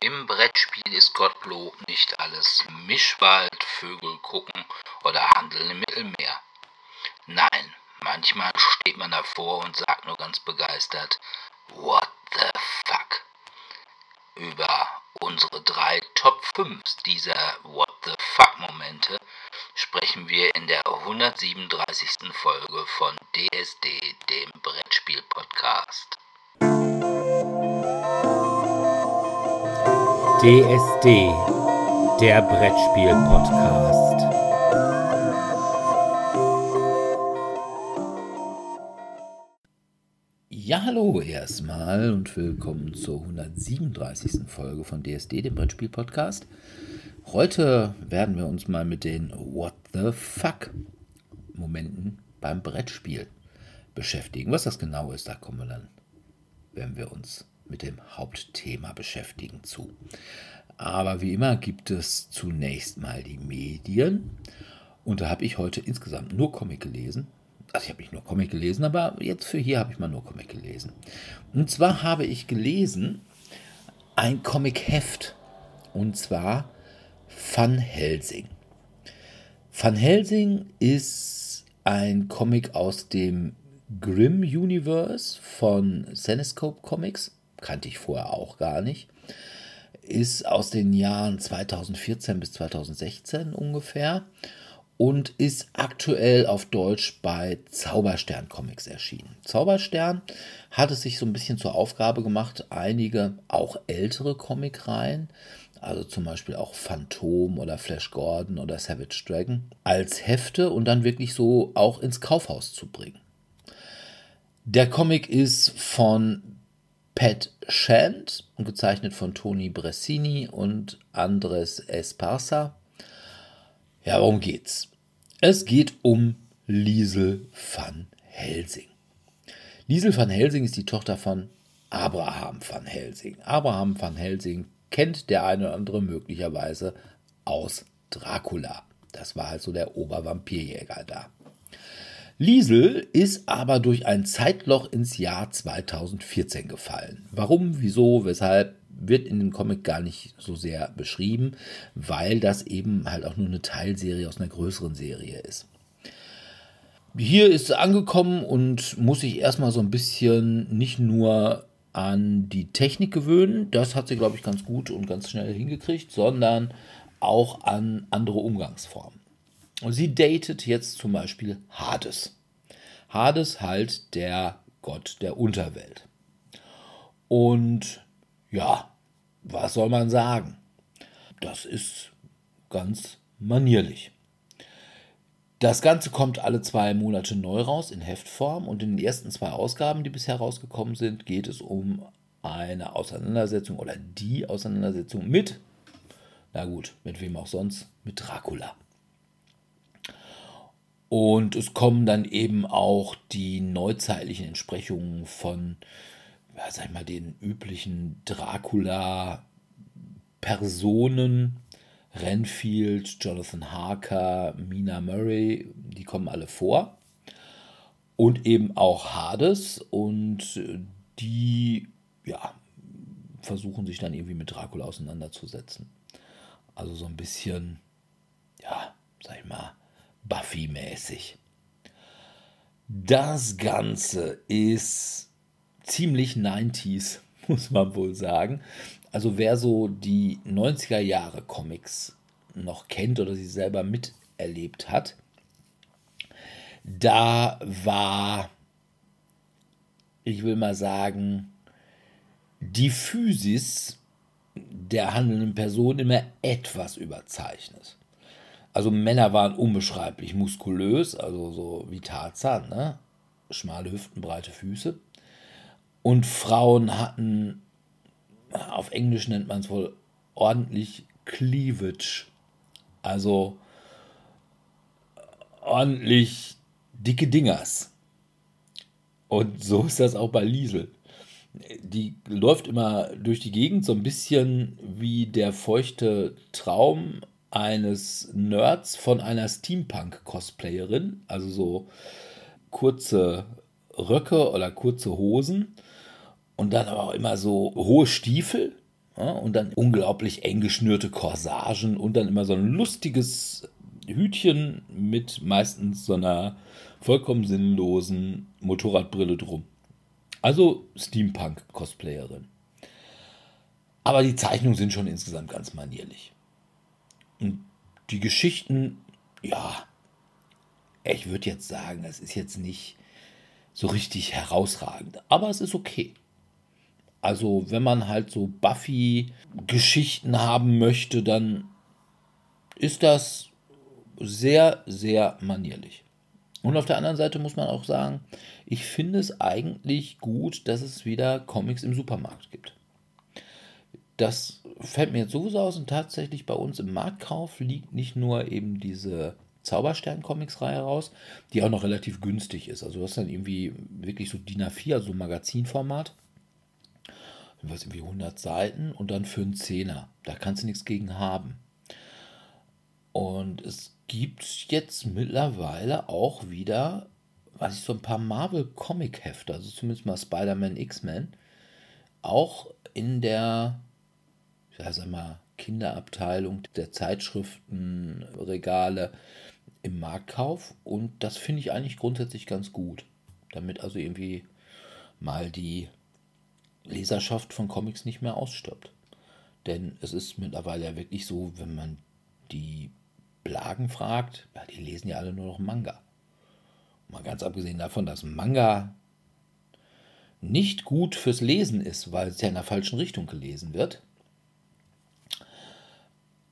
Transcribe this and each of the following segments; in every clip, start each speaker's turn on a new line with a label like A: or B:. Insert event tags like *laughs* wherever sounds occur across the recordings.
A: Im Brettspiel ist Gottlob nicht alles Mischwald, Vögel gucken oder Handeln im Mittelmeer. Nein, manchmal steht man davor und sagt nur ganz begeistert, What the fuck? Über unsere drei Top 5 dieser What the fuck Momente sprechen wir in der 137. Folge von DSD, dem Brettspiel-Podcast.
B: DSD, der Brettspiel-Podcast. Ja, hallo erstmal und willkommen zur 137. Folge von DSD, dem Brettspiel-Podcast. Heute werden wir uns mal mit den What the fuck Momenten beim Brettspiel beschäftigen. Was das genau ist, da kommen wir dann, wenn wir uns mit dem Hauptthema beschäftigen zu. Aber wie immer gibt es zunächst mal die Medien. Und da habe ich heute insgesamt nur Comic gelesen. Also ich habe nicht nur Comic gelesen, aber jetzt für hier habe ich mal nur Comic gelesen. Und zwar habe ich gelesen ein Comic-Heft. Und zwar Van Helsing. Van Helsing ist ein Comic aus dem Grimm Universe von Senescope Comics kannte ich vorher auch gar nicht. Ist aus den Jahren 2014 bis 2016 ungefähr und ist aktuell auf Deutsch bei Zauberstern Comics erschienen. Zauberstern hat es sich so ein bisschen zur Aufgabe gemacht, einige auch ältere Comicreihen, also zum Beispiel auch Phantom oder Flash Gordon oder Savage Dragon, als Hefte und dann wirklich so auch ins Kaufhaus zu bringen. Der Comic ist von Pat Shand, gezeichnet von Toni Bressini und Andres Esparza. Ja, worum geht's? Es geht um Liesel van Helsing. Liesel van Helsing ist die Tochter von Abraham van Helsing. Abraham van Helsing kennt der eine oder andere möglicherweise aus Dracula. Das war halt so der Obervampirjäger da. Liesel ist aber durch ein Zeitloch ins Jahr 2014 gefallen. Warum, wieso, weshalb, wird in dem Comic gar nicht so sehr beschrieben, weil das eben halt auch nur eine Teilserie aus einer größeren Serie ist. Hier ist sie angekommen und muss sich erstmal so ein bisschen nicht nur an die Technik gewöhnen, das hat sie, glaube ich, ganz gut und ganz schnell hingekriegt, sondern auch an andere Umgangsformen. Und sie datet jetzt zum Beispiel Hades. Hades halt der Gott der Unterwelt. Und ja, was soll man sagen? Das ist ganz manierlich. Das Ganze kommt alle zwei Monate neu raus in Heftform und in den ersten zwei Ausgaben, die bisher rausgekommen sind, geht es um eine Auseinandersetzung oder die Auseinandersetzung mit, na gut, mit wem auch sonst, mit Dracula. Und es kommen dann eben auch die neuzeitlichen Entsprechungen von, ja, sag ich mal, den üblichen Dracula-Personen. Renfield, Jonathan Harker, Mina Murray, die kommen alle vor. Und eben auch Hades und die, ja, versuchen sich dann irgendwie mit Dracula auseinanderzusetzen. Also so ein bisschen, ja, sag ich mal, Buffy-mäßig. Das Ganze ist ziemlich 90s, *laughs* muss man wohl sagen. Also wer so die 90er Jahre Comics noch kennt oder sie selber miterlebt hat, da war, ich will mal sagen, die Physis der handelnden Person immer etwas überzeichnet. Also Männer waren unbeschreiblich muskulös, also so wie Tarzan, ne? schmale Hüften, breite Füße. Und Frauen hatten, auf Englisch nennt man es wohl ordentlich Cleavage. Also ordentlich dicke Dingers. Und so ist das auch bei Liesel. Die läuft immer durch die Gegend so ein bisschen wie der feuchte Traum eines Nerds von einer Steampunk-Cosplayerin, also so kurze Röcke oder kurze Hosen und dann aber auch immer so hohe Stiefel, Ja, und dann unglaublich eng geschnürte Corsagen und dann immer so ein lustiges Hütchen mit meistens so einer vollkommen sinnlosen Motorradbrille drum. Also Steampunk-Cosplayerin. Aber die Zeichnungen sind schon insgesamt ganz manierlich. Und die Geschichten, ja, ich würde jetzt sagen, es ist jetzt nicht so richtig herausragend, aber es ist okay. Also, wenn man halt so Buffy-Geschichten haben möchte, dann ist das sehr, sehr manierlich. Und auf der anderen Seite muss man auch sagen, ich finde es eigentlich gut, dass es wieder Comics im Supermarkt gibt. Das fällt mir jetzt sowieso aus und tatsächlich bei uns im Marktkauf liegt nicht nur eben diese Zauberstern-Comics-Reihe raus, die auch noch relativ günstig ist. Also du hast dann irgendwie wirklich so DIN A4, also Magazinformat. Was irgendwie 100 Seiten und dann für einen Zehner. Da kannst du nichts gegen haben. Und es gibt jetzt mittlerweile auch wieder, weiß ich, so ein paar Marvel-Comic-Hefte, also zumindest mal Spider-Man X-Men, auch in der, ja, sag mal, Kinderabteilung der Zeitschriftenregale im Marktkauf und das finde ich eigentlich grundsätzlich ganz gut, damit also irgendwie mal die Leserschaft von Comics nicht mehr ausstirbt. Denn es ist mittlerweile ja wirklich so, wenn man die Blagen fragt, ja, die lesen ja alle nur noch Manga. Mal ganz abgesehen davon, dass Manga nicht gut fürs Lesen ist, weil es ja in der falschen Richtung gelesen wird.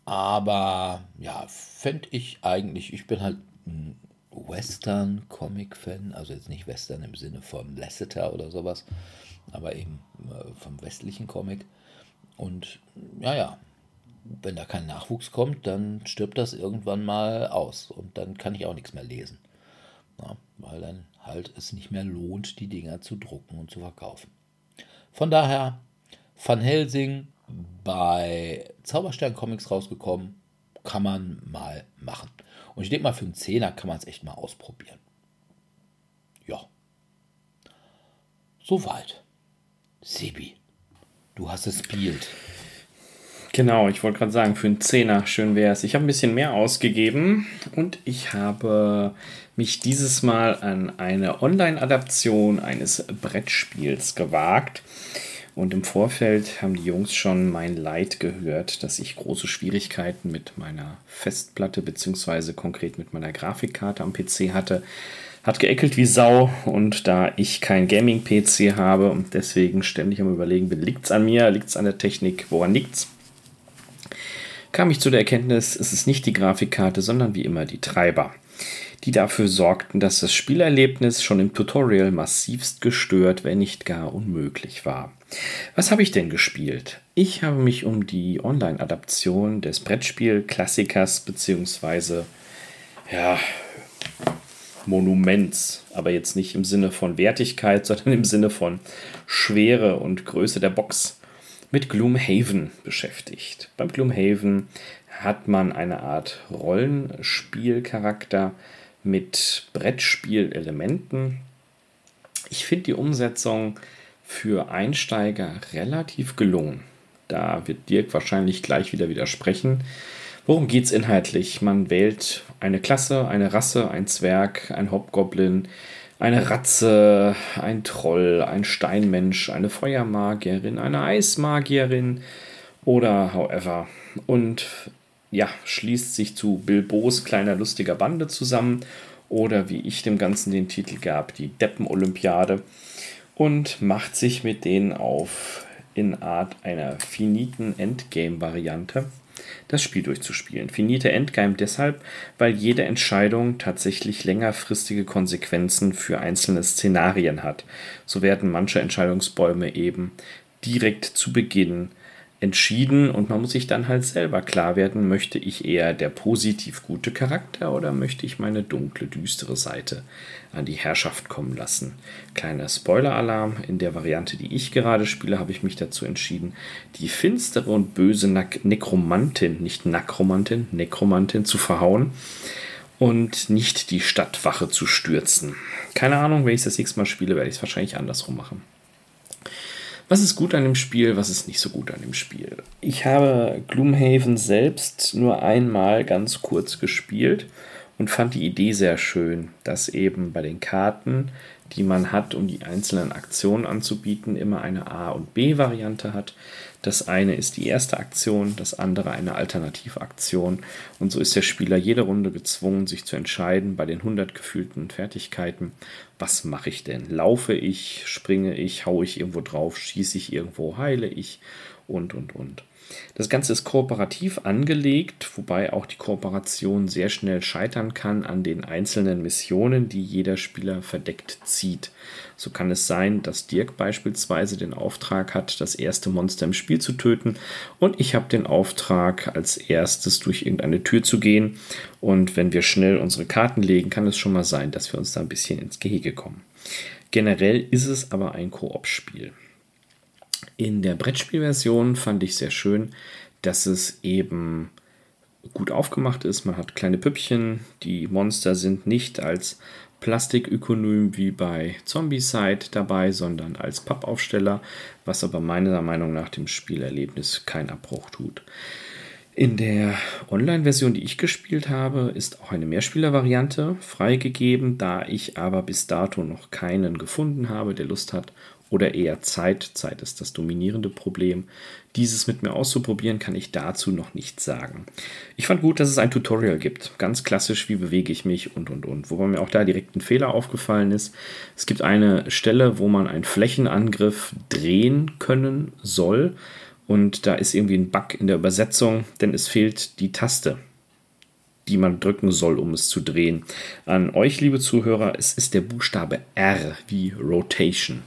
B: Aber ja, fände ich eigentlich, ich bin halt ein Western-Comic-Fan, also jetzt nicht Western im Sinne von Lasseter oder sowas, aber eben äh, vom westlichen Comic. Und ja, ja, wenn da kein Nachwuchs kommt, dann stirbt das irgendwann mal aus und dann kann ich auch nichts mehr lesen. Ja, weil dann halt es nicht mehr lohnt, die Dinger zu drucken und zu verkaufen. Von daher, Van Helsing bei Zauberstern Comics rausgekommen, kann man mal machen. Und ich denke mal, für einen Zehner kann man es echt mal ausprobieren. Ja. Soweit. Sebi, du hast es spielt.
C: Genau, ich wollte gerade sagen, für einen Zehner schön wäre es. Ich habe ein bisschen mehr ausgegeben und ich habe mich dieses Mal an eine Online-Adaption eines Brettspiels gewagt. Und im Vorfeld haben die Jungs schon mein Leid gehört, dass ich große Schwierigkeiten mit meiner Festplatte bzw. konkret mit meiner Grafikkarte am PC hatte. Hat geeckelt wie Sau und da ich kein Gaming-PC habe und deswegen ständig am Überlegen bin, liegt es an mir, liegt es an der Technik, woran liegt's? kam ich zu der Erkenntnis, es ist nicht die Grafikkarte, sondern wie immer die Treiber, die dafür sorgten, dass das Spielerlebnis schon im Tutorial massivst gestört, wenn nicht gar unmöglich war. Was habe ich denn gespielt? Ich habe mich um die Online-Adaption des Brettspiel-Klassikers bzw. ja, Monuments, aber jetzt nicht im Sinne von Wertigkeit, *laughs* sondern im Sinne von Schwere und Größe der Box mit Gloomhaven beschäftigt. Beim Gloomhaven hat man eine Art Rollenspielcharakter mit Brettspielelementen. Ich finde die Umsetzung für Einsteiger relativ gelungen. Da wird Dirk wahrscheinlich gleich wieder widersprechen. Worum geht es inhaltlich? Man wählt eine Klasse, eine Rasse, ein Zwerg, ein Hobgoblin, eine Ratze, ein Troll, ein Steinmensch, eine Feuermagierin, eine Eismagierin oder however. Und ja, schließt sich zu Bilbos kleiner lustiger Bande zusammen oder wie ich dem Ganzen den Titel gab, die Deppen-Olympiade und macht sich mit denen auf in Art einer finiten Endgame-Variante das Spiel durchzuspielen. Finite Endgame deshalb, weil jede Entscheidung tatsächlich längerfristige Konsequenzen für einzelne Szenarien hat. So werden manche Entscheidungsbäume eben direkt zu Beginn entschieden und man muss sich dann halt selber klar werden, möchte ich eher der positiv gute Charakter oder möchte ich meine dunkle, düstere Seite an die Herrschaft kommen lassen. Kleiner Spoiler-Alarm, in der Variante, die ich gerade spiele, habe ich mich dazu entschieden, die finstere und böse Nekromantin, nicht Nakromantin, Nekromantin zu verhauen und nicht die Stadtwache zu stürzen. Keine Ahnung, wenn ich das nächste Mal spiele, werde ich es wahrscheinlich andersrum machen. Was ist gut an dem Spiel, was ist nicht so gut an dem Spiel? Ich habe Gloomhaven selbst nur einmal ganz kurz gespielt und fand die Idee sehr schön, dass eben bei den Karten, die man hat, um die einzelnen Aktionen anzubieten, immer eine A- und B-Variante hat. Das eine ist die erste Aktion, das andere eine Alternativaktion. Und so ist der Spieler jede Runde gezwungen, sich zu entscheiden bei den 100 gefühlten Fertigkeiten, was mache ich denn? Laufe ich, springe ich, haue ich irgendwo drauf, schieße ich irgendwo, heile ich und, und, und. Das Ganze ist kooperativ angelegt, wobei auch die Kooperation sehr schnell scheitern kann an den einzelnen Missionen, die jeder Spieler verdeckt zieht. So kann es sein, dass Dirk beispielsweise den Auftrag hat, das erste Monster im Spiel zu töten und ich habe den Auftrag, als erstes durch irgendeine Tür zu gehen. Und wenn wir schnell unsere Karten legen, kann es schon mal sein, dass wir uns da ein bisschen ins Gehege kommen. Generell ist es aber ein Koop-Spiel. In der Brettspielversion fand ich sehr schön, dass es eben gut aufgemacht ist. Man hat kleine Püppchen. Die Monster sind nicht als Plastikökonom wie bei Zombicide dabei, sondern als Pappaufsteller, was aber meiner Meinung nach dem Spielerlebnis keinen Abbruch tut. In der Online-Version, die ich gespielt habe, ist auch eine Mehrspieler-Variante freigegeben, da ich aber bis dato noch keinen gefunden habe, der Lust hat oder eher Zeit. Zeit ist das dominierende Problem. Dieses mit mir auszuprobieren, kann ich dazu noch nicht sagen. Ich fand gut, dass es ein Tutorial gibt. Ganz klassisch, wie bewege ich mich und und und. Wobei mir auch da direkt ein Fehler aufgefallen ist. Es gibt eine Stelle, wo man einen Flächenangriff drehen können soll. Und da ist irgendwie ein Bug in der Übersetzung, denn es fehlt die Taste die man drücken soll, um es zu drehen. An euch, liebe Zuhörer, es ist der Buchstabe R wie Rotation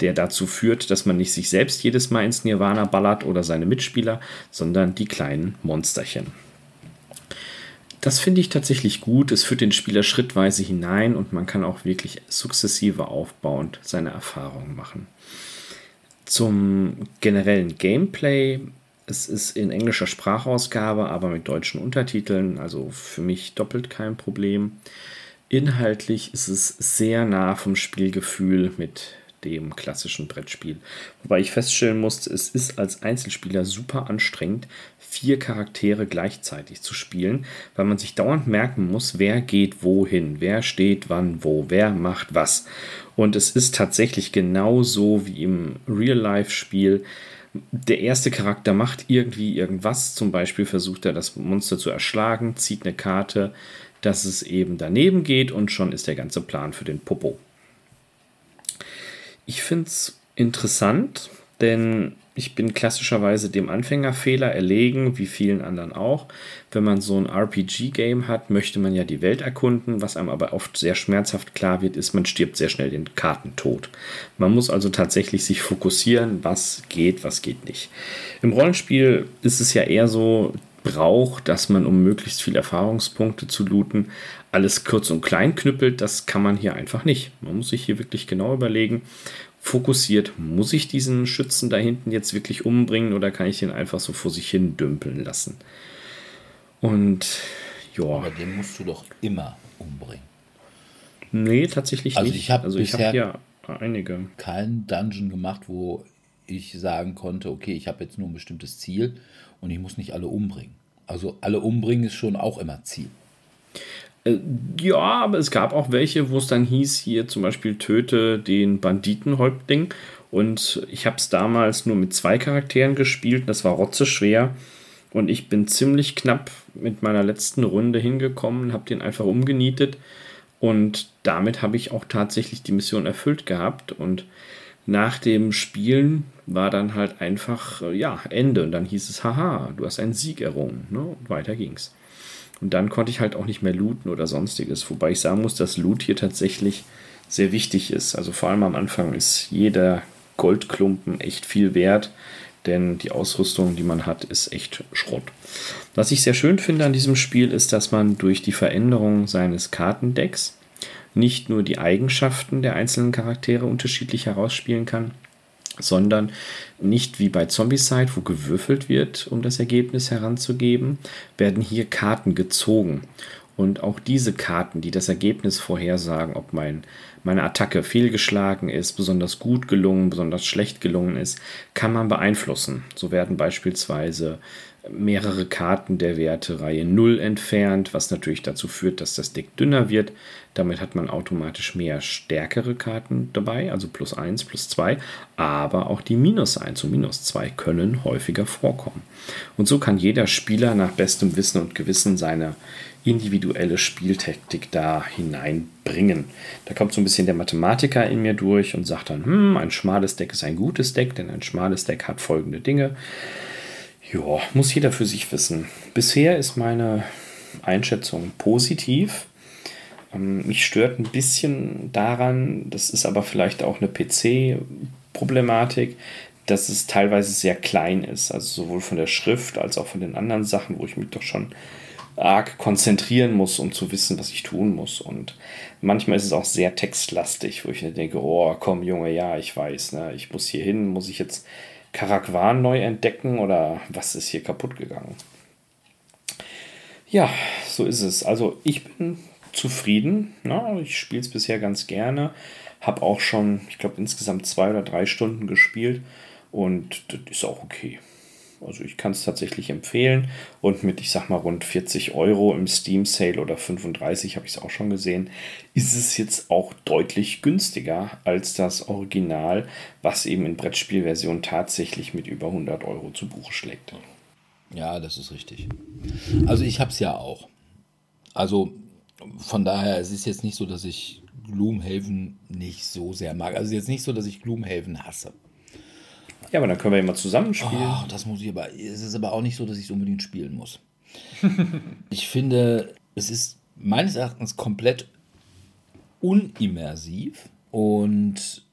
C: der dazu führt, dass man nicht sich selbst jedes Mal ins Nirvana ballert oder seine Mitspieler, sondern die kleinen Monsterchen. Das finde ich tatsächlich gut. Es führt den Spieler schrittweise hinein und man kann auch wirklich sukzessive aufbauend seine Erfahrungen machen. Zum generellen Gameplay. Es ist in englischer Sprachausgabe, aber mit deutschen Untertiteln, also für mich doppelt kein Problem. Inhaltlich ist es sehr nah vom Spielgefühl mit dem klassischen Brettspiel. Wobei ich feststellen musste, es ist als Einzelspieler super anstrengend, vier Charaktere gleichzeitig zu spielen, weil man sich dauernd merken muss, wer geht wohin, wer steht wann wo, wer macht was. Und es ist tatsächlich genauso wie im Real-Life-Spiel. Der erste Charakter macht irgendwie irgendwas, zum Beispiel versucht er das Monster zu erschlagen, zieht eine Karte, dass es eben daneben geht und schon ist der ganze Plan für den Popo. Ich finde es interessant, denn ich bin klassischerweise dem Anfängerfehler erlegen, wie vielen anderen auch. Wenn man so ein RPG-Game hat, möchte man ja die Welt erkunden. Was einem aber oft sehr schmerzhaft klar wird, ist, man stirbt sehr schnell den Kartentod. Man muss also tatsächlich sich fokussieren, was geht, was geht nicht. Im Rollenspiel ist es ja eher so, braucht, dass man, um möglichst viele Erfahrungspunkte zu looten, alles kurz und klein knüppelt. Das kann man hier einfach nicht. Man muss sich hier wirklich genau überlegen, fokussiert, muss ich diesen Schützen da hinten jetzt wirklich umbringen oder kann ich ihn einfach so vor sich hin dümpeln lassen? Und ja.
B: Aber den musst du doch immer umbringen.
C: Nee, tatsächlich
B: also
C: nicht.
B: Ich also ich habe
C: ja einige.
B: Keinen Dungeon gemacht, wo ich sagen konnte, okay, ich habe jetzt nur ein bestimmtes Ziel und ich muss nicht alle umbringen. Also alle umbringen ist schon auch immer Ziel.
C: Äh, ja, aber es gab auch welche, wo es dann hieß, hier zum Beispiel töte den Banditenhäuptling. Und ich habe es damals nur mit zwei Charakteren gespielt. Das war rotzeschwer. Und ich bin ziemlich knapp mit meiner letzten Runde hingekommen, habe den einfach umgenietet. Und damit habe ich auch tatsächlich die Mission erfüllt gehabt. Und nach dem Spielen war dann halt einfach, äh, ja, Ende. Und dann hieß es, haha, du hast einen Sieg errungen. Ne? Und weiter ging's. Und dann konnte ich halt auch nicht mehr looten oder sonstiges. Wobei ich sagen muss, dass Loot hier tatsächlich sehr wichtig ist. Also vor allem am Anfang ist jeder Goldklumpen echt viel wert, denn die Ausrüstung, die man hat, ist echt Schrott. Was ich sehr schön finde an diesem Spiel ist, dass man durch die Veränderung seines Kartendecks nicht nur die Eigenschaften der einzelnen Charaktere unterschiedlich herausspielen kann, sondern nicht wie bei Zombicide, wo gewürfelt wird, um das Ergebnis heranzugeben, werden hier Karten gezogen. Und auch diese Karten, die das Ergebnis vorhersagen, ob mein meine Attacke fehlgeschlagen ist, besonders gut gelungen, besonders schlecht gelungen ist, kann man beeinflussen. So werden beispielsweise mehrere Karten der Werte Reihe 0 entfernt, was natürlich dazu führt, dass das Deck dünner wird. Damit hat man automatisch mehr stärkere Karten dabei, also plus 1, plus 2, aber auch die minus 1 und minus 2 können häufiger vorkommen. Und so kann jeder Spieler nach bestem Wissen und Gewissen seine individuelle Spieltaktik da hineinbringen. Da kommt so ein bisschen der Mathematiker in mir durch und sagt dann, hm, ein schmales Deck ist ein gutes Deck, denn ein schmales Deck hat folgende Dinge. Ja, muss jeder für sich wissen. Bisher ist meine Einschätzung positiv. Ähm, mich stört ein bisschen daran, das ist aber vielleicht auch eine PC-Problematik, dass es teilweise sehr klein ist. Also sowohl von der Schrift als auch von den anderen Sachen, wo ich mich doch schon arg konzentrieren muss, um zu wissen, was ich tun muss. Und manchmal ist es auch sehr textlastig, wo ich denke, oh komm Junge, ja, ich weiß, ne, ich muss hier hin, muss ich jetzt Karakwan neu entdecken oder was ist hier kaputt gegangen? Ja, so ist es. Also ich bin zufrieden. Ne? Ich spiele es bisher ganz gerne. Habe auch schon, ich glaube, insgesamt zwei oder drei Stunden gespielt und das ist auch okay. Also ich kann es tatsächlich empfehlen und mit, ich sag mal, rund 40 Euro im Steam Sale oder 35 habe ich es auch schon gesehen, ist es jetzt auch deutlich günstiger als das Original, was eben in Brettspielversion tatsächlich mit über 100 Euro zu Buche schlägt.
B: Ja, das ist richtig. Also ich habe es ja auch. Also von daher, es ist jetzt nicht so, dass ich Gloomhaven nicht so sehr mag. Also es ist jetzt nicht so, dass ich Gloomhaven hasse.
C: Ja, aber dann können wir ja mal zusammenspielen.
B: Oh, das muss ich aber. Es ist aber auch nicht so, dass ich es unbedingt spielen muss. *laughs* ich finde, es ist meines Erachtens komplett unimmersiv und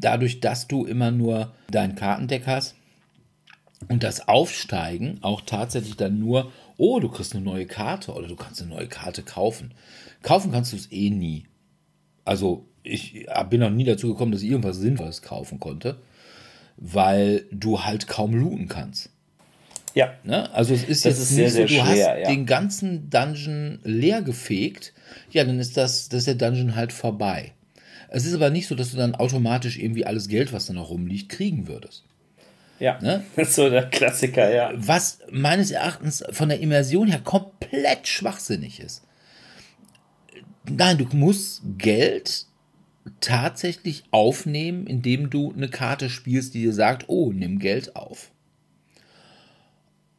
B: dadurch, dass du immer nur dein Kartendeck hast und das Aufsteigen auch tatsächlich dann nur, oh, du kriegst eine neue Karte oder du kannst eine neue Karte kaufen. Kaufen kannst du es eh nie. Also ich bin noch nie dazu gekommen, dass ich irgendwas Sinnvolles kaufen konnte weil du halt kaum looten kannst.
C: Ja.
B: Ne? Also es ist das jetzt ist nicht sehr, so, du schwer, hast ja. den ganzen Dungeon leer gefegt, ja, dann ist das, das ist der Dungeon halt vorbei. Es ist aber nicht so, dass du dann automatisch irgendwie alles Geld, was da noch rumliegt, kriegen würdest.
C: Ja, ne? das *laughs* ist so der Klassiker, ja.
B: Was meines Erachtens von der Immersion her komplett schwachsinnig ist. Nein, du musst Geld tatsächlich aufnehmen, indem du eine Karte spielst, die dir sagt, oh, nimm Geld auf.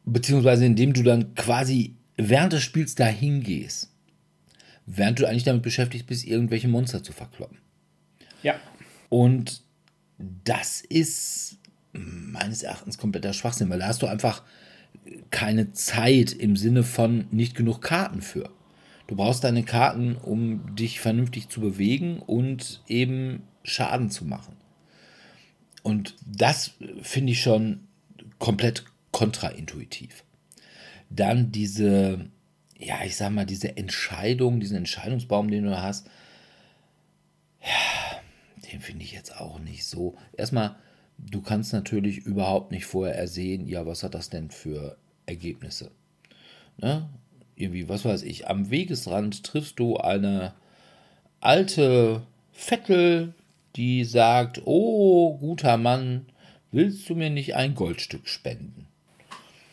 B: Beziehungsweise indem du dann quasi während des Spiels dahin gehst. Während du eigentlich damit beschäftigt bist, irgendwelche Monster zu verkloppen.
C: Ja.
B: Und das ist meines Erachtens kompletter Schwachsinn, weil da hast du einfach keine Zeit im Sinne von nicht genug Karten für. Du brauchst deine Karten, um dich vernünftig zu bewegen und eben Schaden zu machen. Und das finde ich schon komplett kontraintuitiv. Dann diese, ja, ich sag mal, diese Entscheidung, diesen Entscheidungsbaum, den du hast, ja, den finde ich jetzt auch nicht so. Erstmal, du kannst natürlich überhaupt nicht vorher ersehen, ja, was hat das denn für Ergebnisse? Ne? irgendwie, was weiß ich, am Wegesrand triffst du eine alte Vettel, die sagt, oh, guter Mann, willst du mir nicht ein Goldstück spenden?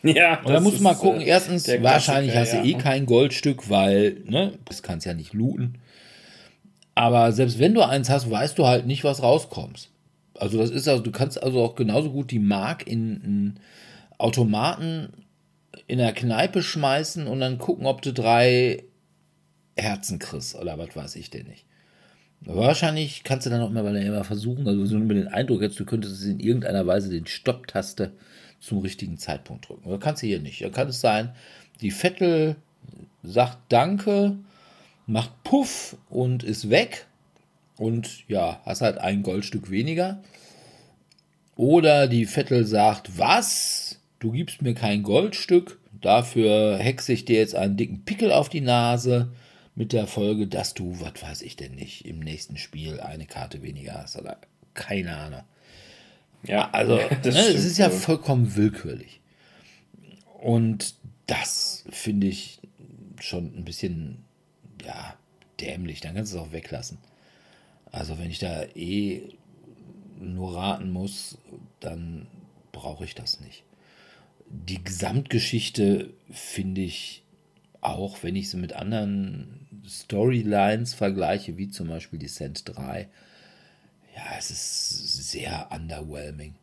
C: Ja,
B: und da musst du mal gucken, äh, erstens, wahrscheinlich hast du ja. eh kein Goldstück, weil, ne, das kannst ja nicht looten. Aber selbst wenn du eins hast, weißt du halt nicht, was rauskommst. Also das ist also, du kannst also auch genauso gut die Mark in einen Automaten in der Kneipe schmeißen und dann gucken, ob du drei Herzen kriegst oder was weiß ich denn nicht. Wahrscheinlich kannst du dann auch weil immer versuchen, also so mit den Eindruck jetzt, du könntest in irgendeiner Weise den Stopptaste zum richtigen Zeitpunkt drücken. Das kannst du hier nicht. Da kann es sein, die Vettel sagt Danke, macht Puff und ist weg und ja, hast halt ein Goldstück weniger. Oder die Vettel sagt, was? du gibst mir kein Goldstück, dafür hexe ich dir jetzt einen dicken Pickel auf die Nase, mit der Folge, dass du, was weiß ich denn nicht, im nächsten Spiel eine Karte weniger hast oder keine Ahnung. Ja, also *laughs* das ne, es ist ja vollkommen willkürlich. Und das finde ich schon ein bisschen, ja, dämlich. Dann kannst du es auch weglassen. Also wenn ich da eh nur raten muss, dann brauche ich das nicht. Die Gesamtgeschichte finde ich auch, wenn ich sie mit anderen Storylines vergleiche, wie zum Beispiel Descent 3, ja, es ist sehr underwhelming.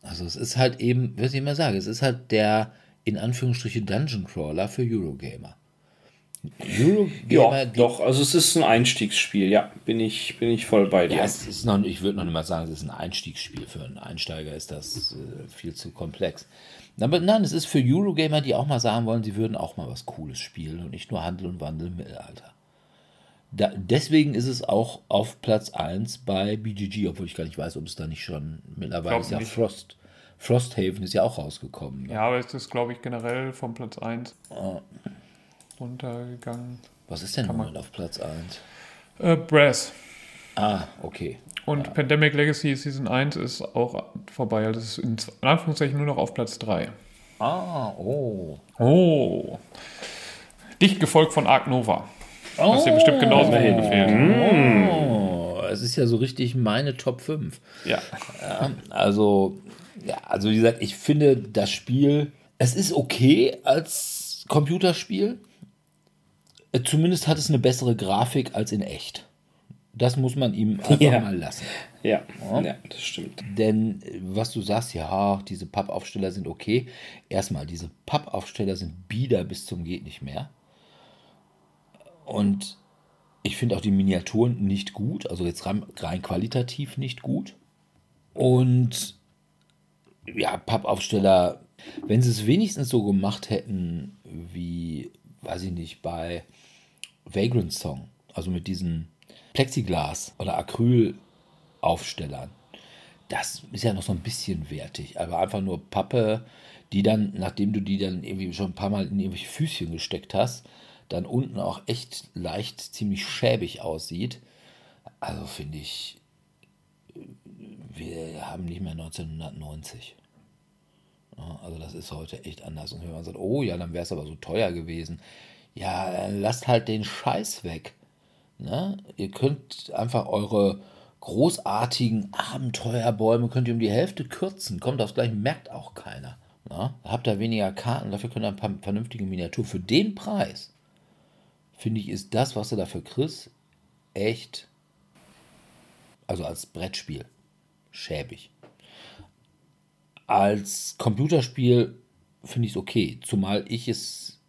B: Also es ist halt eben, was ich immer sage, es ist halt der in Anführungsstriche Dungeon Crawler für Eurogamer.
C: Eurogamer ja, doch, also es ist ein Einstiegsspiel, ja, bin ich, bin ich voll bei dir. Ja,
B: es ist noch, ich würde noch nicht mal sagen, es ist ein Einstiegsspiel. Für einen Einsteiger ist das äh, viel zu komplex. Aber nein, es ist für Eurogamer, die auch mal sagen wollen, sie würden auch mal was Cooles spielen und nicht nur Handel und Wandel im Mittelalter. Da, deswegen ist es auch auf Platz 1 bei BGG, obwohl ich gar nicht weiß, ob es da nicht schon mittlerweile ist ja nicht. Frost. Frosthaven ist ja auch rausgekommen.
D: Ne? Ja, aber es ist, glaube ich, generell vom Platz 1 oh. Runtergegangen.
B: Was ist denn nun auf Platz 1?
D: Äh, Brass.
B: Ah, okay.
D: Und ja. Pandemic Legacy Season 1 ist auch vorbei. Also es ist in Anführungszeichen nur noch auf Platz 3.
B: Ah, oh.
D: Oh. Dicht gefolgt von Ark Nova. Oh, was dir bestimmt genauso gut gefällt.
B: Oh, es ist ja so richtig meine Top 5.
D: Ja.
B: ja also, ja, also wie gesagt, ich finde das Spiel, es ist okay als Computerspiel. Zumindest hat es eine bessere Grafik als in echt. Das muss man ihm *laughs* einfach ja. mal lassen.
C: Ja. ja. ja, das stimmt.
B: Denn was du sagst, ja, diese Pappaufsteller sind okay. Erstmal, diese Pappaufsteller sind bieder bis zum geht nicht mehr. Und ich finde auch die Miniaturen nicht gut, also jetzt rein, rein qualitativ nicht gut. Und ja, Pappaufsteller, wenn sie es wenigstens so gemacht hätten wie, weiß ich nicht, bei Vagrant Song, also mit diesen Plexiglas- oder Acrylaufstellern, das ist ja noch so ein bisschen wertig, aber einfach nur Pappe, die dann, nachdem du die dann irgendwie schon ein paar Mal in irgendwelche Füßchen gesteckt hast, dann unten auch echt leicht ziemlich schäbig aussieht. Also finde ich, wir haben nicht mehr 1990. also das ist heute echt anders. Und wenn man sagt, oh ja, dann wäre es aber so teuer gewesen. Ja, lasst halt den Scheiß weg. Ne? Ihr könnt einfach eure großartigen Abenteuerbäume könnt ihr um die Hälfte kürzen. Kommt aufs gleiche, merkt auch keiner. Ne? Habt ihr weniger Karten, dafür könnt ihr ein paar vernünftige Miniaturen. Für den Preis finde ich, ist das, was du dafür kriegst, echt, also als Brettspiel, schäbig. Als Computerspiel finde ich es okay, zumal ich es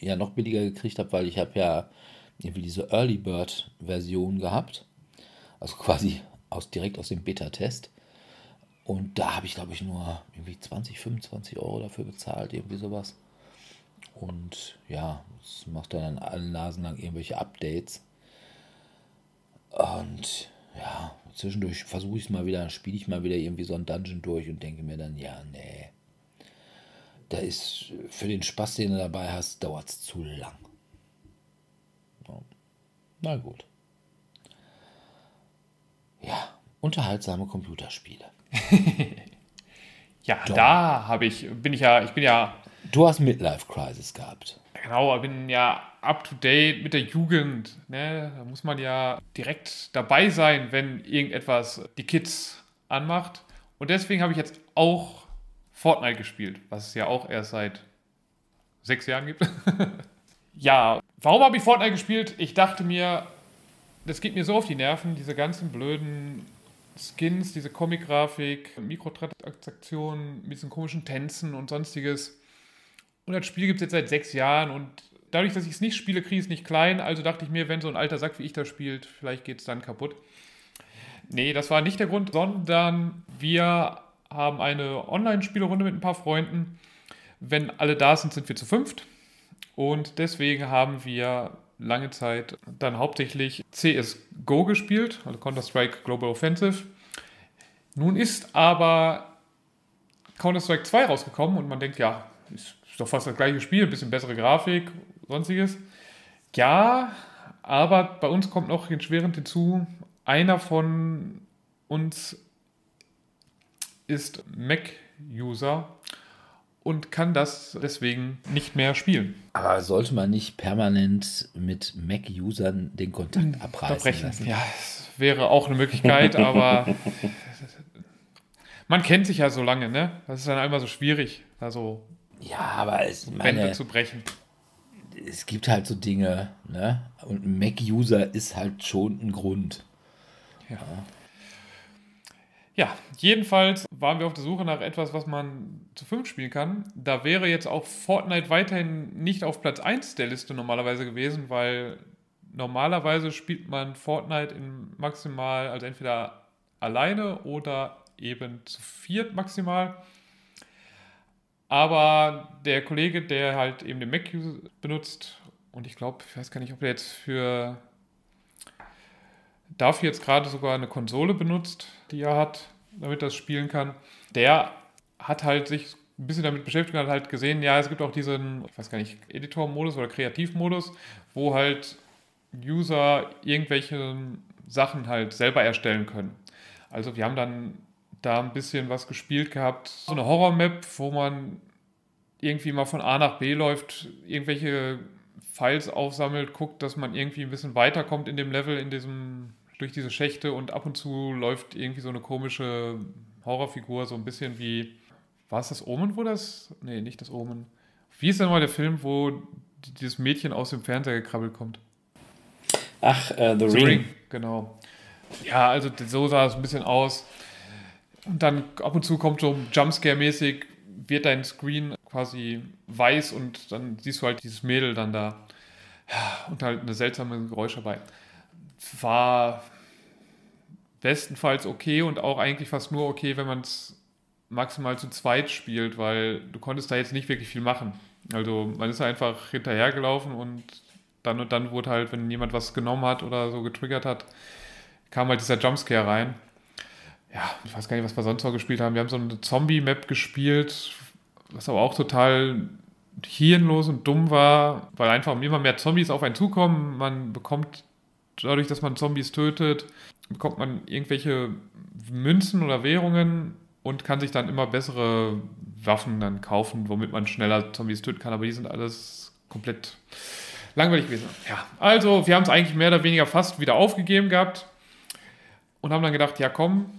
B: ja noch billiger gekriegt habe, weil ich habe ja irgendwie diese Early Bird Version gehabt, also quasi aus, direkt aus dem Beta-Test. Und da habe ich, glaube ich, nur irgendwie 20, 25 Euro dafür bezahlt, irgendwie sowas. Und ja, es macht dann an allen Nasen lang irgendwelche Updates. Und ja, zwischendurch versuche ich es mal wieder, spiele ich mal wieder irgendwie so ein Dungeon durch und denke mir dann, ja, nee. Da ist für den Spaß, den du dabei hast, dauert es zu lang. Na gut. Ja, unterhaltsame Computerspiele. *laughs*
D: ja, Doch. da habe ich, bin ich ja, ich bin ja
B: Du hast Midlife Crisis gehabt.
D: Genau, ich bin ja up to date mit der Jugend. Ne? Da muss man ja direkt dabei sein, wenn irgendetwas die Kids anmacht. Und deswegen habe ich jetzt auch Fortnite gespielt, was es ja auch erst seit sechs Jahren gibt. *laughs* ja, warum habe ich Fortnite gespielt? Ich dachte mir, das geht mir so auf die Nerven, diese ganzen blöden Skins, diese Comic-Grafik, Mikrotransaktionen mit diesen komischen Tänzen und sonstiges. Und das Spiel gibt es jetzt seit sechs Jahren und dadurch, dass ich es nicht spiele, kriege ich es nicht klein. Also dachte ich mir, wenn so ein alter Sack wie ich das spielt, vielleicht geht es dann kaputt. Nee, das war nicht der Grund, sondern wir haben eine Online-Spielrunde mit ein paar Freunden. Wenn alle da sind, sind wir zu fünft. Und deswegen haben wir lange Zeit dann hauptsächlich CSGO gespielt, also Counter-Strike Global Offensive. Nun ist aber Counter-Strike 2 rausgekommen und man denkt, ja, ist doch fast das gleiche Spiel, ein bisschen bessere Grafik, sonstiges. Ja, aber bei uns kommt noch erschwerend hinzu, einer von uns ist Mac-User und kann das deswegen nicht mehr spielen.
B: Aber sollte man nicht permanent mit Mac-Usern den Kontakt abreißen
D: Verbrechen.
B: lassen?
D: Ja, es wäre auch eine Möglichkeit, *laughs* aber man kennt sich ja so lange, ne? Das ist dann einmal so schwierig, da so
B: Ja, aber es, meine,
D: zu brechen.
B: es gibt halt so Dinge, ne? Und Mac-User ist halt schon ein Grund.
D: Ja, jedenfalls waren wir auf der Suche nach etwas, was man zu fünf spielen kann. Da wäre jetzt auch Fortnite weiterhin nicht auf Platz 1 der Liste normalerweise gewesen, weil normalerweise spielt man Fortnite in maximal, also entweder alleine oder eben zu viert maximal. Aber der Kollege, der halt eben den Mac benutzt, und ich glaube, ich weiß gar nicht, ob er jetzt für dafür jetzt gerade sogar eine Konsole benutzt, die er hat, damit er das spielen kann. Der hat halt sich ein bisschen damit beschäftigt und hat halt gesehen, ja, es gibt auch diesen, ich weiß gar nicht, Editor-Modus oder Kreativmodus, wo halt User irgendwelche Sachen halt selber erstellen können. Also wir haben dann da ein bisschen was gespielt gehabt, so eine Horror-Map, wo man irgendwie mal von A nach B läuft, irgendwelche Files aufsammelt, guckt, dass man irgendwie ein bisschen weiterkommt in dem Level, in diesem, durch diese Schächte und ab und zu läuft irgendwie so eine komische Horrorfigur, so ein bisschen wie, war es das Omen, wo das, nee, nicht das Omen. Wie ist denn mal der Film, wo dieses Mädchen aus dem Fernseher gekrabbelt kommt?
C: Ach, äh, The,
D: The
C: Ring.
D: Ring, genau. Ja, also so sah es ein bisschen aus. Und dann ab und zu kommt so Jumpscare-mäßig, wird dein Screen quasi weiß und dann siehst du halt dieses Mädel dann da. Und halt eine seltsame Geräusche dabei. War bestenfalls okay und auch eigentlich fast nur okay, wenn man es maximal zu zweit spielt, weil du konntest da jetzt nicht wirklich viel machen. Also man ist einfach hinterhergelaufen und dann und dann wurde halt, wenn jemand was genommen hat oder so getriggert hat, kam halt dieser Jumpscare rein. Ja, ich weiß gar nicht, was wir sonst noch gespielt haben. Wir haben so eine Zombie-Map gespielt, was aber auch total hirnlos und dumm war, weil einfach immer mehr Zombies auf einen zukommen. Man bekommt dadurch, dass man Zombies tötet, bekommt man irgendwelche Münzen oder Währungen und kann sich dann immer bessere Waffen dann kaufen, womit man schneller Zombies töten kann. Aber die sind alles komplett langweilig gewesen. Ja, also wir haben es eigentlich mehr oder weniger fast wieder aufgegeben gehabt und haben dann gedacht, ja komm,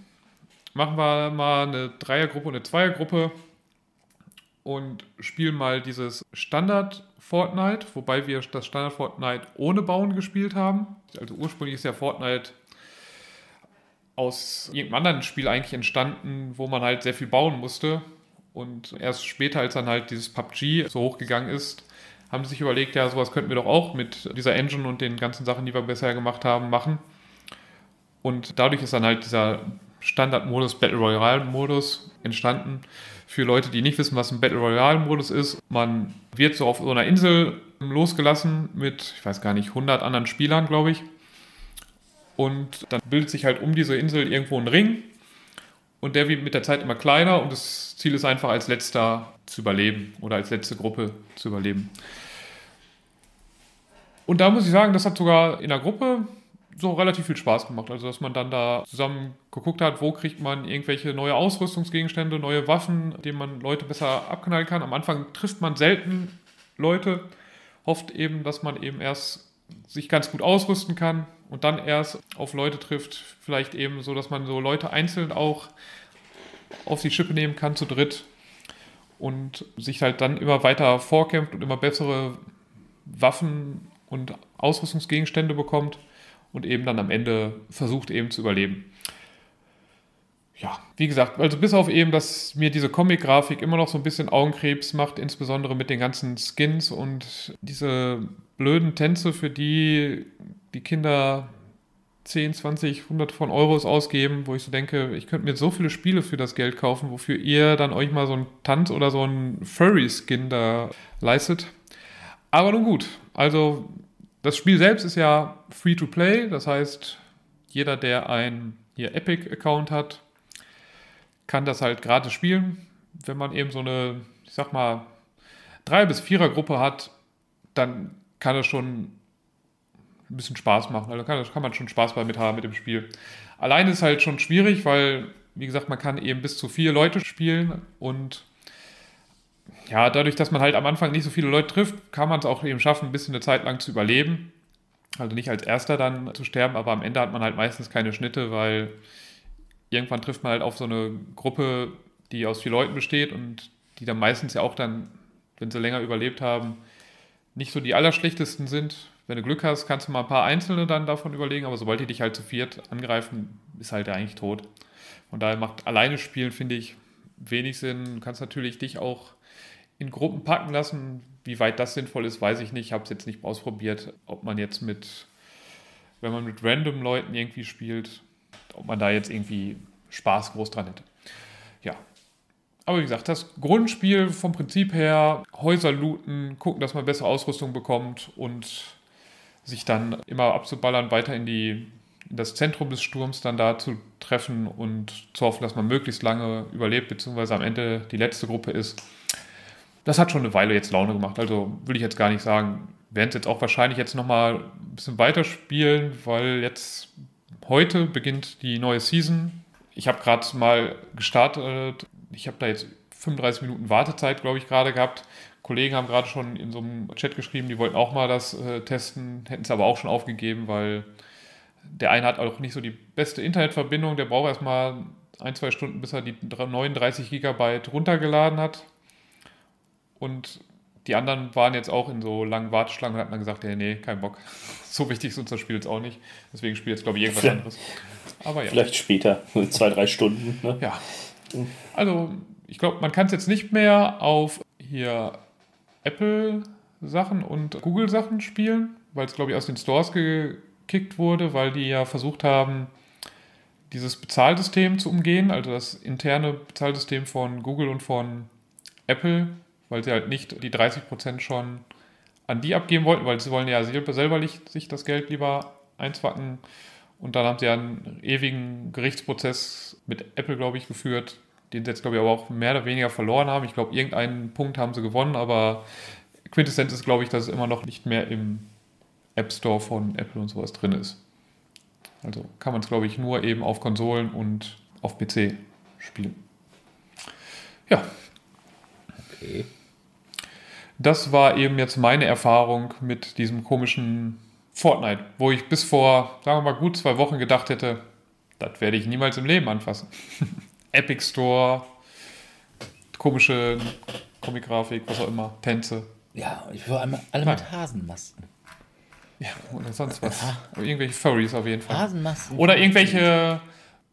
D: machen wir mal eine Dreiergruppe und eine Zweiergruppe und spielen mal dieses Standard Fortnite, wobei wir das Standard Fortnite ohne Bauen gespielt haben. Also ursprünglich ist ja Fortnite aus irgendeinem anderen Spiel eigentlich entstanden, wo man halt sehr viel bauen musste. Und erst später, als dann halt dieses PUBG so hochgegangen ist, haben sie sich überlegt, ja, sowas könnten wir doch auch mit dieser Engine und den ganzen Sachen, die wir bisher gemacht haben, machen. Und dadurch ist dann halt dieser Standardmodus, Battle Royale-Modus entstanden. Für Leute, die nicht wissen, was ein Battle Royale-Modus ist, man wird so auf so einer Insel losgelassen mit, ich weiß gar nicht, 100 anderen Spielern, glaube ich. Und dann bildet sich halt um diese Insel irgendwo ein Ring. Und der wird mit der Zeit immer kleiner und das Ziel ist einfach als letzter zu überleben oder als letzte Gruppe zu überleben. Und da muss ich sagen, das hat sogar in der Gruppe so relativ viel Spaß gemacht. Also, dass man dann da zusammen geguckt hat, wo kriegt man irgendwelche neue Ausrüstungsgegenstände, neue Waffen, denen man Leute besser abknallen kann. Am Anfang trifft man selten Leute, hofft eben, dass man eben erst sich ganz gut ausrüsten kann und dann erst auf Leute trifft. Vielleicht eben so, dass man so Leute einzeln auch auf die Schippe nehmen kann, zu dritt. Und sich halt dann immer weiter vorkämpft und immer bessere Waffen und Ausrüstungsgegenstände bekommt und eben dann am Ende versucht eben zu überleben. Ja, wie gesagt, also bis auf eben, dass mir diese Comic-Grafik immer noch so ein bisschen Augenkrebs macht, insbesondere mit den ganzen Skins und diese blöden Tänze, für die die Kinder 10, 20, 100 von Euros ausgeben, wo ich so denke, ich könnte mir so viele Spiele für das Geld kaufen, wofür ihr dann euch mal so einen Tanz oder so einen Furry-Skin da leistet. Aber nun gut, also das Spiel selbst ist ja free to play, das heißt, jeder, der ein hier Epic-Account hat, kann das halt gratis spielen. Wenn man eben so eine, ich sag mal, drei bis vierer Gruppe hat, dann kann es schon ein bisschen Spaß machen. Also kann, kann man schon Spaß damit haben mit dem Spiel. Alleine ist halt schon schwierig, weil, wie gesagt, man kann eben bis zu vier Leute spielen und ja, dadurch, dass man halt am Anfang nicht so viele Leute trifft, kann man es auch eben schaffen, ein bisschen eine Zeit lang zu überleben. Also nicht als Erster dann zu sterben, aber am Ende hat man halt meistens keine Schnitte, weil irgendwann trifft man halt auf so eine Gruppe, die aus vier Leuten besteht und die dann meistens ja auch dann, wenn sie länger überlebt haben, nicht so die allerschlechtesten sind. Wenn du Glück hast, kannst du mal ein paar Einzelne dann davon überlegen, aber sobald die dich halt zu viert angreifen, ist halt der eigentlich tot. Von daher macht alleine spielen, finde ich, wenig Sinn. Du kannst natürlich dich auch in Gruppen packen lassen. Wie weit das sinnvoll ist, weiß ich nicht. Ich habe es jetzt nicht ausprobiert, ob man jetzt mit, wenn man mit random Leuten irgendwie spielt, ob man da jetzt irgendwie Spaß groß dran hätte. Ja. Aber wie gesagt, das Grundspiel vom Prinzip her, Häuser looten, gucken, dass man bessere Ausrüstung bekommt und sich dann immer abzuballern, weiter in die in das Zentrum des Sturms dann da zu treffen und zu hoffen, dass man möglichst lange überlebt, beziehungsweise am Ende die letzte Gruppe ist. Das hat schon eine Weile jetzt Laune gemacht. Also will ich jetzt gar nicht sagen, werden es jetzt auch wahrscheinlich jetzt nochmal ein bisschen weiterspielen, weil jetzt heute beginnt die neue Season. Ich habe gerade mal gestartet. Ich habe da jetzt 35 Minuten Wartezeit, glaube ich, gerade gehabt. Kollegen haben gerade schon in so einem Chat geschrieben, die wollten auch mal das äh, testen, hätten es aber auch schon aufgegeben, weil der eine hat auch nicht so die beste Internetverbindung, der braucht erstmal ein, zwei Stunden, bis er die 39 Gigabyte runtergeladen hat. Und die anderen waren jetzt auch in so langen Warteschlangen und hatten dann gesagt, ja, nee, kein Bock. *laughs* So wichtig ist uns das Spiel jetzt auch nicht. Deswegen spielt jetzt, glaube ich, irgendwas
C: Vielleicht-
D: anderes. Aber ja.
C: Vielleicht später, in zwei, drei Stunden. Ne?
D: Ja. Also, ich glaube, man kann es jetzt nicht mehr auf hier Apple-Sachen und Google-Sachen spielen, weil es, glaube ich, aus den Stores gekickt wurde, weil die ja versucht haben, dieses Bezahlsystem zu umgehen, also das interne Bezahlsystem von Google und von Apple, weil sie halt nicht die 30% schon an die abgeben wollten, weil sie wollen ja selber sich das Geld lieber einzwacken. Und dann haben sie einen ewigen Gerichtsprozess mit Apple, glaube ich, geführt, den sie jetzt, glaube ich, aber auch mehr oder weniger verloren haben. Ich glaube, irgendeinen Punkt haben sie gewonnen, aber Quintessenz ist, glaube ich, dass es immer noch nicht mehr im App Store von Apple und sowas drin ist. Also kann man es, glaube ich, nur eben auf Konsolen und auf PC spielen. Ja,
B: Okay.
D: Das war eben jetzt meine Erfahrung mit diesem komischen Fortnite, wo ich bis vor, sagen wir mal, gut zwei Wochen gedacht hätte, das werde ich niemals im Leben anfassen. *laughs* Epic Store, komische Comic-Grafik, was auch immer, Tänze.
B: Ja, und ich will einmal alle mit Hasenmasken.
D: Ja, oder sonst was. Irgendwelche Furries auf jeden Fall.
B: Hasenmasken.
D: Oder irgendwelche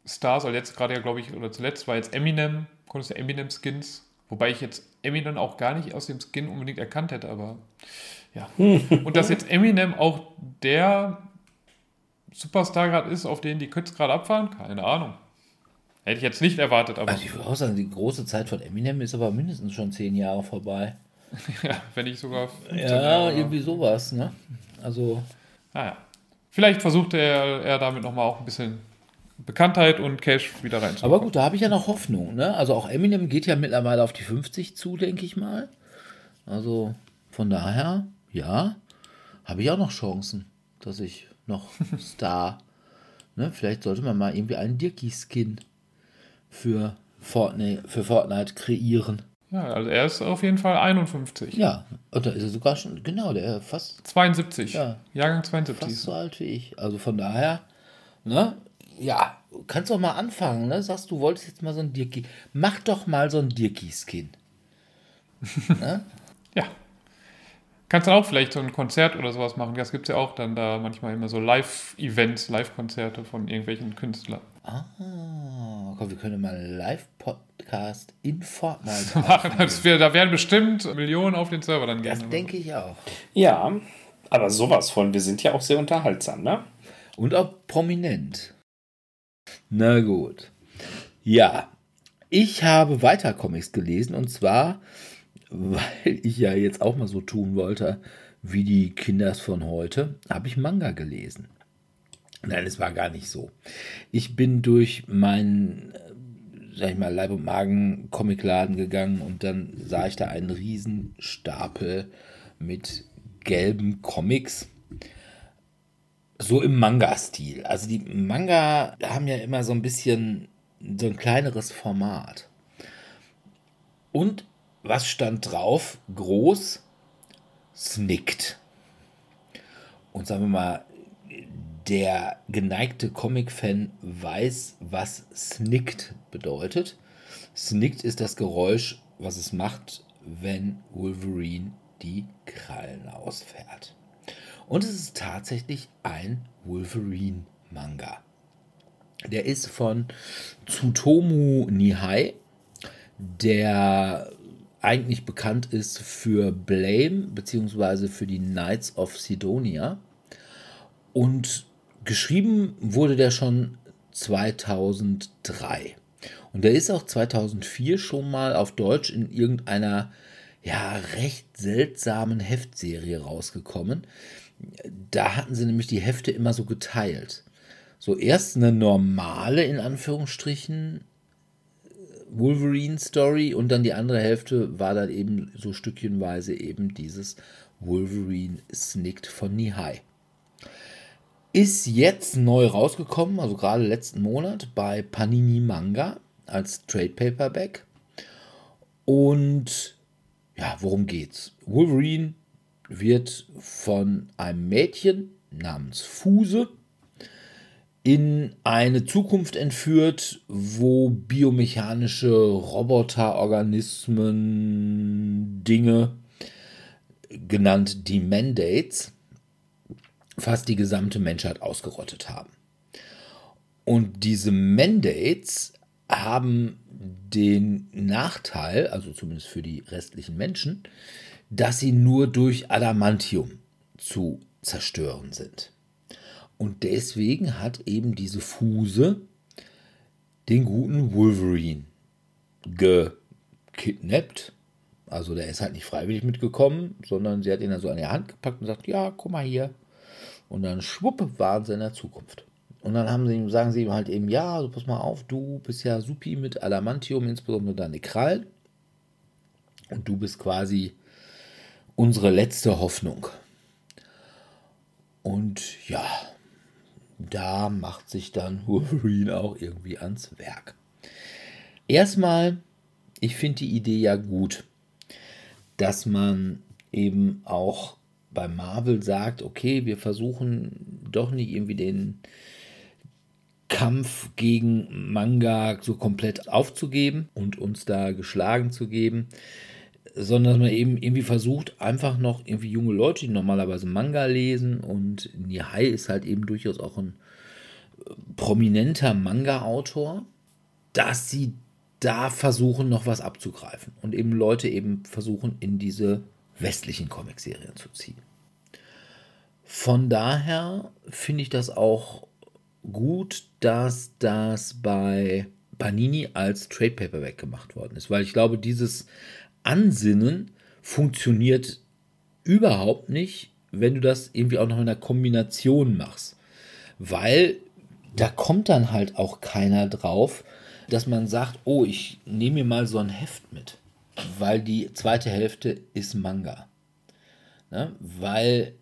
D: Stars, oder jetzt gerade ja, glaube ich, oder zuletzt war jetzt Eminem, konntest du Eminem-Skins, wobei ich jetzt Eminem auch gar nicht aus dem Skin unbedingt erkannt hätte, aber ja. *laughs* Und dass jetzt Eminem auch der Superstar gerade ist, auf den die Kids gerade abfahren, keine Ahnung. Hätte ich jetzt nicht erwartet, aber
B: Also ich würde auch sagen, die große Zeit von Eminem ist aber mindestens schon zehn Jahre vorbei. *laughs*
D: ja, wenn ich sogar 15
B: Ja, irgendwie sowas, ne? Also,
D: Naja. Vielleicht versucht er, er damit nochmal auch ein bisschen Bekanntheit und Cash wieder rein
B: aber gut, da habe ich ja noch Hoffnung, ne? Also auch Eminem geht ja mittlerweile auf die 50 zu, denke ich mal. Also von daher, ja, habe ich auch noch Chancen, dass ich noch *laughs* Star, ne? Vielleicht sollte man mal irgendwie einen Dirky-Skin für Fortnite, für Fortnite kreieren.
D: Ja, also er ist auf jeden Fall 51.
B: Ja, und da ist er sogar schon, genau, der fast
D: 72.
B: Ja.
D: Jahrgang 72.
B: fast so alt wie ich. Also von daher, ne? Ja, kannst doch mal anfangen, ne? Sagst du, wolltest jetzt mal so ein Dirki. Mach doch mal so ein Dirki-Skin. *laughs*
D: Ja. Kannst dann auch vielleicht so ein Konzert oder sowas machen. Das gibt es ja auch dann da manchmal immer so Live-Events, Live-Konzerte von irgendwelchen Künstlern.
B: Ah, komm, wir können mal einen Live-Podcast in Fortnite *laughs*
D: machen.
B: machen.
D: Das wär, da werden bestimmt Millionen auf den Server dann gehen.
B: Das denke ich auch.
C: Ja, aber sowas von. Wir sind ja auch sehr unterhaltsam, ne?
B: Und auch prominent. Na gut. Ja, ich habe weiter Comics gelesen und zwar, weil ich ja jetzt auch mal so tun wollte, wie die Kinders von heute, habe ich Manga gelesen. Nein, es war gar nicht so. Ich bin durch meinen, sag ich mal, Leib- und Magen-Comicladen gegangen und dann sah ich da einen riesen Stapel mit gelben Comics so im Manga-Stil. Also die Manga haben ja immer so ein bisschen so ein kleineres Format. Und was stand drauf? Groß, snickt. Und sagen wir mal, der geneigte Comic-Fan weiß, was snickt bedeutet. Snickt ist das Geräusch, was es macht, wenn Wolverine die Krallen ausfährt. Und es ist tatsächlich ein Wolverine-Manga. Der ist von Tsutomu Nihai, der eigentlich bekannt ist für Blame bzw. für die Knights of Sidonia. Und geschrieben wurde der schon 2003. Und der ist auch 2004 schon mal auf Deutsch in irgendeiner ja recht seltsamen Heftserie rausgekommen. Da hatten sie nämlich die Hefte immer so geteilt. So erst eine normale, in Anführungsstrichen, Wolverine-Story und dann die andere Hälfte war dann eben so stückchenweise eben dieses Wolverine Snicked von Nihai. Ist jetzt neu rausgekommen, also gerade letzten Monat bei Panini Manga als Trade Paperback. Und ja, worum geht's? Wolverine wird von einem Mädchen namens Fuse in eine Zukunft entführt, wo biomechanische Roboterorganismen, Dinge, genannt die Mandates, fast die gesamte Menschheit ausgerottet haben. Und diese Mandates haben den Nachteil, also zumindest für die restlichen Menschen, dass sie nur durch Adamantium zu zerstören sind. Und deswegen hat eben diese Fuse den guten Wolverine gekidnappt. Also der ist halt nicht freiwillig mitgekommen, sondern sie hat ihn dann so an die Hand gepackt und sagt, ja, guck mal hier. Und dann schwupp waren sie in der Zukunft. Und dann haben sie ihm, sagen sie ihm halt eben, ja, also pass mal auf, du bist ja supi mit Adamantium, insbesondere deine Krallen. Und du bist quasi unsere letzte Hoffnung. Und ja, da macht sich dann Wolverine auch irgendwie ans Werk. Erstmal, ich finde die Idee ja gut, dass man eben auch bei Marvel sagt, okay, wir versuchen doch nicht irgendwie den Kampf gegen Manga so komplett aufzugeben und uns da geschlagen zu geben, sondern dass man eben irgendwie versucht, einfach noch irgendwie junge Leute, die normalerweise Manga lesen und Nihai ist halt eben durchaus auch ein äh, prominenter Manga-Autor, dass sie da versuchen, noch was abzugreifen und eben Leute eben versuchen, in diese westlichen Comicserien zu ziehen. Von daher finde ich das auch gut, dass das bei Panini als Trade Paperback gemacht worden ist, weil ich glaube, dieses Ansinnen funktioniert überhaupt nicht, wenn du das irgendwie auch noch in einer Kombination machst. Weil da kommt dann halt auch keiner drauf, dass man sagt, oh, ich nehme mir mal so ein Heft mit. Weil die zweite Hälfte ist Manga. Ne? Weil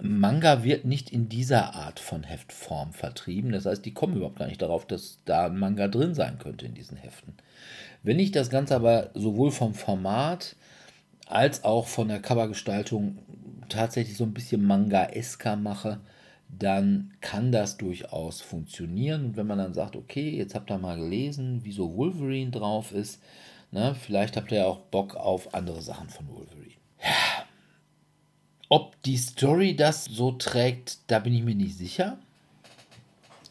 B: Manga wird nicht in dieser Art von Heftform vertrieben. Das heißt, die kommen überhaupt gar nicht darauf, dass da ein Manga drin sein könnte in diesen Heften. Wenn ich das Ganze aber sowohl vom Format als auch von der Covergestaltung tatsächlich so ein bisschen Manga-esker mache, dann kann das durchaus funktionieren. Und wenn man dann sagt, okay, jetzt habt ihr mal gelesen, wie so Wolverine drauf ist, ne, vielleicht habt ihr ja auch Bock auf andere Sachen von Wolverine. Ja. Ob die Story das so trägt, da bin ich mir nicht sicher.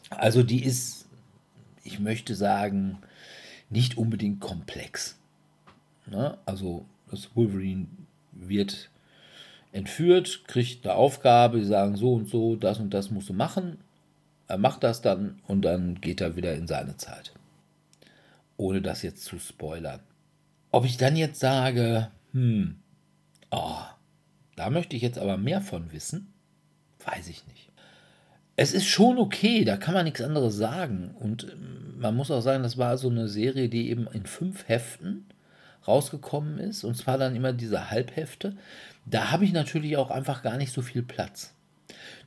B: Also die ist, ich möchte sagen, nicht unbedingt komplex. Ne? Also das Wolverine wird entführt, kriegt eine Aufgabe, sie sagen so und so, das und das musst du machen. Er macht das dann und dann geht er wieder in seine Zeit. Ohne das jetzt zu spoilern. Ob ich dann jetzt sage, hm, oh, da möchte ich jetzt aber mehr von wissen, weiß ich nicht es ist schon okay, da kann man nichts anderes sagen. Und ähm, man muss auch sagen, das war so eine Serie, die eben in fünf Heften rausgekommen ist. Und zwar dann immer diese Halbhefte. Da habe ich natürlich auch einfach gar nicht so viel Platz.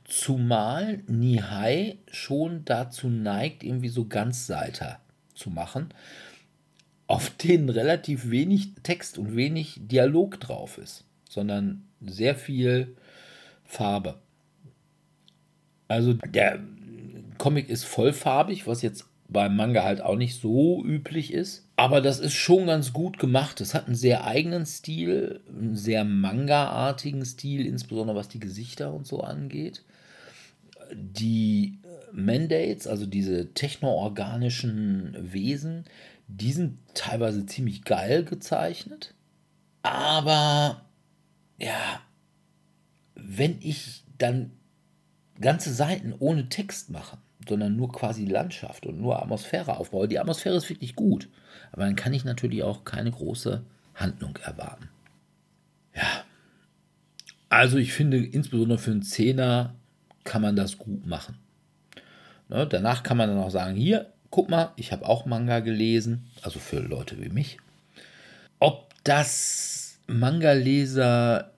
B: Zumal Nihai schon dazu neigt, irgendwie so Ganzseiter zu machen. auf denen relativ wenig Text und wenig Dialog drauf ist, sondern sehr viel Farbe. Also der Comic ist vollfarbig, was jetzt beim Manga halt auch nicht so üblich ist. Aber das ist schon ganz gut gemacht. Es hat einen sehr eigenen Stil, einen sehr Manga-artigen Stil, insbesondere was die Gesichter und so angeht. Die Mandates, also diese technoorganischen Wesen, die sind teilweise ziemlich geil gezeichnet. Aber ja, wenn ich dann ganze Seiten ohne Text mache, sondern nur quasi Landschaft und nur Atmosphäre aufbaue, die Atmosphäre ist wirklich gut. Aber dann kann ich natürlich auch keine große Handlung erwarten. Ja. Also ich finde, insbesondere für einen Zehner kann man das gut machen. Ne, danach kann man dann auch sagen, hier, guck mal, ich habe auch Manga gelesen, also für Leute wie mich. Ob das Manga-Leser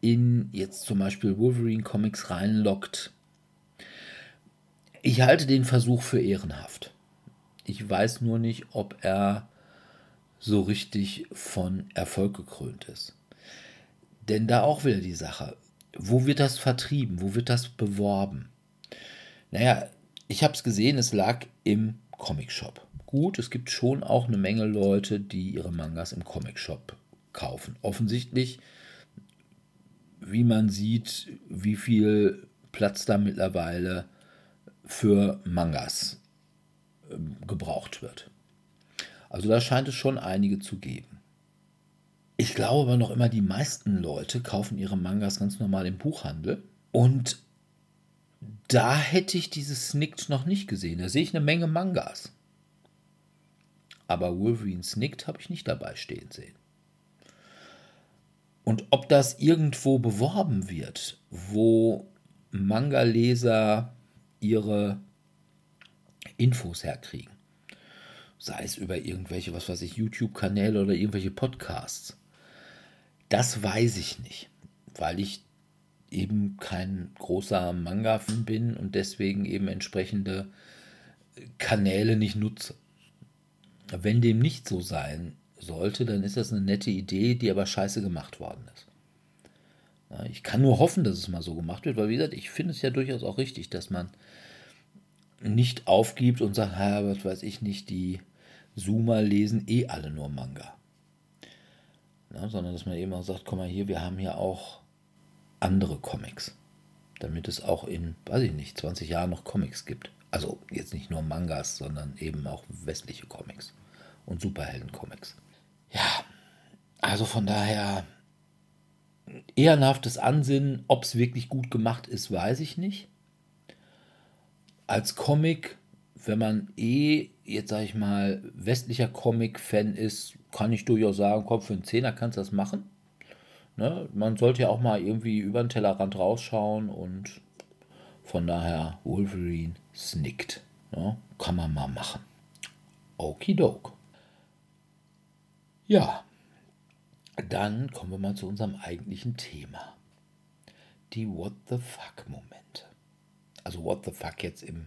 B: in jetzt zum Beispiel Wolverine Comics reinlockt, ich halte den Versuch für ehrenhaft. Ich weiß nur nicht, ob er so richtig von Erfolg gekrönt ist. Denn da auch wieder die Sache. Wo wird das vertrieben? Wo wird das beworben? Naja, ich habe es gesehen, es lag im Comicshop. Gut, es gibt schon auch eine Menge Leute, die ihre Mangas im Comicshop kaufen. Offensichtlich, wie man sieht, wie viel Platz da mittlerweile für Mangas ähm, gebraucht wird. Also da scheint es schon einige zu geben. Ich glaube aber noch immer, die meisten Leute kaufen ihre Mangas ganz normal im Buchhandel. Und da hätte ich dieses Snicked noch nicht gesehen. Da sehe ich eine Menge Mangas. Aber Wolverine Snicked habe ich nicht dabei stehen sehen. Und ob das irgendwo beworben wird, wo Manga-Leser ihre Infos herkriegen. Sei es über irgendwelche, was weiß ich, YouTube-Kanäle oder irgendwelche Podcasts. Das weiß ich nicht, weil ich eben kein großer Manga-Fan bin und deswegen eben entsprechende Kanäle nicht nutze. Wenn dem nicht so sein sollte, dann ist das eine nette Idee, die aber scheiße gemacht worden ist. Ich kann nur hoffen, dass es mal so gemacht wird, weil wie gesagt, ich finde es ja durchaus auch richtig, dass man nicht aufgibt und sagt, ha, was weiß ich nicht, die Zoomer lesen eh alle nur Manga. Ja, sondern dass man eben auch sagt, komm mal hier, wir haben hier auch andere Comics. Damit es auch in, weiß ich nicht, 20 Jahren noch Comics gibt. Also jetzt nicht nur Mangas, sondern eben auch westliche Comics und Superhelden-Comics. Ja, also von daher ehrenhaftes Ansinnen, ob es wirklich gut gemacht ist, weiß ich nicht als Comic, wenn man eh, jetzt sage ich mal, westlicher Comic-Fan ist, kann ich durchaus sagen, komm, für einen Zehner kannst du das machen. Ne? Man sollte ja auch mal irgendwie über den Tellerrand rausschauen und von daher Wolverine snickt. Ne? Kann man mal machen. Okidok. Ja, dann kommen wir mal zu unserem eigentlichen Thema. Die What the fuck Momente. Also what the fuck jetzt im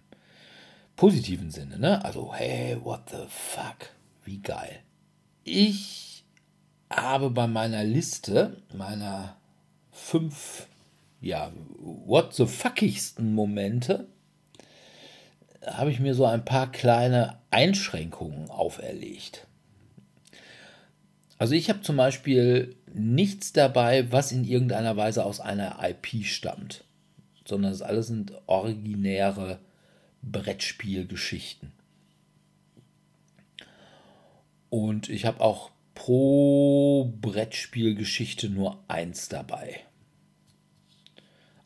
B: positiven Sinne, ne? Also hey, what the fuck, wie geil. Ich habe bei meiner Liste meiner fünf, ja, what the fuckigsten Momente, habe ich mir so ein paar kleine Einschränkungen auferlegt. Also ich habe zum Beispiel nichts dabei, was in irgendeiner Weise aus einer IP stammt sondern es alles sind originäre Brettspielgeschichten. Und ich habe auch pro Brettspielgeschichte nur eins dabei.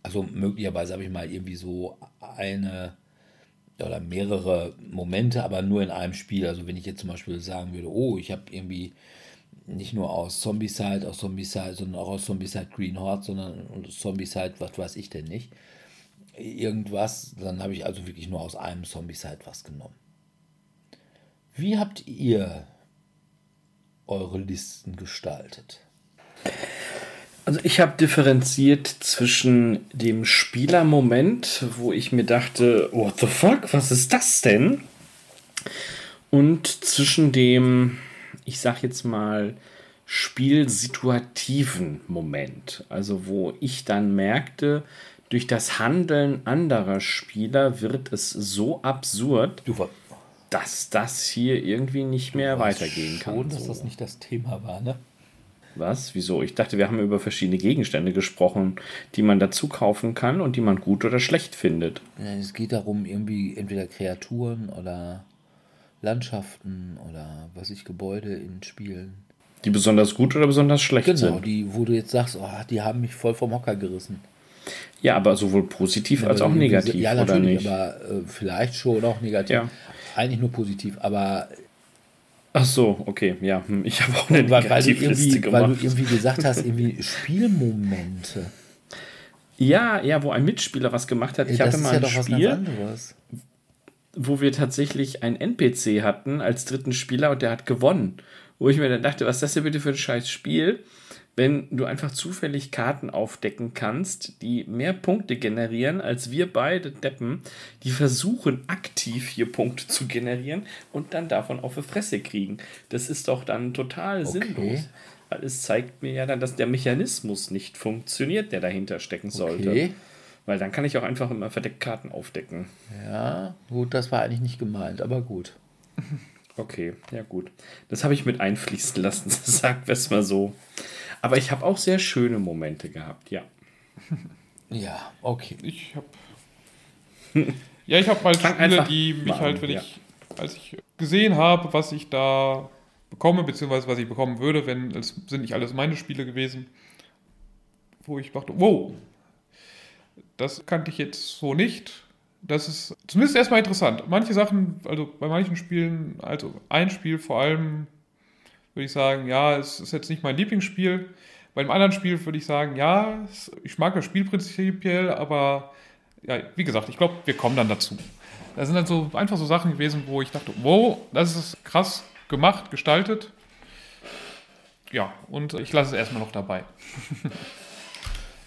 B: Also möglicherweise habe ich mal irgendwie so eine oder mehrere Momente, aber nur in einem Spiel. Also wenn ich jetzt zum Beispiel sagen würde, oh, ich habe irgendwie nicht nur aus Zombicide, aus Zombicide, sondern auch aus Zombicide Green Horde, sondern Zombicide, was weiß ich denn nicht. Irgendwas, dann habe ich also wirklich nur aus einem Zombicide was genommen. Wie habt ihr eure Listen gestaltet?
C: Also ich habe differenziert zwischen dem Spielermoment, wo ich mir dachte, what the fuck, was ist das denn? und zwischen dem, ich sag jetzt mal, spielsituativen Moment. Also wo ich dann merkte, durch das Handeln anderer Spieler wird es so absurd, dass das hier irgendwie nicht mehr weitergehen
B: schon,
C: kann.
B: dass
C: so.
B: das nicht das Thema war, ne?
C: Was? Wieso? Ich dachte, wir haben über verschiedene Gegenstände gesprochen, die man dazu kaufen kann und die man gut oder schlecht findet.
B: Es geht darum, irgendwie entweder Kreaturen oder Landschaften oder was ich Gebäude in Spielen.
C: Die besonders gut oder besonders schlecht
B: Genau,
C: sind.
B: die, wo du jetzt sagst, oh, die haben mich voll vom Hocker gerissen.
C: Ja, aber sowohl positiv als
B: Aber
C: auch negativ,
B: Ja,
C: oder
B: natürlich,
C: nicht?
B: aber äh, vielleicht schon auch negativ.
C: Ja.
B: Eigentlich nur positiv, aber
C: Ach so, okay, ja. hm, Ich habe auch eine
B: weil, weil, du
C: Negativliste
B: irgendwie, weil
C: gemacht.
B: du irgendwie gesagt hast, irgendwie *laughs* Spielmomente.
C: ja, ja, wo ein Mitspieler was gemacht hat. Ich
B: das
C: hatte
B: ist
C: mal
B: ja
C: ein
B: doch was ganz
C: Spiel,
B: anderes.
C: Wo wir tatsächlich einen NPC hatten als dritten Spieler und der hat gewonnen. Wo ich mir dann dachte, was ist das denn bitte für ein scheiß Spiel, wenn du einfach zufällig Karten aufdecken kannst, die mehr Punkte generieren als wir beide Deppen, die versuchen aktiv hier Punkte zu generieren und dann davon auf die Fresse kriegen. Das ist doch dann total sinnlos. Weil es zeigt mir ja dann, dass der Mechanismus nicht funktioniert, der dahinter stecken sollte.
B: Okay.
C: Weil dann kann ich auch einfach immer verdeckt Karten aufdecken.
B: Ja, gut, das war eigentlich nicht gemeint, aber gut.
C: Okay, ja gut. Das habe ich mit einfließen lassen, *laughs* wir es mal so. Aber ich habe auch sehr schöne Momente gehabt, ja. *laughs*
B: Ja, okay.
D: Ich habe. *laughs* Ja, ich habe halt
C: Fang
D: Spiele, die mich
C: mal
D: halt, wenn
C: ja.
D: ich, als ich gesehen habe, was ich da bekomme, beziehungsweise was ich bekommen würde, wenn es sind nicht alles meine Spiele gewesen, wo ich dachte, wow, das kannte ich jetzt so nicht. Das ist zumindest erstmal interessant. Manche Sachen, also bei manchen Spielen, also ein Spiel vor allem, würde ich sagen, ja, es ist jetzt nicht mein Lieblingsspiel. Bei einem anderen Spiel würde ich sagen, ja, ich mag das Spiel prinzipiell, aber ja, wie gesagt, ich glaube, wir kommen dann dazu. Da sind dann so einfach so Sachen gewesen, wo ich dachte, wow, das ist krass gemacht, gestaltet. Ja, und ich lasse es erstmal noch dabei. *laughs*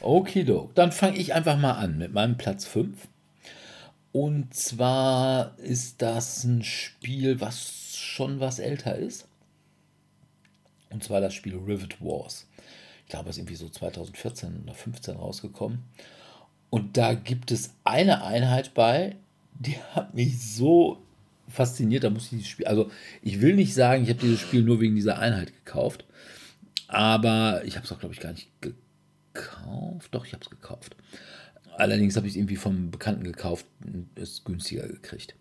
B: Okido. Dann fange ich einfach mal an mit meinem Platz 5. Und zwar ist das ein Spiel, was schon was älter ist. Und zwar das Spiel Rivet Wars. Ich glaube, es ist irgendwie so 2014 oder 15 rausgekommen. Und da gibt es eine Einheit bei, die hat mich so fasziniert. Da muss ich dieses Spiel, also ich will nicht sagen, ich habe dieses Spiel nur wegen dieser Einheit gekauft. Aber ich habe es auch, glaube ich, gar nicht gekauft. Doch, ich habe es gekauft. Allerdings habe ich es irgendwie vom Bekannten gekauft und es günstiger gekriegt.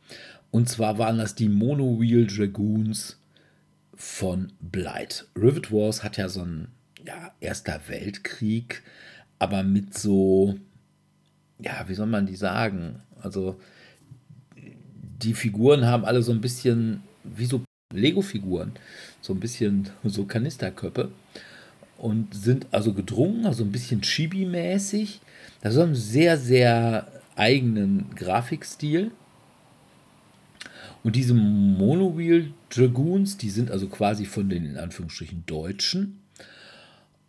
B: Und zwar waren das die Monowheel Dragoons von Blight. Rivet Wars hat ja so einen ja, Erster Weltkrieg, aber mit so, ja, wie soll man die sagen? Also die Figuren haben alle so ein bisschen wie so Lego-Figuren, so ein bisschen so Kanisterköpfe und sind also gedrungen, also ein bisschen chibi-mäßig. Das ist ein sehr, sehr eigenen Grafikstil. Und diese Monowheel Dragoons, die sind also quasi von den in Anführungsstrichen Deutschen.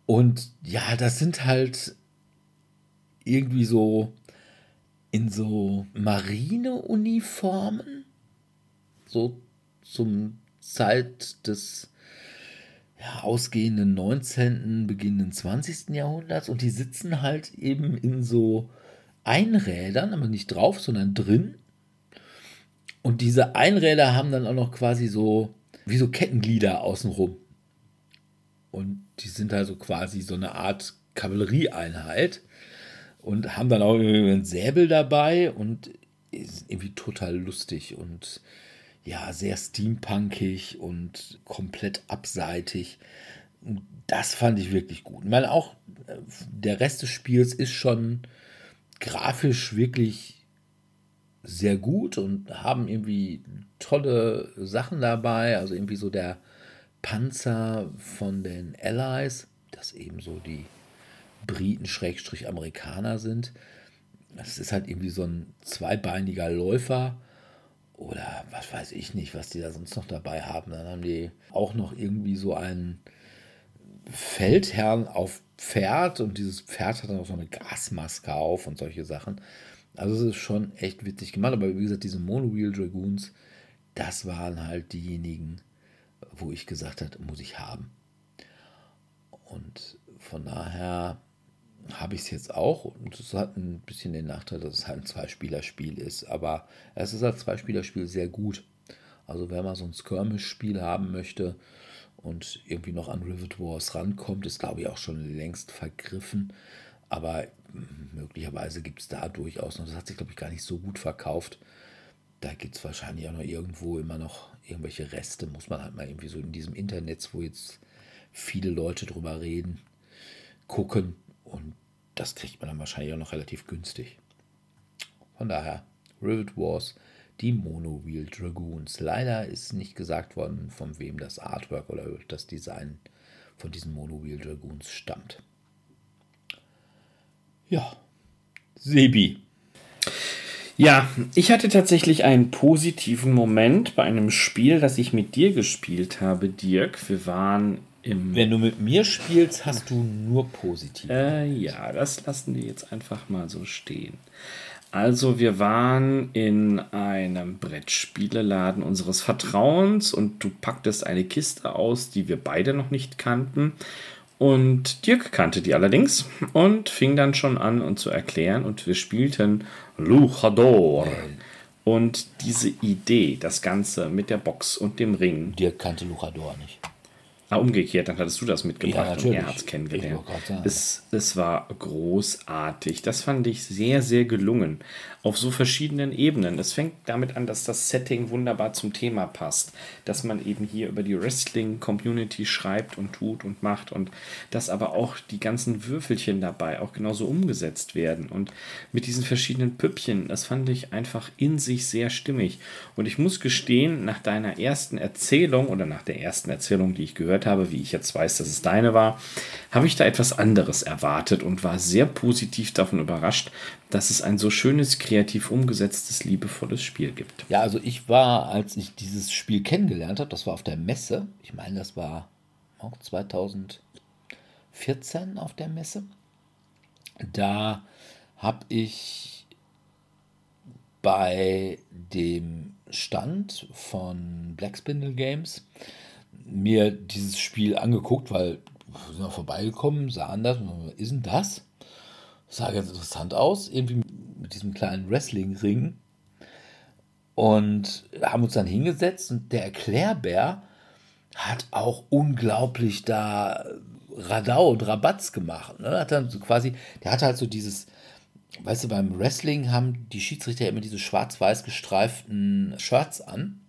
B: Und ja, das sind halt irgendwie so in so Marineuniformen, so zum Zeit des ja, ausgehenden 19., beginnenden 20. Jahrhunderts und die sitzen halt eben in so Einrädern, aber nicht drauf, sondern drin. Und diese Einräder haben dann auch noch quasi so wie so Kettenglieder außenrum. Und die sind also quasi so eine Art Kavallerieeinheit und haben dann auch irgendwie einen Säbel dabei und ist irgendwie total lustig und ja, sehr steampunkig und komplett abseitig. Das fand ich wirklich gut. Ich meine, auch äh, der Rest des Spiels ist schon grafisch wirklich sehr gut und haben irgendwie tolle Sachen dabei. Also irgendwie so der Panzer von den Allies, das eben so die Briten Schrägstrich Amerikaner sind. Das ist halt irgendwie so ein zweibeiniger Läufer oder was weiß ich nicht, was die da sonst noch dabei haben. Dann haben die auch noch irgendwie so einen Feldherrn auf Pferd und dieses Pferd hat dann auch so eine Gasmaske auf und solche Sachen. Also es ist schon echt witzig gemacht, aber wie gesagt, diese Monowheel Dragoons, das waren halt diejenigen, wo ich gesagt habe, muss ich haben. Und von daher habe ich es jetzt auch. Und es hat ein bisschen den Nachteil, dass es halt ein Zweispielerspiel ist. Aber es ist als Zweispielerspiel sehr gut. Also wenn man so ein Skirmish-Spiel haben möchte und irgendwie noch an Rivet Wars rankommt, ist glaube ich auch schon längst vergriffen. Aber möglicherweise gibt es da durchaus noch, das hat sich glaube ich gar nicht so gut verkauft. Da gibt es wahrscheinlich auch noch irgendwo immer noch irgendwelche Reste, muss man halt mal irgendwie so in diesem Internet, wo jetzt viele Leute drüber reden, gucken. Und das kriegt man dann wahrscheinlich auch noch relativ günstig. Von daher, Rivet Wars, die Mono Wheel Dragoons. Leider ist nicht gesagt worden, von wem das Artwork oder das Design von diesen Mono Wheel Dragoons stammt. Ja, Sebi.
C: Ja, ich hatte tatsächlich einen positiven Moment bei einem Spiel, das ich mit dir gespielt habe, Dirk. Wir waren im.
B: Wenn du mit mir spielst, hast du nur positiv.
C: Äh, ja, das lassen wir jetzt einfach mal so stehen. Also, wir waren in einem Brettspieleladen unseres Vertrauens und du packtest eine Kiste aus, die wir beide noch nicht kannten. Und Dirk kannte die allerdings und fing dann schon an, uns zu erklären. Und wir spielten Luchador. Und diese Idee, das Ganze mit der Box und dem Ring.
B: Dirk kannte Luchador nicht.
C: Ah, umgekehrt, dann hattest du das mitgebracht
B: Ja,
C: und er hat es kennengelernt. Es war großartig. Das fand ich sehr, sehr gelungen. Auf so verschiedenen Ebenen. Es fängt damit an, dass das Setting wunderbar zum Thema passt. Dass man eben hier über die Wrestling-Community schreibt und tut und macht und dass aber auch die ganzen Würfelchen dabei auch genauso umgesetzt werden. Und mit diesen verschiedenen Püppchen, das fand ich einfach in sich sehr stimmig. Und ich muss gestehen, nach deiner ersten Erzählung oder nach der ersten Erzählung, die ich gehört habe, wie ich jetzt weiß, dass es deine war, habe ich da etwas anderes erwartet und war sehr positiv davon überrascht, dass es ein so schönes, kreativ umgesetztes, liebevolles Spiel gibt.
B: Ja, also ich war, als ich dieses Spiel kennengelernt habe, das war auf der Messe. Ich meine, das war auch 2014 auf der Messe. Da habe ich bei dem Stand von Black Spindle Games mir dieses Spiel angeguckt, weil wir sind auch vorbeigekommen, sahen das, ist denn das? Sah ganz interessant aus, irgendwie mit diesem kleinen Wrestling-Ring. Und haben uns dann hingesetzt und der Erklärbär hat auch unglaublich da Radau und Rabatz gemacht. Ne? Hat dann so quasi, der hatte halt so dieses, weißt du, beim Wrestling haben die Schiedsrichter immer diese schwarz-weiß gestreiften Shirts an.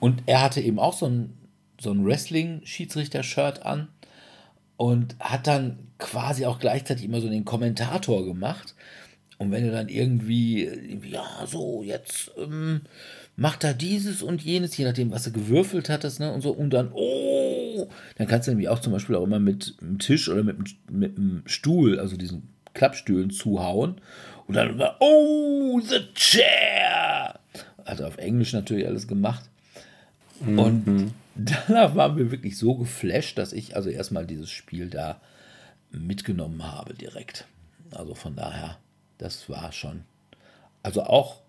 B: Und er hatte eben auch so ein, so ein Wrestling-Schiedsrichter-Shirt an und hat dann quasi auch gleichzeitig immer so den Kommentator gemacht. Und wenn du dann irgendwie, ja, so, jetzt ähm, macht er dieses und jenes, je nachdem, was du gewürfelt hattest, ne, und so, und dann, oh, dann kannst du nämlich auch zum Beispiel auch immer mit dem Tisch oder mit, dem- mit dem Stuhl, also diesen Klappstühlen zuhauen. Und dann immer, oh, the chair. Hat er auf Englisch natürlich alles gemacht. Und *laughs* danach waren wir wirklich so geflasht, dass ich also erstmal dieses Spiel da mitgenommen habe direkt. Also von daher, das war schon. Also auch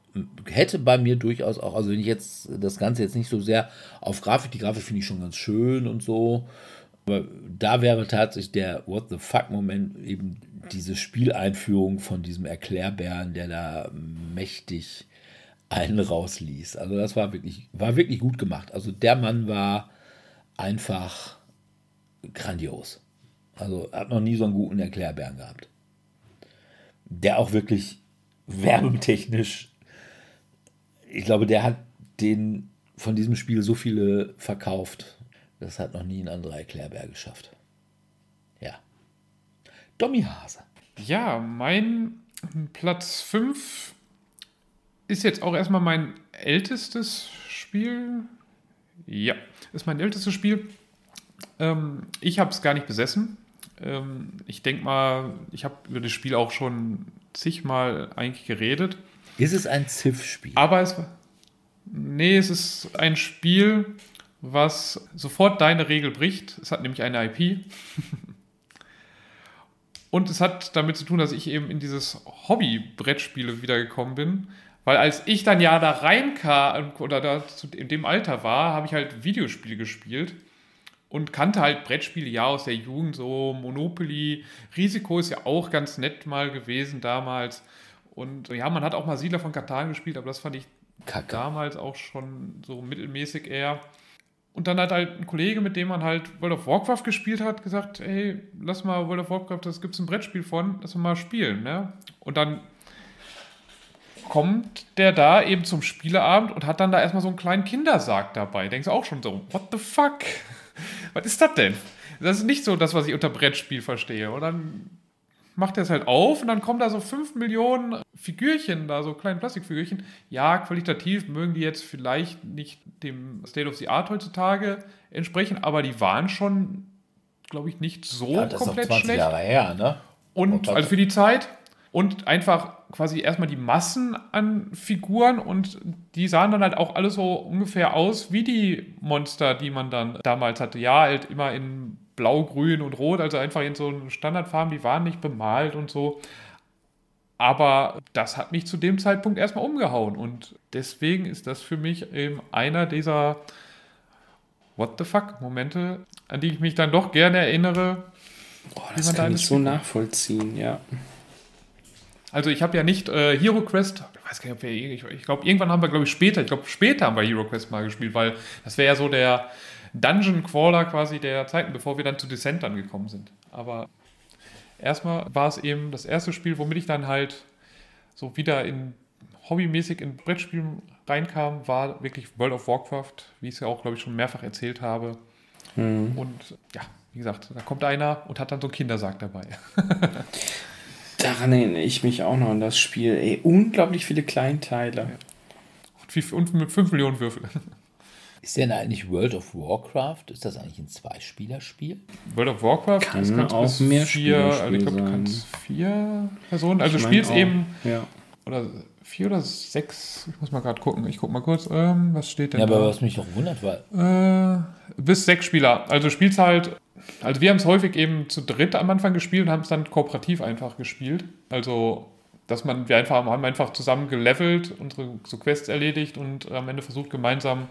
B: hätte bei mir durchaus auch, also wenn ich jetzt das Ganze jetzt nicht so sehr auf Grafik, die Grafik finde ich schon ganz schön und so. Aber da wäre tatsächlich der What the fuck-Moment eben diese Spieleinführung von diesem Erklärbären, der da mächtig einen rausließ. Also das war wirklich, war wirklich gut gemacht. Also der Mann war einfach grandios. Also hat noch nie so einen guten Erklärbären gehabt. Der auch wirklich werbetechnisch, ich glaube, der hat den von diesem Spiel so viele verkauft. Das hat noch nie ein anderer Erklärbär geschafft. Ja. Dommy Hase.
D: Ja, mein Platz 5 ist jetzt auch erstmal mein ältestes Spiel. Ja, ist mein ältestes Spiel. Ähm, ich habe es gar nicht besessen. Ähm, ich denke mal, ich habe über das Spiel auch schon zigmal eigentlich geredet.
B: Ist es ein Ziff-Spiel?
D: Aber es war. Nee, es ist ein Spiel, was sofort deine Regel bricht. Es hat nämlich eine IP. *laughs* Und es hat damit zu tun, dass ich eben in dieses Hobby-Brettspiele wiedergekommen bin. Weil als ich dann ja da reinkam oder da in dem Alter war, habe ich halt Videospiele gespielt und kannte halt Brettspiele ja aus der Jugend, so Monopoly. Risiko ist ja auch ganz nett mal gewesen damals. Und ja, man hat auch mal Siedler von Katan gespielt, aber das fand ich Kacke. damals auch schon so mittelmäßig eher. Und dann hat halt ein Kollege, mit dem man halt World of Warcraft gespielt hat, gesagt, hey, lass mal World of Warcraft, das gibt es ein Brettspiel von, lass mal spielen. Ne? Und dann kommt der da eben zum Spieleabend und hat dann da erstmal so einen kleinen Kindersarg dabei. Denkst du auch schon so, what the fuck? *laughs* Was ist das denn? Das ist nicht so das, was ich unter Brettspiel verstehe. Und dann macht er es halt auf und dann kommen da so 5 Millionen Figürchen, da so kleine Plastikfigürchen. Ja, qualitativ mögen die jetzt vielleicht nicht dem State of the Art heutzutage entsprechen, aber die waren schon, glaube ich, nicht so ja, das komplett ist 20 schlecht. Jahre her, ne? Und also für die Zeit und einfach quasi erstmal die Massen an Figuren und die sahen dann halt auch alle so ungefähr aus wie die Monster, die man dann damals hatte. Ja, halt immer in Blau, Grün und Rot, also einfach in so Standardfarben, die waren nicht bemalt und so. Aber das hat mich zu dem Zeitpunkt erstmal umgehauen und deswegen ist das für mich eben einer dieser What the fuck Momente, an die ich mich dann doch gerne erinnere.
C: Oh, das kann ich so nachvollziehen, ja.
D: Also ich habe ja nicht äh, Hero Quest, ich weiß gar nicht, ob wir, ich, ich glaube, irgendwann haben wir, glaube ich, später, ich glaube, später haben wir Hero Quest mal gespielt, weil das wäre ja so der, Dungeon Crawler quasi der Zeiten, bevor wir dann zu Descent dann gekommen sind. Aber erstmal war es eben das erste Spiel, womit ich dann halt so wieder in hobbymäßig in Brettspielen reinkam, war wirklich World of Warcraft, wie ich es ja auch, glaube ich, schon mehrfach erzählt habe. Mhm. Und ja, wie gesagt, da kommt einer und hat dann so einen Kindersarg dabei. *laughs*
C: Daran erinnere ich mich auch noch an das Spiel. Ey, unglaublich viele Kleinteile.
D: Ja. Und mit 5 Millionen Würfel.
B: Ist denn eigentlich World of Warcraft? Ist das eigentlich ein Zweispielerspiel?
D: World of Warcraft kann kann auch mehr vier, also ich glaube, du kannst vier Personen, also du spielst auch, eben ja. oder vier oder sechs, ich muss mal gerade gucken, ich gucke mal kurz, ähm, was steht denn
B: Ja, aber da? was mich auch wundert, weil...
D: Äh, bis sechs Spieler, also du spielst halt, also wir haben es häufig eben zu dritt am Anfang gespielt und haben es dann kooperativ einfach gespielt, also dass man, wir einfach haben einfach zusammen gelevelt, unsere so Quests erledigt und am Ende versucht gemeinsam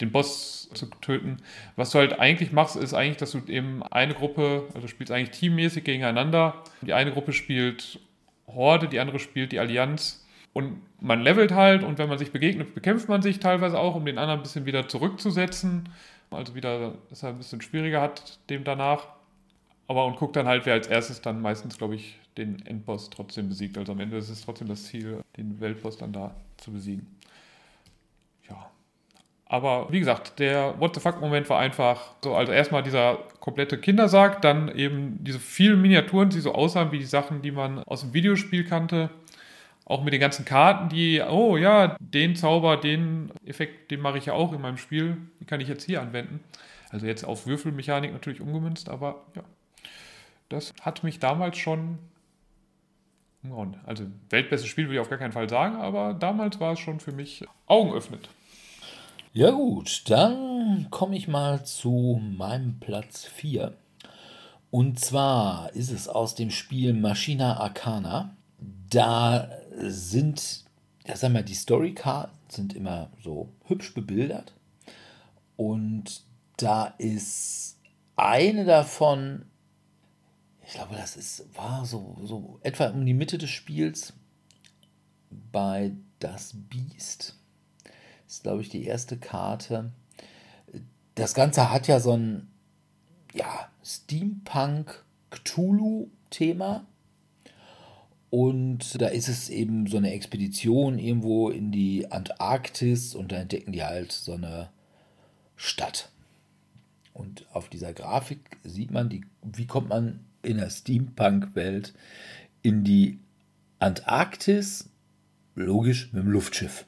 D: den Boss zu töten. Was du halt eigentlich machst, ist eigentlich, dass du eben eine Gruppe, also du spielst eigentlich teammäßig gegeneinander. Die eine Gruppe spielt Horde, die andere spielt die Allianz. Und man levelt halt und wenn man sich begegnet, bekämpft man sich teilweise auch, um den anderen ein bisschen wieder zurückzusetzen. Also wieder, dass er ein bisschen schwieriger hat, dem danach. Aber und guckt dann halt, wer als erstes dann meistens, glaube ich, den Endboss trotzdem besiegt. Also am Ende ist es trotzdem das Ziel, den Weltboss dann da zu besiegen. Aber wie gesagt, der What the fuck-Moment war einfach so, also erstmal dieser komplette Kindersarg, dann eben diese vielen Miniaturen, die so aussahen wie die Sachen, die man aus dem Videospiel kannte. Auch mit den ganzen Karten, die, oh ja, den Zauber, den Effekt, den mache ich ja auch in meinem Spiel, den kann ich jetzt hier anwenden. Also jetzt auf Würfelmechanik natürlich umgemünzt, aber ja. Das hat mich damals schon also weltbestes Spiel würde ich auf gar keinen Fall sagen, aber damals war es schon für mich augenöffnend.
B: Ja gut, dann komme ich mal zu meinem Platz 4. Und zwar ist es aus dem Spiel Machina Arcana. Da sind, ja sag mal, die Storykarten sind immer so hübsch bebildert. Und da ist eine davon, ich glaube, das ist, war so, so etwa um die Mitte des Spiels bei Das Biest ist, glaube ich, die erste Karte. Das Ganze hat ja so ein ja, Steampunk-Cthulhu-Thema. Und da ist es eben so eine Expedition irgendwo in die Antarktis und da entdecken die halt so eine Stadt. Und auf dieser Grafik sieht man, die, wie kommt man in der Steampunk-Welt in die Antarktis? Logisch mit dem Luftschiff.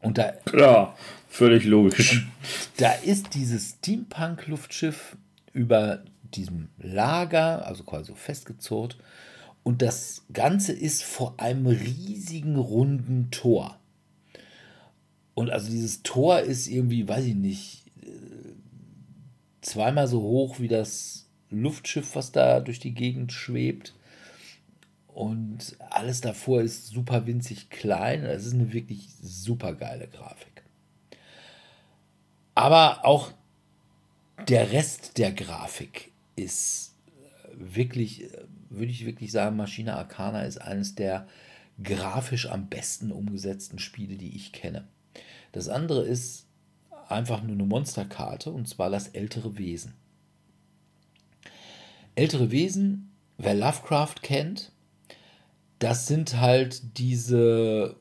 B: Und da,
C: Klar, völlig logisch.
B: Da ist dieses Steampunk-Luftschiff über diesem Lager, also quasi festgezurrt. Und das Ganze ist vor einem riesigen runden Tor. Und also dieses Tor ist irgendwie, weiß ich nicht, äh, zweimal so hoch wie das Luftschiff, was da durch die Gegend schwebt. und alles davor ist super winzig klein. Es ist eine wirklich super geile Grafik. Aber auch der Rest der Grafik ist wirklich, würde ich wirklich sagen, Maschine Arcana ist eines der grafisch am besten umgesetzten Spiele, die ich kenne. Das andere ist einfach nur eine Monsterkarte und zwar das ältere Wesen. Ältere Wesen, wer Lovecraft kennt, das sind halt diese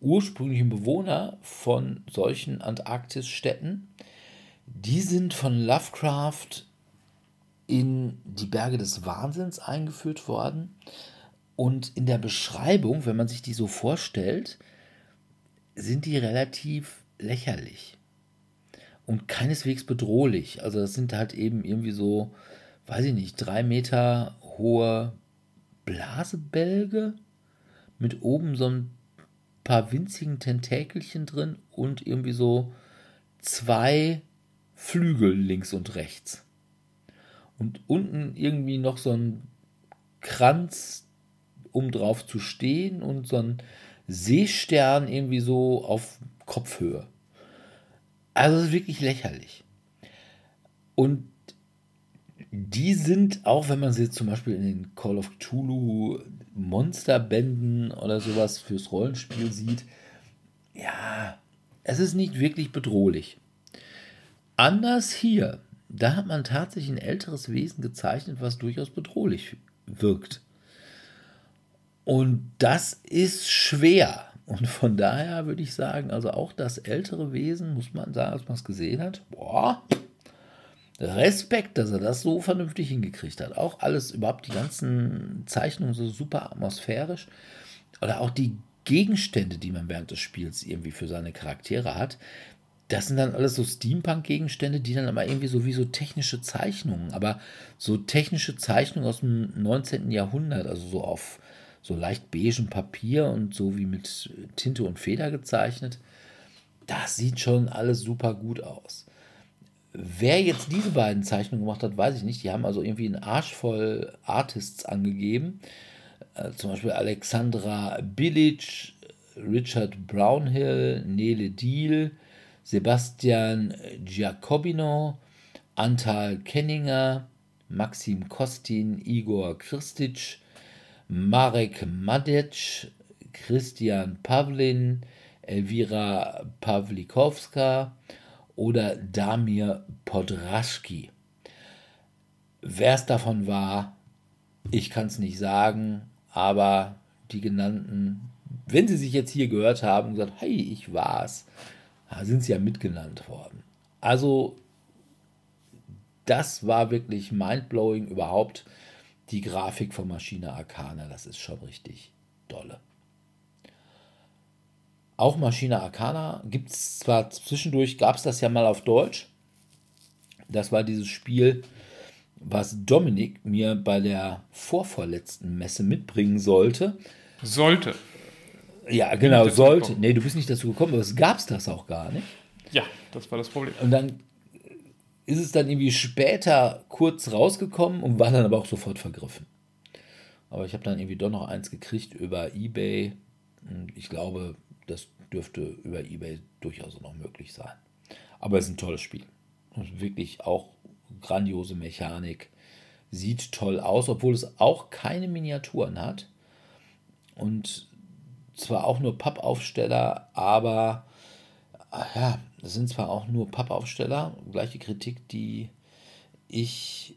B: ursprünglichen Bewohner von solchen Antarktisstädten. Die sind von Lovecraft in die Berge des Wahnsinns eingeführt worden. Und in der Beschreibung, wenn man sich die so vorstellt, sind die relativ lächerlich und keineswegs bedrohlich. Also das sind halt eben irgendwie so, weiß ich nicht, drei Meter hohe Blasebälge mit oben so ein paar winzigen Tentakelchen drin und irgendwie so zwei Flügel links und rechts. Und unten irgendwie noch so ein Kranz, um drauf zu stehen und so ein Seestern irgendwie so auf Kopfhöhe. Also es ist wirklich lächerlich. Und die sind, auch wenn man sie zum Beispiel in den Call of Cthulhu Monsterbänden oder sowas fürs Rollenspiel sieht, ja, es ist nicht wirklich bedrohlich. Anders hier, da hat man tatsächlich ein älteres Wesen gezeichnet, was durchaus bedrohlich wirkt. Und das ist schwer. Und von daher würde ich sagen, also auch das ältere Wesen, muss man sagen, als man es gesehen hat, boah, Respekt, dass er das so vernünftig hingekriegt hat. Auch alles, überhaupt die ganzen Zeichnungen so super atmosphärisch. Oder auch die Gegenstände, die man während des Spiels irgendwie für seine Charaktere hat. Das sind dann alles so Steampunk-Gegenstände, die dann aber irgendwie so wie so technische Zeichnungen, aber so technische Zeichnungen aus dem 19. Jahrhundert, also so auf so leicht beigem Papier und so wie mit Tinte und Feder gezeichnet. Das sieht schon alles super gut aus. Wer jetzt diese beiden Zeichnungen gemacht hat, weiß ich nicht. Die haben also irgendwie einen Arsch voll Artists angegeben. Äh, zum Beispiel Alexandra Bilic, Richard Brownhill, Nele Deal, Sebastian Giacobino, Antal Kenninger, Maxim Kostin, Igor Kristic, Marek Madec, Christian Pavlin, Elvira Pawlikowska oder Damir Podraschki. Wer es davon war, ich kann es nicht sagen, aber die genannten, wenn sie sich jetzt hier gehört haben und gesagt, hey, ich war's, sind sie ja mitgenannt worden. Also, das war wirklich mindblowing überhaupt die Grafik von Maschine Arcana, das ist schon richtig dolle. Auch Maschine Arcana gibt es zwar zwischendurch, gab es das ja mal auf Deutsch. Das war dieses Spiel, was Dominik mir bei der vorvorletzten Messe mitbringen sollte.
D: Sollte.
B: Ja, genau, sollte. Nee, du bist nicht dazu gekommen, aber es gab es das auch gar nicht.
D: Ja, das war das Problem.
B: Und dann ist es dann irgendwie später kurz rausgekommen und war dann aber auch sofort vergriffen. Aber ich habe dann irgendwie doch noch eins gekriegt über eBay. Ich glaube, das dürfte über eBay durchaus noch möglich sein. Aber es ist ein tolles Spiel. Wirklich auch grandiose Mechanik. Sieht toll aus, obwohl es auch keine Miniaturen hat. Und zwar auch nur Pappaufsteller, aber ja, das sind zwar auch nur Pappaufsteller, gleiche Kritik, die ich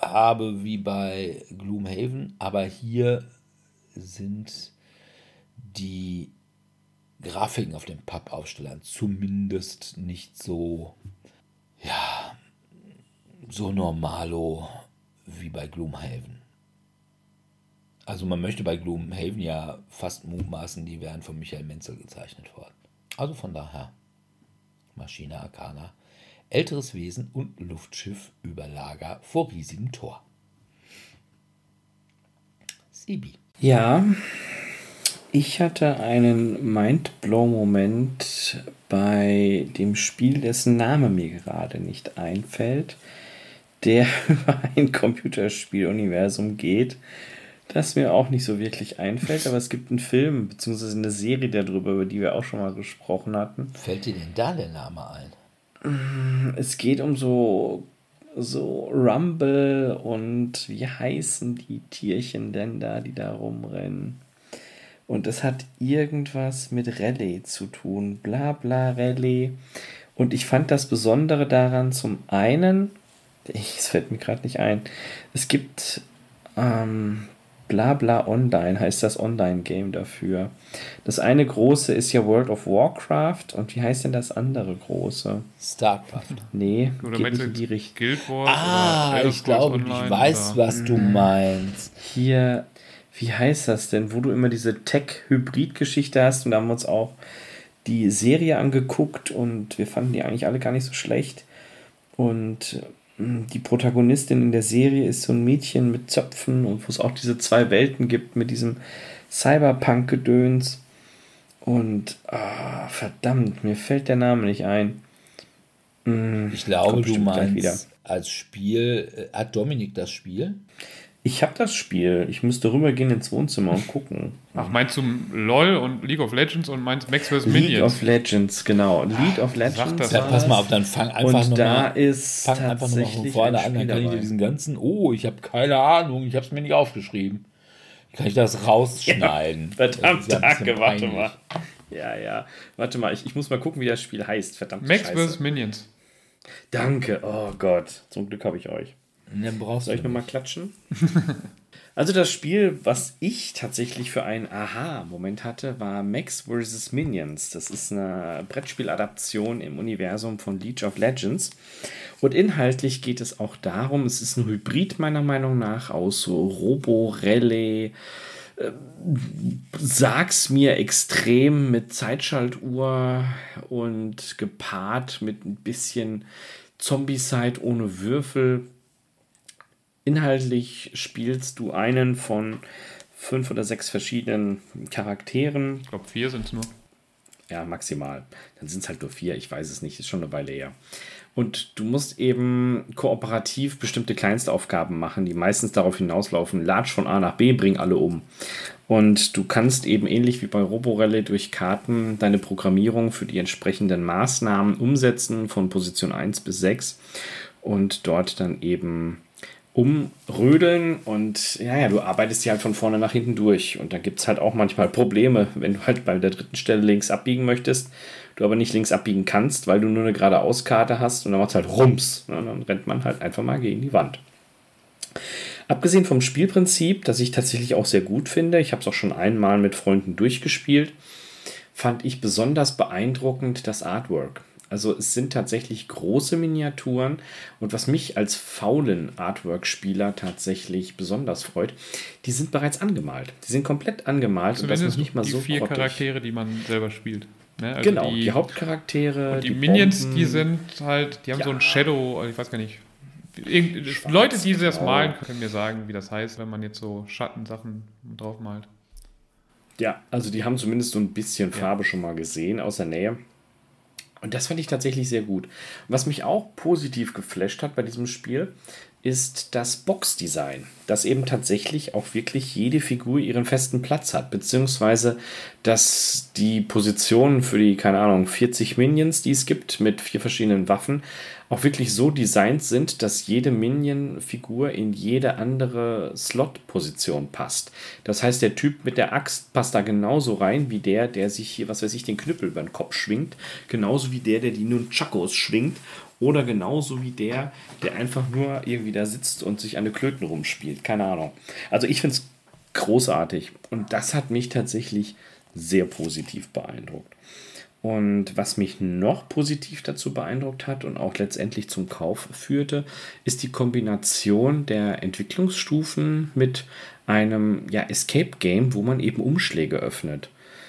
B: habe wie bei Gloomhaven, aber hier sind die Grafiken auf den Pappaufstellern zumindest nicht so, ja, so normalo wie bei Gloomhaven. Also man möchte bei Gloomhaven ja fast mutmaßen, die wären von Michael Menzel gezeichnet worden. Also von daher Maschine Arcana, älteres Wesen und Luftschiff über Lager vor riesigem Tor.
C: Sibi. Ja, ich hatte einen Mindblow-Moment bei dem Spiel, dessen Name mir gerade nicht einfällt, der *laughs* über ein Computerspieluniversum geht, das mir auch nicht so wirklich einfällt, aber es gibt einen Film bzw. eine Serie darüber, über die wir auch schon mal gesprochen hatten.
B: Fällt dir denn da der Name ein?
C: Es geht um so, so Rumble und wie heißen die Tierchen denn da, die da rumrennen? Und es hat irgendwas mit Rallye zu tun. Bla bla Rallye. Und ich fand das Besondere daran zum einen, *laughs* es fällt mir gerade nicht ein, es gibt ähm, Blabla Online heißt das Online-Game dafür. Das eine große ist ja World of Warcraft und wie heißt denn das andere große?
B: StarCraft.
C: Nee,
D: Oder
C: geht nicht
D: du
C: in die Richtung.
D: Guild Wars?
B: Ah, ich glaube, ich weiß,
D: oder-
B: was du meinst.
C: Hier, wie heißt das denn, wo du immer diese Tech-Hybrid-Geschichte hast und da haben wir uns auch die Serie angeguckt und wir fanden die eigentlich alle gar nicht so schlecht. Und die Protagonistin in der Serie ist so ein Mädchen mit Zöpfen und wo es auch diese zwei Welten gibt mit diesem Cyberpunk-Gedöns. Und ah, verdammt, mir fällt der Name nicht ein. Mh,
B: Ich glaube, du meinst
C: wieder.
B: als Spiel, äh, hat Dominik das Spiel?
C: Ich habe das Spiel. Ich müsste rübergehen ins Wohnzimmer und gucken.
D: Ach, meinst du LOL und League of Legends und meinst Max vs.
C: League
D: Minions?
C: of Legends, genau. League of Legends.
D: das
B: Ja, pass mal auf, dann fang einfach
C: und da
B: nochmal
C: ist
B: fang einfach noch mal von
C: tatsächlich
B: vorne
C: ein
B: an, dann
C: Spiel
B: kann ich dir
C: dabei.
B: diesen ganzen, oh, ich habe keine Ahnung, ich habe es mir nicht aufgeschrieben. Kann ich das rausschneiden?
C: Verdammt,
B: ja ein bisschen
C: danke, warte mal. Ja, ja. Warte mal, ich, ich muss mal gucken, wie das Spiel heißt. Verdammt.
D: Max vs. Minions.
C: Danke, oh Gott. Zum Glück habe ich euch.
B: Dann brauchst
C: Soll ich nochmal klatschen? *laughs* also das Spiel, was ich tatsächlich für einen Aha-Moment hatte, war Max vs. Minions. Das ist eine Brettspieladaption im Universum von League of Legends. Und inhaltlich geht es auch darum, es ist ein Hybrid meiner Meinung nach aus so Robo-Rallye, sag's mir extrem mit Zeitschaltuhr und gepaart mit ein bisschen Zombie-Side ohne Würfel. Inhaltlich spielst du einen von fünf oder sechs verschiedenen Charakteren.
D: Ich glaube, vier sind es nur.
C: Ja, maximal. Dann sind es halt nur vier, ich weiß es nicht, ist schon eine Weile her. Und du musst eben kooperativ bestimmte Kleinstaufgaben machen, die meistens darauf hinauslaufen, latsch von A nach B, bring alle um. Und du kannst eben ähnlich wie bei Roborelle durch Karten deine Programmierung für die entsprechenden Maßnahmen umsetzen von Position 1 bis 6 und dort dann eben umrödeln und ja, ja, du arbeitest die halt von vorne nach hinten durch und da gibt es halt auch manchmal Probleme, wenn du halt bei der dritten Stelle links abbiegen möchtest, du aber nicht links abbiegen kannst, weil du nur eine geradeauskarte hast und dann macht halt Rums. Ne? Dann rennt man halt einfach mal gegen die Wand. Abgesehen vom Spielprinzip, das ich tatsächlich auch sehr gut finde, ich habe es auch schon einmal mit Freunden durchgespielt, fand ich besonders beeindruckend das Artwork. Also es sind tatsächlich große Miniaturen und was mich als faulen Artwork-Spieler tatsächlich besonders freut, die sind bereits angemalt. Die sind komplett angemalt und das
D: Zumindest
C: ist nicht mal
D: die
C: so
D: vier
C: grottig.
D: Charaktere, die man selber spielt. Ne? Also
C: Genau, die,
D: die,
C: Hauptcharaktere.
D: und die, Minions,
C: Bomben.
D: die sind halt, die haben
C: Ja.
D: so ein Shadow, ich weiß gar nicht.
C: Schwarz,
D: Leute, die das
C: genau.
D: malen, können mir sagen, wie das heißt, wenn man jetzt so Schattensachen drauf malt.
C: Ja, also die haben zumindest so ein bisschen Farbe schon mal gesehen aus der Nähe. Und das fand ich tatsächlich sehr gut. Was mich auch positiv geflasht hat bei diesem Spiel, ist das Boxdesign, dass eben tatsächlich auch wirklich jede Figur ihren festen Platz hat, beziehungsweise dass die Positionen für die, keine Ahnung, 40 Minions, die es gibt, mit vier verschiedenen Waffen, auch wirklich so designt sind, dass jede Minion-Figur in jede andere Slot-Position passt. Das heißt, der Typ mit der Axt passt da genauso rein wie der, der sich hier, was weiß ich, den Knüppel über den Kopf schwingt, genauso wie der, der die Nunchakos schwingt oder genauso wie der, der einfach nur irgendwie da sitzt und sich an den Klöten rumspielt. Keine Ahnung. Also ich finde es großartig und das hat mich tatsächlich sehr positiv beeindruckt. Und was mich noch positiv dazu beeindruckt hat und auch letztendlich zum Kauf führte, ist die Kombination der Entwicklungsstufen mit einem ja, Escape Game, wo man eben Umschläge öffnet.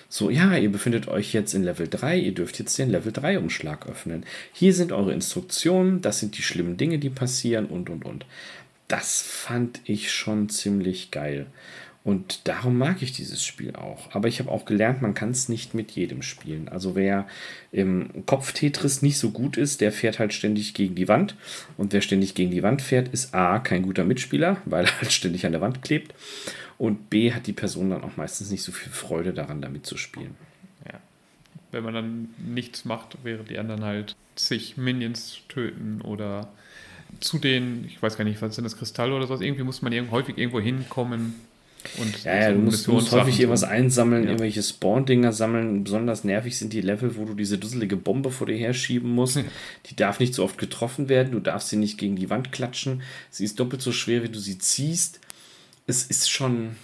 C: So, ja, ihr befindet euch jetzt in Level 3, ihr dürft jetzt den Level 3 Umschlag öffnen. Hier sind eure Instruktionen, das sind die schlimmen Dinge, die passieren und und und. Das fand ich schon ziemlich geil. Und darum mag ich dieses Spiel auch. Aber ich habe auch gelernt, man kann es nicht mit jedem spielen. Also wer im Kopf-Tetris nicht so gut ist, der fährt halt ständig gegen die Wand. Und wer ständig gegen die Wand fährt, ist A, kein guter Mitspieler, *laughs* weil er halt ständig an der Wand klebt. Und B hat die Person dann auch meistens nicht so viel Freude daran, damit zu spielen.
D: Ja. Wenn man dann nichts macht, während die anderen halt zig Minions töten oder zu den, ich weiß gar nicht, was sind das, Kristalle oder sowas, irgendwie muss man häufig irgendwo hinkommen. Und
C: ja, ja du musst, musst häufig irgendwas einsammeln, ja. irgendwelche Spawn-Dinger sammeln. Besonders nervig sind die Level, wo du diese dusselige Bombe vor dir herschieben musst. die darf nicht so oft getroffen werden. Du darfst sie nicht gegen die Wand klatschen. Sie ist doppelt so schwer, wie du sie ziehst. Es ist schon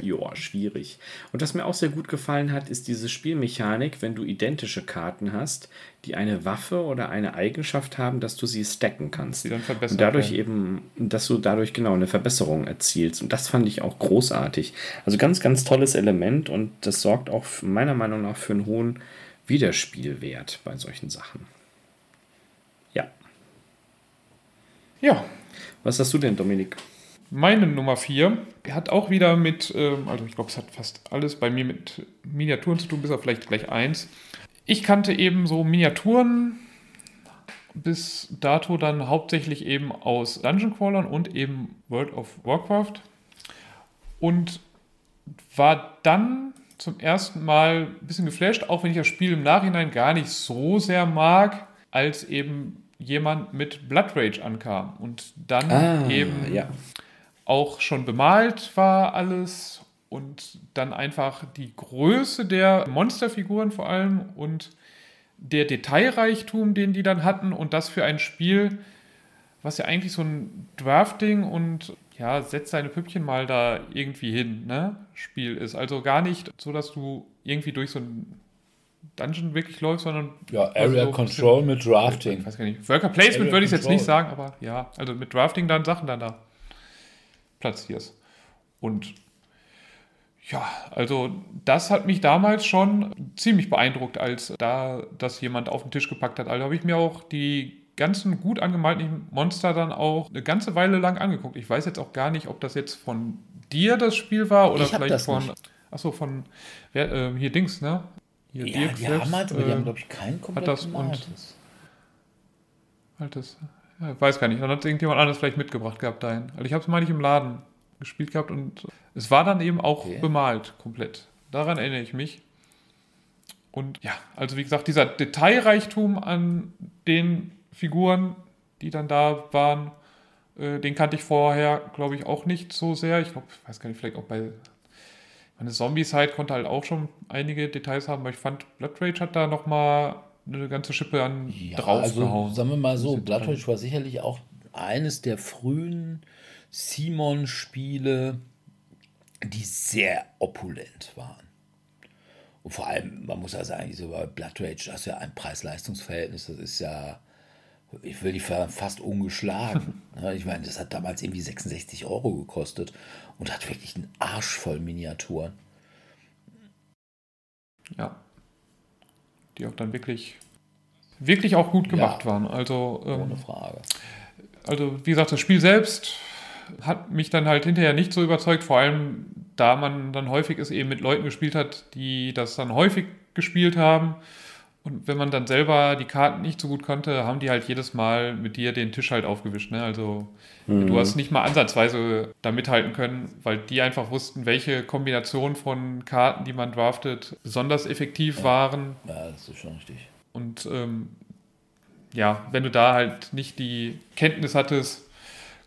C: ja, schwierig. Und was mir auch sehr gut gefallen hat, ist diese Spielmechanik, wenn du identische Karten hast, die eine Waffe oder eine Eigenschaft haben, dass du sie stacken kannst. und dadurch können. eben, dass du dadurch genau eine Verbesserung erzielst. Und das fand ich auch großartig. Also ganz, ganz tolles Element und das sorgt auch meiner Meinung nach für einen hohen Wiederspielwert bei solchen Sachen. Ja.
D: Ja.
C: Was hast du denn, Dominik?
D: Meine Nummer 4 hat auch wieder mit, ähm, also ich glaube, es hat fast alles bei mir mit Miniaturen zu tun, bis auf vielleicht gleich eins. Ich kannte eben so Miniaturen bis dato dann hauptsächlich eben aus Dungeon Crawlern und eben World of Warcraft. Und war dann zum ersten Mal ein bisschen geflasht, auch wenn ich das Spiel im Nachhinein gar nicht so sehr mag, als eben jemand mit Blood Rage ankam. Und dann ah, eben ja auch schon bemalt war alles und dann einfach die Größe der Monsterfiguren vor allem und der Detailreichtum, den die dann hatten und das für ein Spiel, was ja eigentlich so ein Drafting und ja, setz deine Püppchen mal da irgendwie hin, ne? Spiel ist. Also gar nicht so, dass du irgendwie durch so ein Dungeon wirklich läufst, sondern.
B: Ja, Area so Control mit Drafting.
D: Ich weiß gar nicht. Worker Placement würde ich jetzt nicht sagen, aber ja, also mit Drafting dann Sachen dann da platzierst. Und ja, also das hat mich damals schon ziemlich beeindruckt, als da das jemand auf den Tisch gepackt hat. Also habe ich mir auch die ganzen gut angemalten Monster dann auch eine ganze Weile lang angeguckt. Ich weiß jetzt auch gar nicht, ob das jetzt von dir das Spiel war oder vielleicht von. Nicht. Achso, von wer, äh, hier Dings, ne? Hier
B: ja, Dirk die selbst, haben halt, aber die haben, glaube ich, kein komplett
D: hat das und, Altes. Ja, weiß gar nicht. Dann hat irgendjemand anderes vielleicht mitgebracht gehabt dahin. Also ich habe es mal nicht im Laden gespielt gehabt und es war dann eben auch okay. bemalt komplett. Daran erinnere ich mich. Und ja, also wie gesagt, dieser Detailreichtum an den Figuren, die dann da waren, äh, den kannte ich vorher, glaube ich, auch nicht so sehr. Ich glaube, ich weiß gar nicht, vielleicht auch bei meine Zombie-Side konnte halt auch schon einige Details haben, aber ich fand Blood Rage hat da nochmal eine ganze Schippe an
B: ja, draufgehauen. Also, sagen wir mal so, Blood Rage war sicherlich auch eines der frühen Simon-Spiele, die sehr opulent waren. Und vor allem, man muss ja sagen, so bei Blood Rage, das ist ja ein Preis-Leistungs-Verhältnis, das ist ja, ich will die fast ungeschlagen. *laughs* Ich meine, das hat damals irgendwie 66 Euro gekostet und hat wirklich einen Arsch voll Miniaturen.
D: Ja die auch dann wirklich, wirklich auch gut gemacht ja, waren. Also,
B: ähm, ohne Frage.
D: Also, wie gesagt, das Spiel selbst hat mich dann halt hinterher nicht so überzeugt, vor allem da man dann häufig es eben mit Leuten gespielt hat, die das dann häufig gespielt haben. Und wenn man dann selber die Karten nicht so gut konnte, haben die halt jedes Mal mit dir den Tisch halt aufgewischt. Ne? Also mhm. du hast nicht mal ansatzweise da mithalten können, weil die einfach wussten, welche Kombination von Karten, die man draftet, besonders effektiv
B: ja.
D: waren.
B: Ja, das ist schon richtig.
D: Und ähm, ja, wenn du da halt nicht die Kenntnis hattest,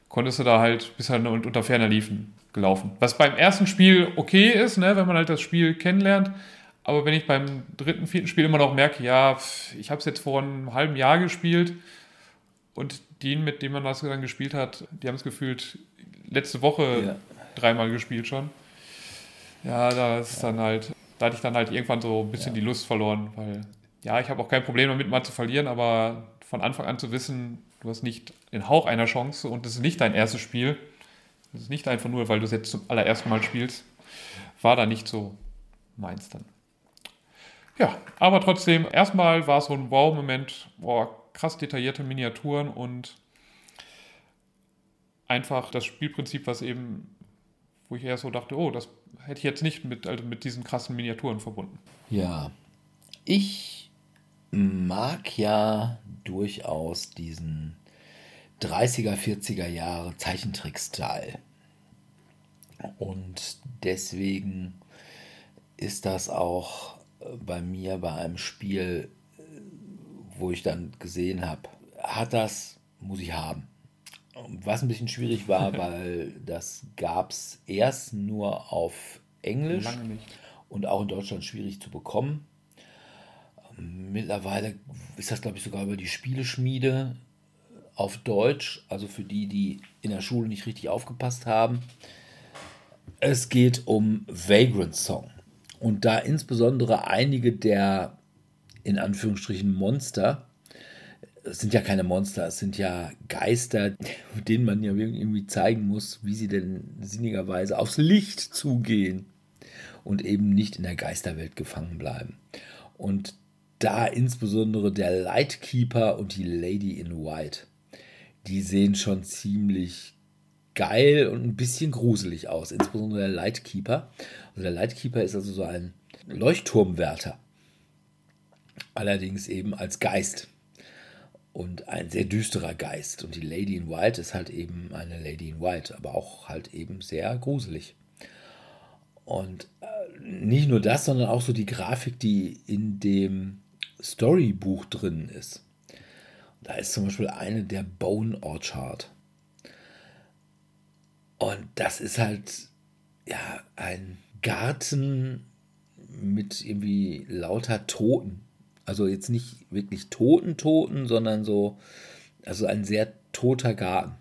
D: konntest du da halt bis halt unter ferner Liefen gelaufen. Was beim ersten Spiel okay ist, ne, wenn man halt das Spiel kennenlernt. Aber wenn ich beim dritten, vierten Spiel immer noch merke, ja, ich habe es jetzt vor einem halben Jahr gespielt und die, mit denen man das dann gespielt hat, die haben es gefühlt letzte Woche ja. dreimal gespielt schon. Ja, da ist ja. dann halt, da hatte ich dann halt irgendwann so ein bisschen ja. die Lust verloren, weil ja, ich habe auch kein Problem damit, mal zu verlieren, aber von Anfang an zu wissen, du hast nicht den Hauch einer Chance und es ist nicht dein erstes Spiel, es ist nicht einfach nur, weil du es jetzt zum allerersten Mal spielst, war da nicht so meins dann. Ja, aber trotzdem, erstmal war es so ein Wow-Moment, boah, krass detaillierte Miniaturen und einfach das Spielprinzip, was eben, wo ich eher so dachte, oh, das hätte ich jetzt nicht mit, also mit diesen krassen Miniaturen verbunden.
B: Ja, ich mag ja durchaus diesen 30er, 40er Jahre Zeichentrick-Style. Und deswegen ist das auch bei mir bei einem Spiel, äh, wo ich dann gesehen habe, hat das, muss ich haben. Was ein bisschen schwierig war, *laughs* weil das gab es erst nur auf Englisch und auch in Deutschland schwierig zu bekommen. Mittlerweile ist das, glaube ich, sogar über die Spieleschmiede auf Deutsch, also für die, die in der Schule nicht richtig aufgepasst haben. Es geht um Vagrant Song. Und da insbesondere einige der in Anführungsstrichen Monster, es sind ja keine Monster, es sind ja Geister, *laughs* denen man ja irgendwie zeigen muss, wie sie denn sinnigerweise aufs Licht zugehen und eben nicht in der Geisterwelt gefangen bleiben. Und da insbesondere der Lightkeeper und die Lady in White, die sehen schon ziemlich geil und ein bisschen gruselig aus, insbesondere der Lightkeeper. Also der Lightkeeper ist also so ein Leuchtturmwärter, allerdings eben als Geist und ein sehr düsterer Geist. Und die Lady in White ist halt eben eine Lady in White, aber auch halt eben sehr gruselig. Und äh, nicht nur das, sondern auch so die Grafik, die in dem Storybuch drin ist. Da ist zum Beispiel eine der Bone Orchard. Und das ist halt ja ein Garten mit irgendwie lauter Toten. Also jetzt nicht wirklich toten Toten, sondern so, also ein sehr toter Garten,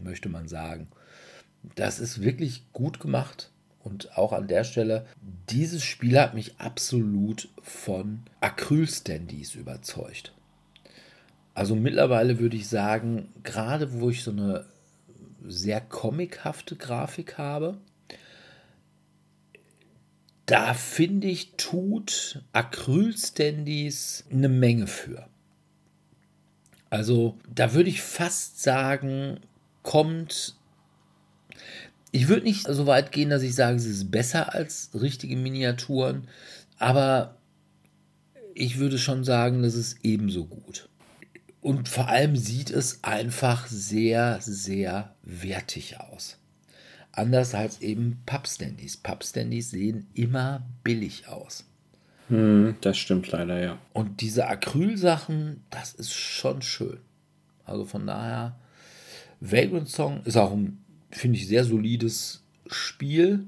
B: möchte man sagen. Das ist wirklich gut gemacht. Und auch an der Stelle, dieses Spiel hat mich absolut von Acryl-Standys überzeugt. Also mittlerweile würde ich sagen, gerade wo ich so eine sehr comichafte Grafik habe, da finde ich, tut Acryl-Standys eine Menge für. Also da würde ich fast sagen, kommt ich würde nicht so weit gehen, dass ich sage, sie ist besser als richtige Miniaturen, aber ich würde schon sagen, das ist ebenso gut. Und vor allem sieht es einfach sehr, sehr wertig aus. Anders als eben Pappstandys. Pappstandys sehen immer billig aus.
C: Hm, das stimmt leider, ja.
B: Und diese Acrylsachen, das ist schon schön. Also von daher, Vagrant Song ist auch ein finde ich, sehr solides Spiel.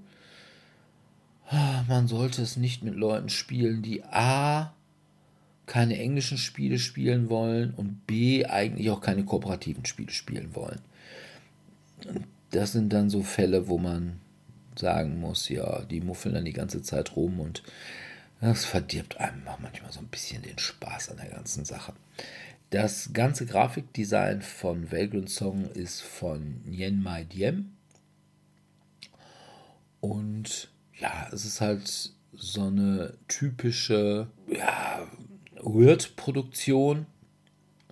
B: Ah, man sollte es nicht mit Leuten spielen, die A keine englischen Spiele spielen wollen und B eigentlich auch keine kooperativen Spiele spielen wollen. Das sind dann so Fälle, wo man sagen muss, ja, die muffeln dann die ganze Zeit rum und das verdirbt einem manchmal so ein bisschen den Spaß an der ganzen Sache. Das ganze Grafikdesign von Vagrant Song ist von Yen Mai Diem. Und ja, es ist halt so eine typische ja, Weird-Produktion,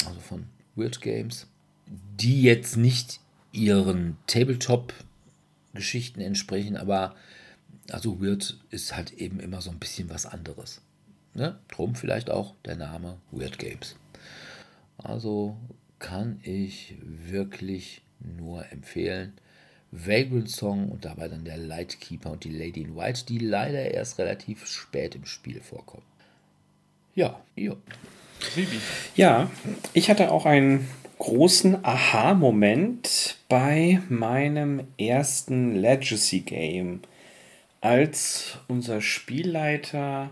B: also von Weird Games, die jetzt nicht ihren Tabletop-Geschichten entsprechen, aber also Weird ist halt eben immer so ein bisschen was anderes. Ne? Drum vielleicht auch der Name Weird Games. Also kann ich wirklich nur empfehlen. Vagrant Song und dabei dann der Lightkeeper und die Lady in White, die leider erst relativ spät im Spiel vorkommen. Ja, jo.
C: Ja, ich hatte auch einen großen Aha-Moment bei meinem ersten Legacy-Game, als unser Spielleiter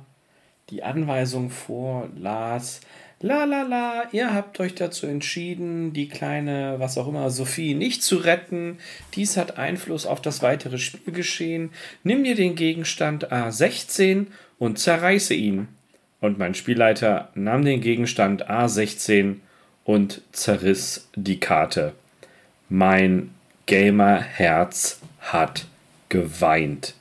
C: die Anweisung vorlas, la la la, ihr habt euch dazu entschieden, die kleine, was auch immer, Sophie nicht zu retten. Dies hat Einfluss auf das weitere Spielgeschehen. Nimm dir den Gegenstand A16 und zerreiße ihn. Und mein Spielleiter nahm den Gegenstand A16 und zerriss die Karte. Mein Gamer-Herz hat geweint.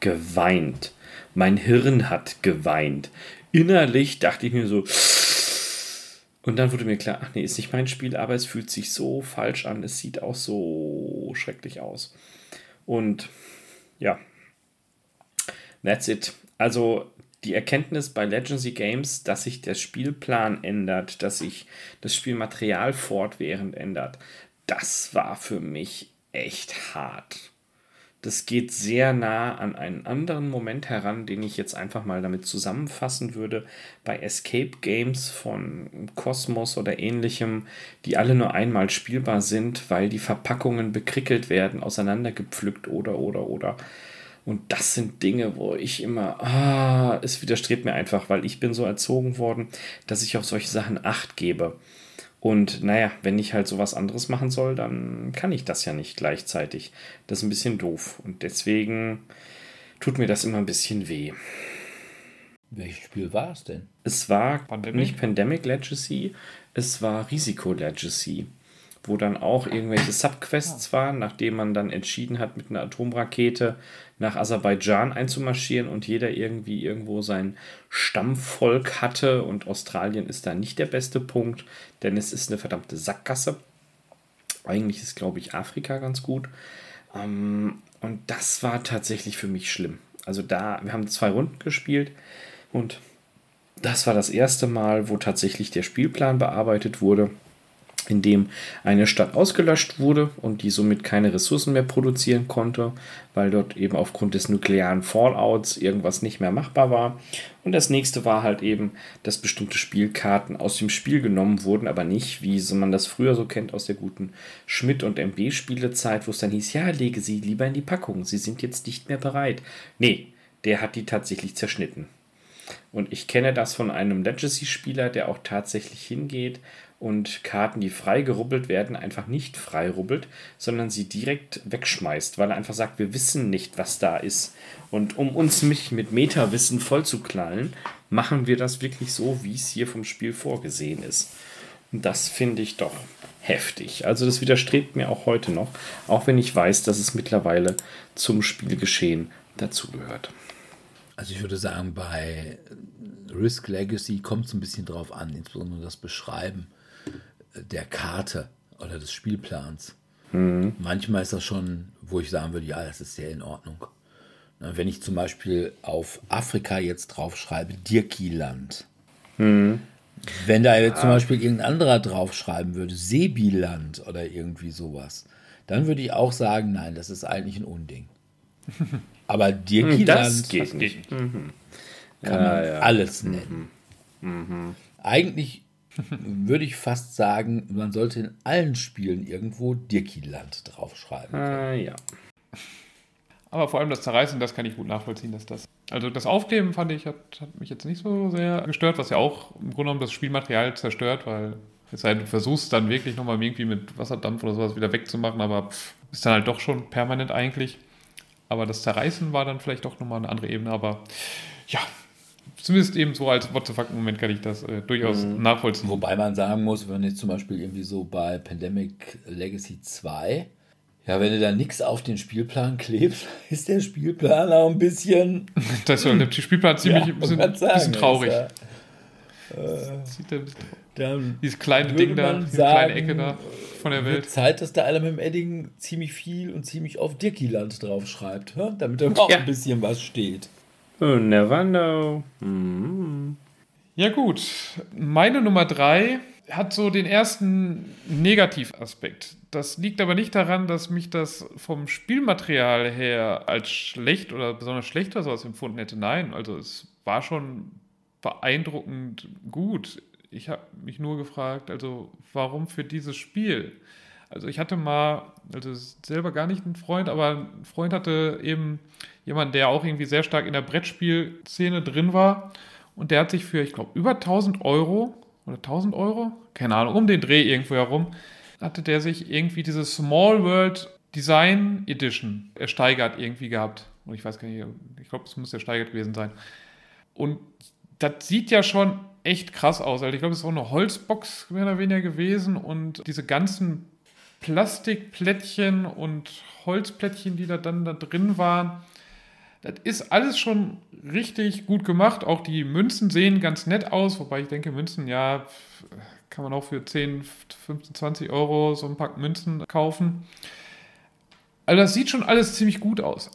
C: Geweint. Mein Hirn hat geweint. Innerlich dachte ich mir so, und dann wurde mir klar, ach nee, ist nicht mein Spiel, aber es fühlt sich so falsch an. Es sieht auch so schrecklich aus. Und ja, that's it. Also die Erkenntnis bei Legacy Games, dass sich der Spielplan ändert, dass sich das Spielmaterial fortwährend ändert, das war für mich echt hart. Das geht sehr nah an einen anderen Moment heran, den ich jetzt einfach mal damit zusammenfassen würde. Bei Escape Games von Cosmos oder ähnlichem, die alle nur einmal spielbar sind, weil die Verpackungen bekrickelt werden, auseinandergepflückt oder oder oder. Und das sind Dinge, wo ich immer, ah, es widerstrebt mir einfach, weil ich bin so erzogen worden, dass ich auf solche Sachen Acht gebe. Und naja, wenn ich halt sowas anderes machen soll, dann kann ich das ja nicht gleichzeitig. Das ist ein bisschen doof. Und deswegen tut mir das immer ein bisschen weh.
B: Welches Spiel war es denn?
C: Es war Pandemic? nicht Pandemic Legacy, es war Risiko Legacy wo dann auch irgendwelche Subquests waren, nachdem man dann entschieden hat, mit einer Atomrakete nach Aserbaidschan einzumarschieren und jeder irgendwie irgendwo sein Stammvolk hatte und Australien ist da nicht der beste Punkt, denn es ist eine verdammte Sackgasse. Eigentlich ist, glaube ich, Afrika ganz gut. Ähm, und das war tatsächlich für mich schlimm. Also da, wir haben zwei Runden gespielt und das war das erste Mal, wo tatsächlich der Spielplan bearbeitet wurde in dem eine Stadt ausgelöscht wurde und die somit keine Ressourcen mehr produzieren konnte, weil dort eben aufgrund des nuklearen Fallouts irgendwas nicht mehr machbar war. Und das nächste war halt eben, dass bestimmte Spielkarten aus dem Spiel genommen wurden, aber nicht, wie man das früher so kennt aus der guten Schmidt- und MB-Spielezeit, wo es dann hieß, ja, lege sie lieber in die Packung, sie sind jetzt nicht mehr bereit. Nee, der hat die tatsächlich zerschnitten. Und ich kenne das von einem Legacy-Spieler, der auch tatsächlich hingeht und Karten, die frei gerubbelt werden, einfach nicht frei rubbelt, sondern sie direkt wegschmeißt, weil er einfach sagt, wir wissen nicht, was da ist. Und um uns mich mit Meta-Wissen vollzuknallen, machen wir das wirklich so, wie es hier vom Spiel vorgesehen ist. Und das finde ich doch heftig. Also das widerstrebt mir auch heute noch, auch wenn ich weiß, dass es mittlerweile zum Spielgeschehen dazugehört.
B: Also ich würde sagen, bei Risk Legacy kommt es ein bisschen drauf an, insbesondere das Beschreiben der Karte oder des Spielplans. Mhm. Manchmal ist das schon, wo ich sagen würde, ja, das ist sehr in Ordnung. Wenn ich zum Beispiel auf Afrika jetzt draufschreibe, Dirkiland. Mhm. Wenn da jetzt ja. zum Beispiel irgendein anderer draufschreiben würde, Sebiland oder irgendwie sowas, dann würde ich auch sagen, nein, das ist eigentlich ein Unding. *laughs* Aber Dirkiland
C: das geht nicht.
B: Mhm. kann ja, man ja. alles nennen. Mhm. mhm. Eigentlich *laughs* würde ich fast sagen, man sollte in allen Spielen irgendwo Dirkiland draufschreiben.
C: Äh, ja.
D: Aber vor allem das Zerreißen, das kann ich gut nachvollziehen, dass das. Also das Aufkleben fand ich, hat, hat mich jetzt nicht so sehr gestört, was ja auch im Grunde genommen das Spielmaterial zerstört, weil es halt, du versuchst dann wirklich nochmal irgendwie mit Wasserdampf oder sowas wieder wegzumachen, aber pff, ist dann halt doch schon permanent eigentlich. Aber das Zerreißen war dann vielleicht doch nochmal eine andere Ebene, aber ja, zumindest eben so als What the fuck Moment kann ich das äh, durchaus mhm. nachvollziehen.
B: Wobei man sagen muss, wenn jetzt zum Beispiel irgendwie so bei Pandemic Legacy 2, ja, wenn du da nichts auf den Spielplan klebst, *laughs* ist der Spielplan auch ein bisschen. *laughs* *laughs*
D: das ist der Spielplan ziemlich ja, ein bisschen, sagen, bisschen traurig. Ja,
B: sieht ein
D: bisschen Dieses kleine Ding da, diese sagen, kleine Ecke da von der Welt.
B: Zeit, dass da einer mit dem Edding ziemlich viel und ziemlich auf Dirkiland draufschreibt, damit da auch ja. ein bisschen was steht.
C: Never know. Mhm.
D: Ja, gut. Meine Nummer drei hat so den ersten Negativaspekt. Das liegt aber nicht daran, dass mich das vom Spielmaterial her als schlecht oder besonders schlecht oder sowas empfunden hätte. Nein, also es war schon beeindruckend gut. Ich habe mich nur gefragt, also warum für dieses Spiel? Also ich hatte mal, also selber gar nicht einen Freund, aber ein Freund hatte eben jemanden, der auch irgendwie sehr stark in der Brettspielszene drin war. Und der hat sich für, ich glaube, über 1000 Euro oder 1000 Euro, keine Ahnung, um den Dreh irgendwo herum, hatte der sich irgendwie diese Small World Design Edition ersteigert irgendwie gehabt. Und ich weiß gar nicht, ich glaube, es muss ersteigert gewesen sein. Und das sieht ja schon echt krass aus. Also ich glaube, es ist auch eine Holzbox mehr oder weniger gewesen und diese ganzen Plastikplättchen und Holzplättchen, die da dann da drin waren, das ist alles schon richtig gut gemacht. Auch die Münzen sehen ganz nett aus, wobei ich denke, Münzen, ja, kann man auch für 10, 15, 20 Euro so ein Pack Münzen kaufen. Also das sieht schon alles ziemlich gut aus.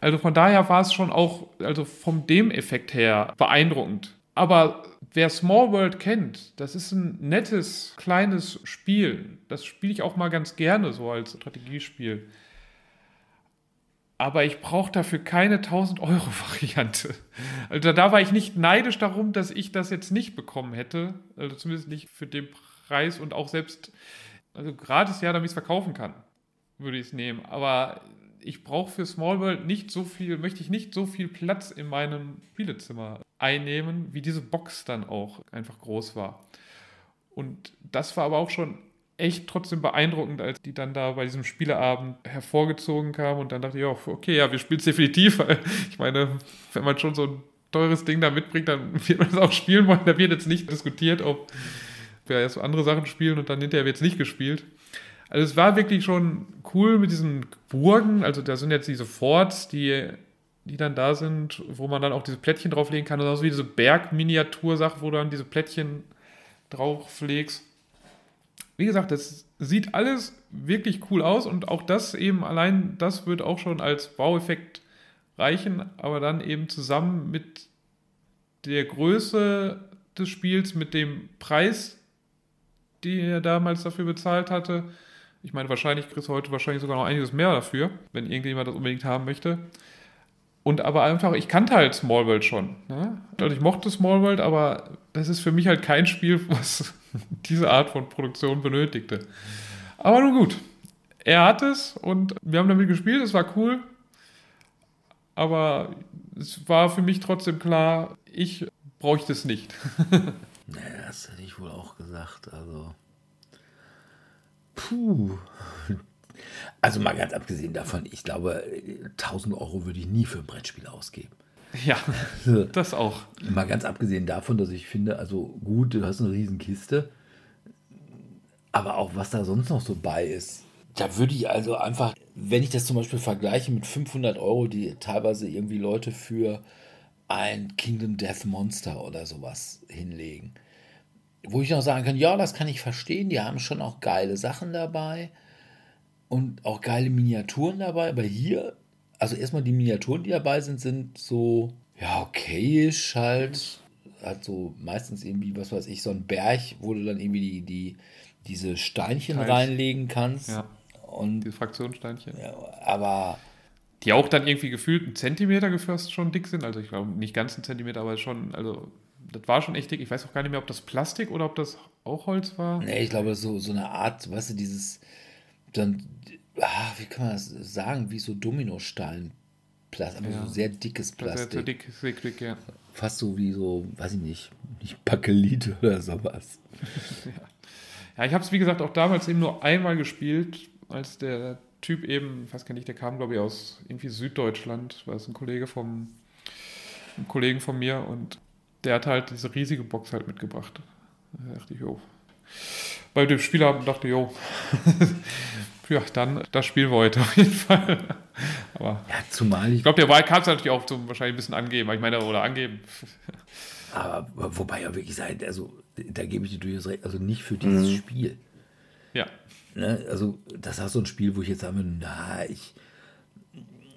D: Also von daher war es schon auch, also vom dem Effekt her beeindruckend. Aber wer Small World kennt, das ist ein nettes, kleines Spiel. Das spiele ich auch mal ganz gerne so als Strategiespiel. Aber ich brauche dafür keine 1000 Euro Variante. Also da war ich nicht neidisch darum, dass ich das jetzt nicht bekommen hätte. Also zumindest nicht für den Preis und auch selbst, also gratis ja, damit ich es verkaufen kann, würde ich es nehmen. Aber ich brauche für Small World nicht so viel, möchte ich nicht so viel Platz in meinem Spielezimmer einnehmen, wie diese Box dann auch einfach groß war. Und das war aber auch schon echt trotzdem beeindruckend, als die dann da bei diesem Spieleabend hervorgezogen kam und dann dachte ich auch, okay, ja, wir spielen es definitiv. *laughs* Ich meine, wenn man schon so ein teures Ding da mitbringt, dann *laughs* wird man es auch spielen wollen. Da wird jetzt nicht diskutiert, ob wir erst andere Sachen spielen und dann hinterher wird es nicht gespielt. Also es war wirklich schon cool mit diesen Burgen, also da sind jetzt diese Forts, die, die dann da sind, wo man dann auch diese Plättchen drauflegen kann, und so wie diese Bergminiatursache, wo du dann diese Plättchen drauflegst. Wie gesagt, das sieht alles wirklich cool aus und auch das eben allein, das wird auch schon als Baueffekt reichen, aber dann eben zusammen mit der Größe des Spiels, mit dem Preis, den er damals dafür bezahlt hatte. Ich meine, wahrscheinlich kriegst du heute wahrscheinlich sogar noch einiges mehr dafür, wenn irgendjemand das unbedingt haben möchte. Und aber einfach, ich kannte halt Small World schon. Ne? Also ich mochte Small World, aber das ist für mich halt kein Spiel, *laughs* was diese Art von Produktion benötigte. Aber nun gut, er hat es und wir haben damit gespielt, es war cool. Aber es war für mich trotzdem klar, ich bräuchte es nicht. *laughs*
B: naja, das hätte ich wohl auch gesagt. Also. Puh. Also mal ganz abgesehen davon, ich glaube, 1000 Euro würde ich nie für ein Brettspiel ausgeben.
D: Ja, *laughs* das auch.
B: Mal ganz abgesehen davon, dass ich finde, also gut, du hast eine riesen Kiste, aber auch was da sonst noch so bei ist, da würde ich also einfach, wenn ich das zum Beispiel vergleiche mit 500 Euro, die teilweise irgendwie Leute für ein Kingdom Death Monster oder sowas hinlegen, wo ich noch sagen kann, ja, das kann ich verstehen, die haben schon auch geile Sachen dabei und auch geile Miniaturen dabei, aber hier, also erstmal die Miniaturen, die dabei sind, sind so, ja, okayisch halt, halt so meistens irgendwie, was weiß ich, so ein Berg, wo du dann irgendwie die, die diese Steinchen Teils. reinlegen kannst.
D: Ja.
B: Und,
D: diese Fraktionssteinchen.
B: Ja, aber
D: die auch dann irgendwie gefühlt einen Zentimeter gefasst schon dick sind. Also ich glaube nicht ganz einen Zentimeter, aber schon, also das war schon echt dick. Ich weiß auch gar nicht mehr, ob das Plastik oder ob das auch Holz war.
B: Nee, ich glaube, so, so eine Art, weißt du, dieses, dann, ah, wie kann man das sagen, wie so Dominostein. aber ja. so sehr dickes Plastik. Sehr,
D: dick, sehr dick, ja.
B: Fast so wie so, weiß ich nicht, nicht Bakelit *laughs* oder sowas.
D: ja. ja, ich habe es wie gesagt auch damals eben nur einmal gespielt, als der Typ eben, ich weiß gar nicht, der kam glaube ich aus irgendwie Süddeutschland, war es ein Kollege vom, ein Kollegen von mir und der hat halt diese riesige Box halt mitgebracht. Da dachte ich, jo. Bei dem Spielabend dachte ich, jo. *laughs* ja, dann, das spielen wir heute *laughs* auf jeden Fall. Aber
B: ja, zumal ich.
D: Ich glaube, der Wahl kann es natürlich auch zum wahrscheinlich ein bisschen angeben, ich meine, oder angeben.
B: Aber wobei ja wirklich sein, also da gebe ich dir durchaus recht, also nicht für dieses mhm. Spiel.
D: Ja.
B: Ne, also, das ist so ein Spiel, wo ich jetzt sage, na, ich.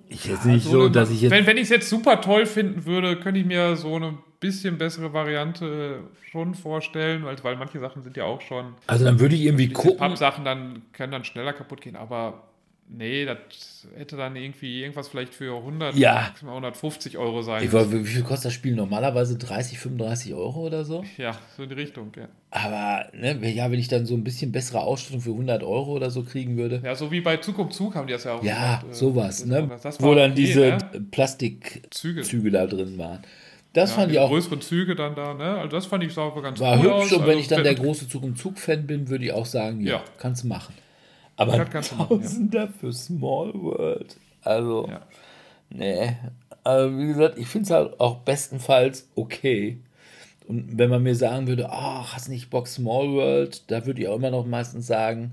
B: Ich jetzt ja, nicht so, so dass ich jetzt.
D: Wenn, wenn ich es jetzt super toll finden würde, könnte ich mir so eine bisschen bessere Variante schon vorstellen, weil, weil manche Sachen sind ja auch schon.
B: Also dann würde ich irgendwie gucken.
D: Pappsachen dann können dann schneller kaputt gehen, aber nee, das hätte dann irgendwie irgendwas vielleicht für 100,
B: ja.
D: 150 Euro sein.
B: Ich war, wie viel kostet das Spiel normalerweise? 30, 35 Euro oder so?
D: Ja, so in die Richtung, ja.
B: Aber ne, ja, wenn ich dann so ein bisschen bessere Ausstattung für 100 Euro oder so kriegen würde.
D: Ja, so wie bei Zug um Zug haben die das ja auch
B: Ja, gemacht, äh, sowas, äh, ne? Wo dann okay, diese ne? Plastikzüge da drin waren. Das ja, fand ich auch.
D: größere Züge dann da, ne? Also das fand ich sauber ganz
B: War cool hübsch aus. und wenn also, ich dann der große Zug um Zug-Fan bin, würde ich auch sagen, ja, ja. kannst du machen. Aber Tausender ja. für Small World. Also, ja. nee. Aber wie gesagt, ich finde es halt auch bestenfalls okay. Und wenn man mir sagen würde, ach, oh, hast nicht Bock Small World, da würde ich auch immer noch meistens sagen,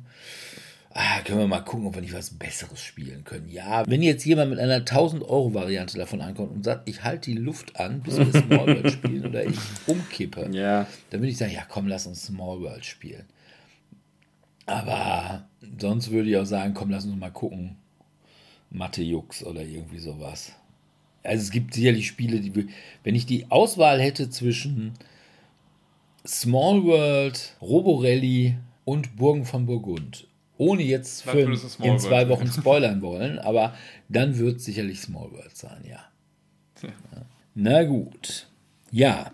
B: ah, können wir mal gucken, ob wir nicht was Besseres spielen können. Ja, wenn jetzt jemand mit einer 1000-Euro-Variante davon ankommt und sagt, ich halte die Luft an, bis wir *laughs* Small World spielen oder ich umkippe,
C: ja.
B: dann würde ich sagen, ja komm, lass uns Small World spielen. Aber sonst würde ich auch sagen, komm, lass uns mal gucken. Mathe Jux oder irgendwie sowas. Also es gibt sicherlich Spiele, die, wenn ich die Auswahl hätte zwischen Small World, Roborelli und Burgen von Burgund, ohne jetzt für in zwei Wochen spoilern wollen, aber dann wird es sicherlich Small World sein, ja. ja. Na gut. Ja.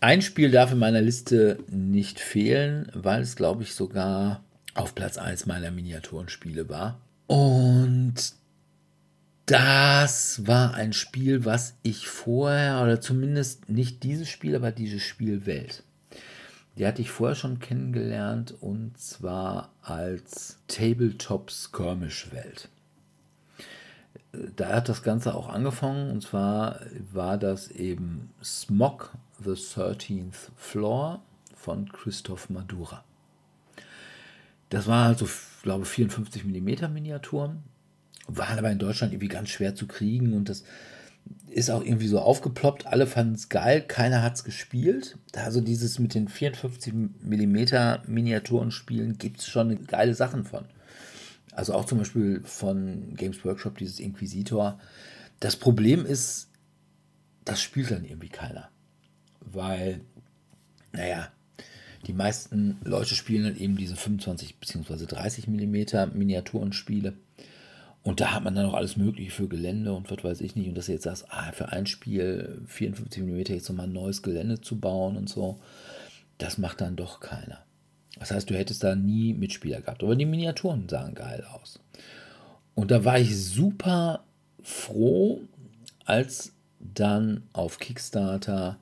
B: Ein Spiel darf in meiner Liste nicht fehlen, weil es, glaube ich, sogar auf Platz 1 meiner Miniaturenspiele war. Und das war ein Spiel, was ich vorher, oder zumindest nicht dieses Spiel, aber diese Spielwelt. Die hatte ich vorher schon kennengelernt und zwar als Tabletop Skirmish Welt. Da hat das Ganze auch angefangen und zwar war das eben Smog the 13th Floor von Christoph Madura. Das war also, glaube ich, 54 mm Miniaturen, waren aber in Deutschland irgendwie ganz schwer zu kriegen und das ist auch irgendwie so aufgeploppt. Alle fanden es geil, keiner hat es gespielt. Also dieses mit den 54 mm Miniaturen spielen gibt es schon geile Sachen von. Also auch zum Beispiel von Games Workshop, dieses Inquisitor. Das Problem ist, das spielt dann irgendwie keiner. Weil, naja, die meisten Leute spielen dann eben diese 25 bzw. 30 mm Miniaturenspiele. Und da hat man dann auch alles Mögliche für Gelände und was weiß ich nicht. Und dass du jetzt sagst, ah, für ein Spiel 54 mm jetzt nochmal ein neues Gelände zu bauen und so, das macht dann doch keiner. Das heißt, du hättest da nie Mitspieler gehabt. Aber die Miniaturen sahen geil aus. Und da war ich super froh, als dann auf Kickstarter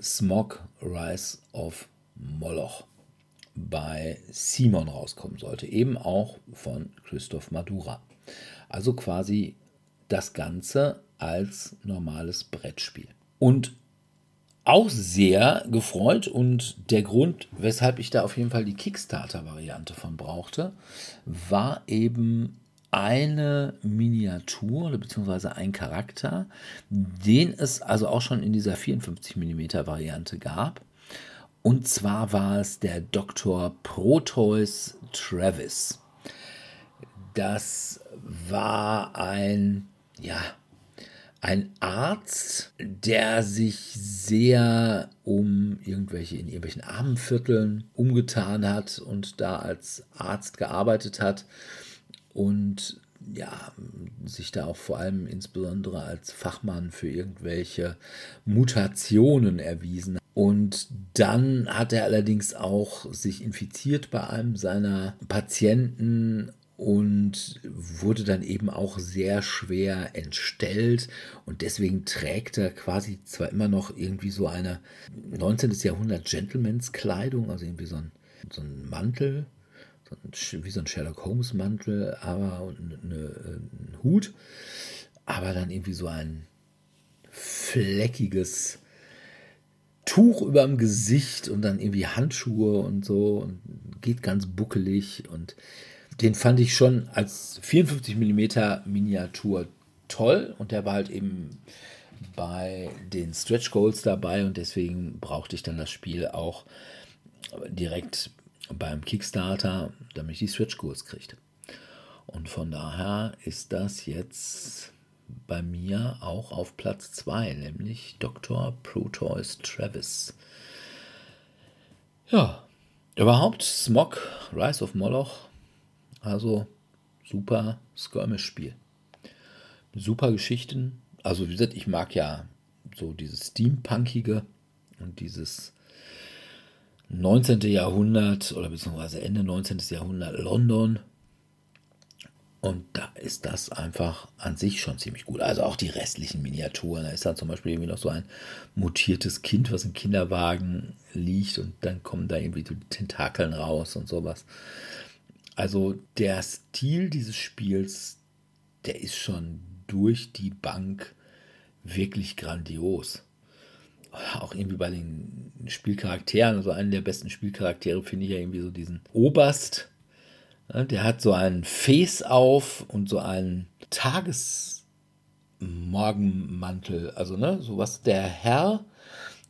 B: Smog Rise of Moloch bei Simon rauskommen sollte. Eben auch von Christoph Madura. Also quasi das Ganze als normales Brettspiel. Und auch sehr gefreut und der Grund, weshalb ich da auf jeden Fall die Kickstarter-Variante von brauchte, war eben eine Miniatur oder beziehungsweise ein Charakter, den es also auch schon in dieser 54 mm Variante gab. Und zwar war es der Dr. Proteus Travis. Das war ein, ja, ein Arzt, der sich sehr um irgendwelche in irgendwelchen Armenvierteln umgetan hat und da als Arzt gearbeitet hat und ja, sich da auch vor allem insbesondere als Fachmann für irgendwelche Mutationen erwiesen. Und dann hat er allerdings auch sich infiziert bei einem seiner Patienten und wurde dann eben auch sehr schwer entstellt und deswegen trägt er quasi zwar immer noch irgendwie so eine 19. Jahrhundert Gentleman's Kleidung, also irgendwie so ein, so ein Mantel, wie so ein Sherlock Holmes Mantel, aber eine, ein Hut, aber dann irgendwie so ein fleckiges Tuch über dem Gesicht und dann irgendwie Handschuhe und so und geht ganz buckelig und den fand ich schon als 54 mm Miniatur toll und der war halt eben bei den Stretch Goals dabei und deswegen brauchte ich dann das Spiel auch direkt beim Kickstarter, damit ich die Stretch Goals kriegte. Und von daher ist das jetzt bei mir auch auf Platz 2, nämlich Dr. Proteus Travis. Ja, überhaupt Smog, Rise of Moloch, also super Skirmish-Spiel. Super Geschichten. Also wie gesagt, ich mag ja so dieses Steampunkige und dieses 19. Jahrhundert oder beziehungsweise Ende 19. Jahrhundert London. Und da ist das einfach an sich schon ziemlich gut. Also auch die restlichen Miniaturen. Da ist dann zum Beispiel irgendwie noch so ein mutiertes Kind, was im Kinderwagen liegt und dann kommen da irgendwie die Tentakeln raus und sowas. Also der Stil dieses Spiels, der ist schon durch die Bank wirklich grandios. Auch irgendwie bei den Spielcharakteren, also einen der besten Spielcharaktere finde ich ja irgendwie so diesen Oberst. Der hat so einen Face auf und so einen Tagesmorgenmantel, also ne, so was der Herr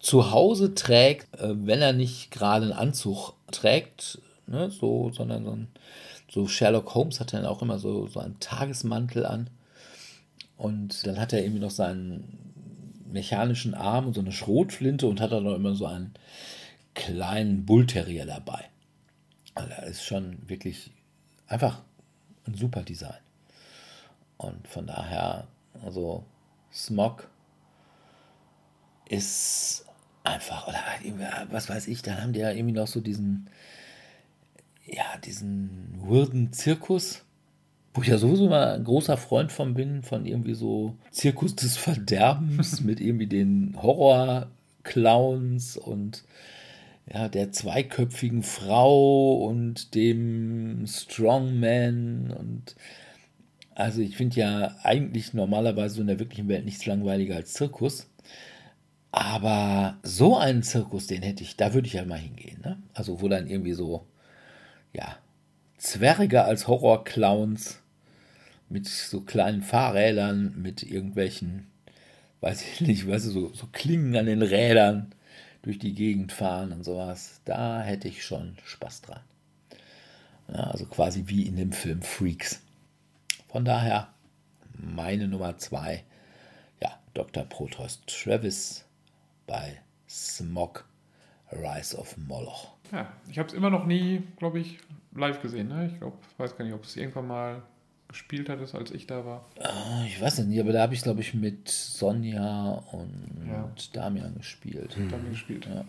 B: zu Hause trägt, äh, wenn er nicht gerade einen Anzug trägt, ne, so, sondern so ein so Sherlock Holmes hat dann auch immer so, so einen Tagesmantel an. Und dann hat er irgendwie noch seinen mechanischen Arm und so eine Schrotflinte und hat dann noch immer so einen kleinen Bullterrier dabei. Also das ist schon wirklich einfach ein super Design. Und von daher, also Smog ist einfach, oder was weiß ich, dann haben die ja irgendwie noch so diesen, ja, diesen weirden Zirkus, wo ich ja sowieso mal ein großer Freund von bin, von irgendwie so Zirkus des Verderbens *laughs* mit irgendwie den Horror-Clowns und ja, der zweiköpfigen Frau und dem Strongman und also ich finde ja eigentlich normalerweise in der wirklichen Welt nichts langweiliger als Zirkus. Aber so einen Zirkus, den hätte ich, da würde ich ja mal hingehen. Ne? Also wo dann irgendwie so, ja, Zwerge als Horrorclowns mit so kleinen Fahrrädern, mit irgendwelchen, weiß ich nicht, weißt du, so, so Klingen an den Rädern durch die Gegend fahren und sowas. Da hätte ich schon Spaß dran. Ja, also quasi wie in dem Film Freaks. Von daher meine Nummer zwei, ja, Dr. Proteus Travis bei Smog Rise of Moloch.
D: Ja, ich habe es immer noch nie, glaube ich, live gesehen. Ne? Ich glaube, weiß gar nicht, ob es irgendwann mal gespielt hattest, als ich da war.
B: Ah, ich weiß nicht, aber da habe ich, glaube ich, mit Sonja und ja. Damian gespielt.
D: Hm. Damian gespielt.
C: Ja.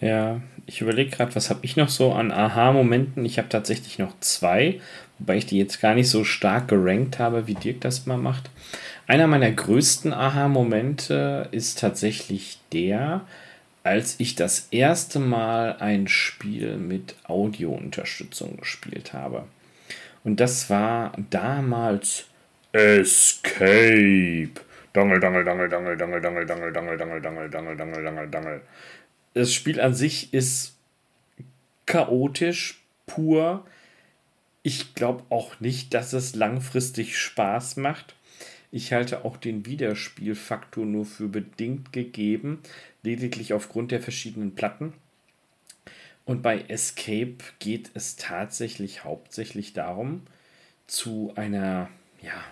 C: Ja, ich überlege gerade, was habe ich noch so an Aha-Momenten? Ich habe tatsächlich noch zwei, wobei ich die jetzt gar nicht so stark gerankt habe, wie Dirk das mal macht. Einer meiner größten Aha-Momente ist tatsächlich der, als ich das erste Mal ein Spiel mit Audio-Unterstützung gespielt habe. Und das war damals Escape. Dangel, dangel, dangel, dangel, dangel, dangel, dangel, dangel, dangel, dangel, dangel, dangel, dangel, dangel das Spiel an sich ist chaotisch, pur. Ich glaube auch nicht, dass es langfristig Spaß macht. Ich halte auch den Wiederspielfaktor nur für bedingt gegeben, lediglich aufgrund der verschiedenen Platten. Und bei Escape geht es tatsächlich hauptsächlich darum, zu einer ja,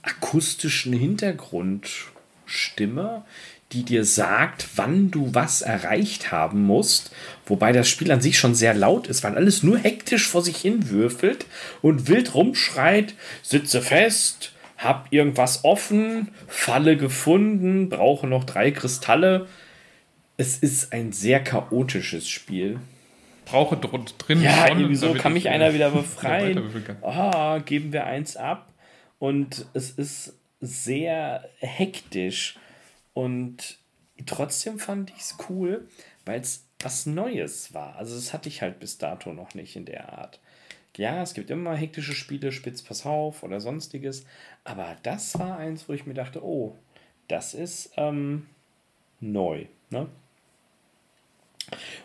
C: akustischen Hintergrundstimme, die dir sagt, wann du was erreicht haben musst. Wobei das Spiel an sich schon sehr laut ist, weil alles nur hektisch vor sich hin würfelt und wild rumschreit, sitze fest, hab irgendwas offen, Falle gefunden, brauche noch drei Kristalle. Es ist ein sehr chaotisches Spiel.
D: Brauche drin.
C: Ja, schon, wieso kann mich einer wieder befreien? Ah, geben wir eins ab. Und es ist sehr hektisch. Und trotzdem fand ich es cool, weil es was Neues war. Also das hatte ich halt bis dato noch nicht in der Art. Ja, es gibt immer hektische Spiele, Spitz, pass auf oder sonstiges. Aber das war eins, wo ich mir dachte, oh, das ist ähm, neu. Ne?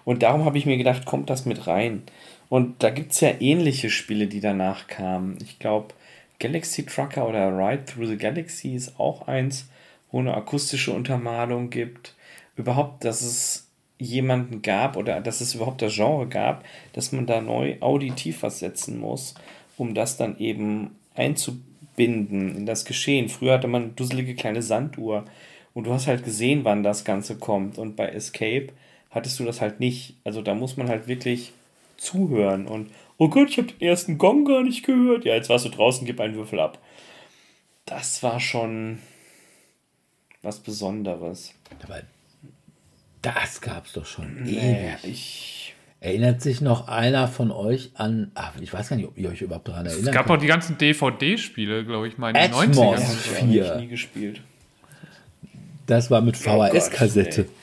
C: Und darum habe ich mir gedacht, kommt das mit rein. Und da gibt es ja ähnliche Spiele, die danach kamen. Ich glaube, Galaxy Trucker oder Ride Through the Galaxy ist auch eins, wo eine akustische Untermalung gibt. Überhaupt, dass es jemanden gab oder dass es überhaupt das Genre gab, dass man da neu auditiv was setzen muss, um das dann eben einzubinden in das Geschehen. Früher hatte man dusselige kleine Sanduhr und du hast halt gesehen, wann das Ganze kommt. Und bei Escape hattest du das halt nicht. Also da muss man halt wirklich zuhören und oh Gott, ich habe den ersten Gong gar nicht gehört. Ja, jetzt warst du draußen, gib einen Würfel ab. Das war schon was Besonderes.
B: Aber das gab es doch schon
C: nee, ewig. Ich
B: Erinnert sich noch einer von euch an, ach, ich weiß gar nicht, ob ihr euch überhaupt daran erinnert.
D: Es gab auch die ganzen DVD-Spiele, glaube ich, mal in den 90ern.
C: Das habe ich nie gespielt.
B: Das war mit VHS-Kassette.
D: Oh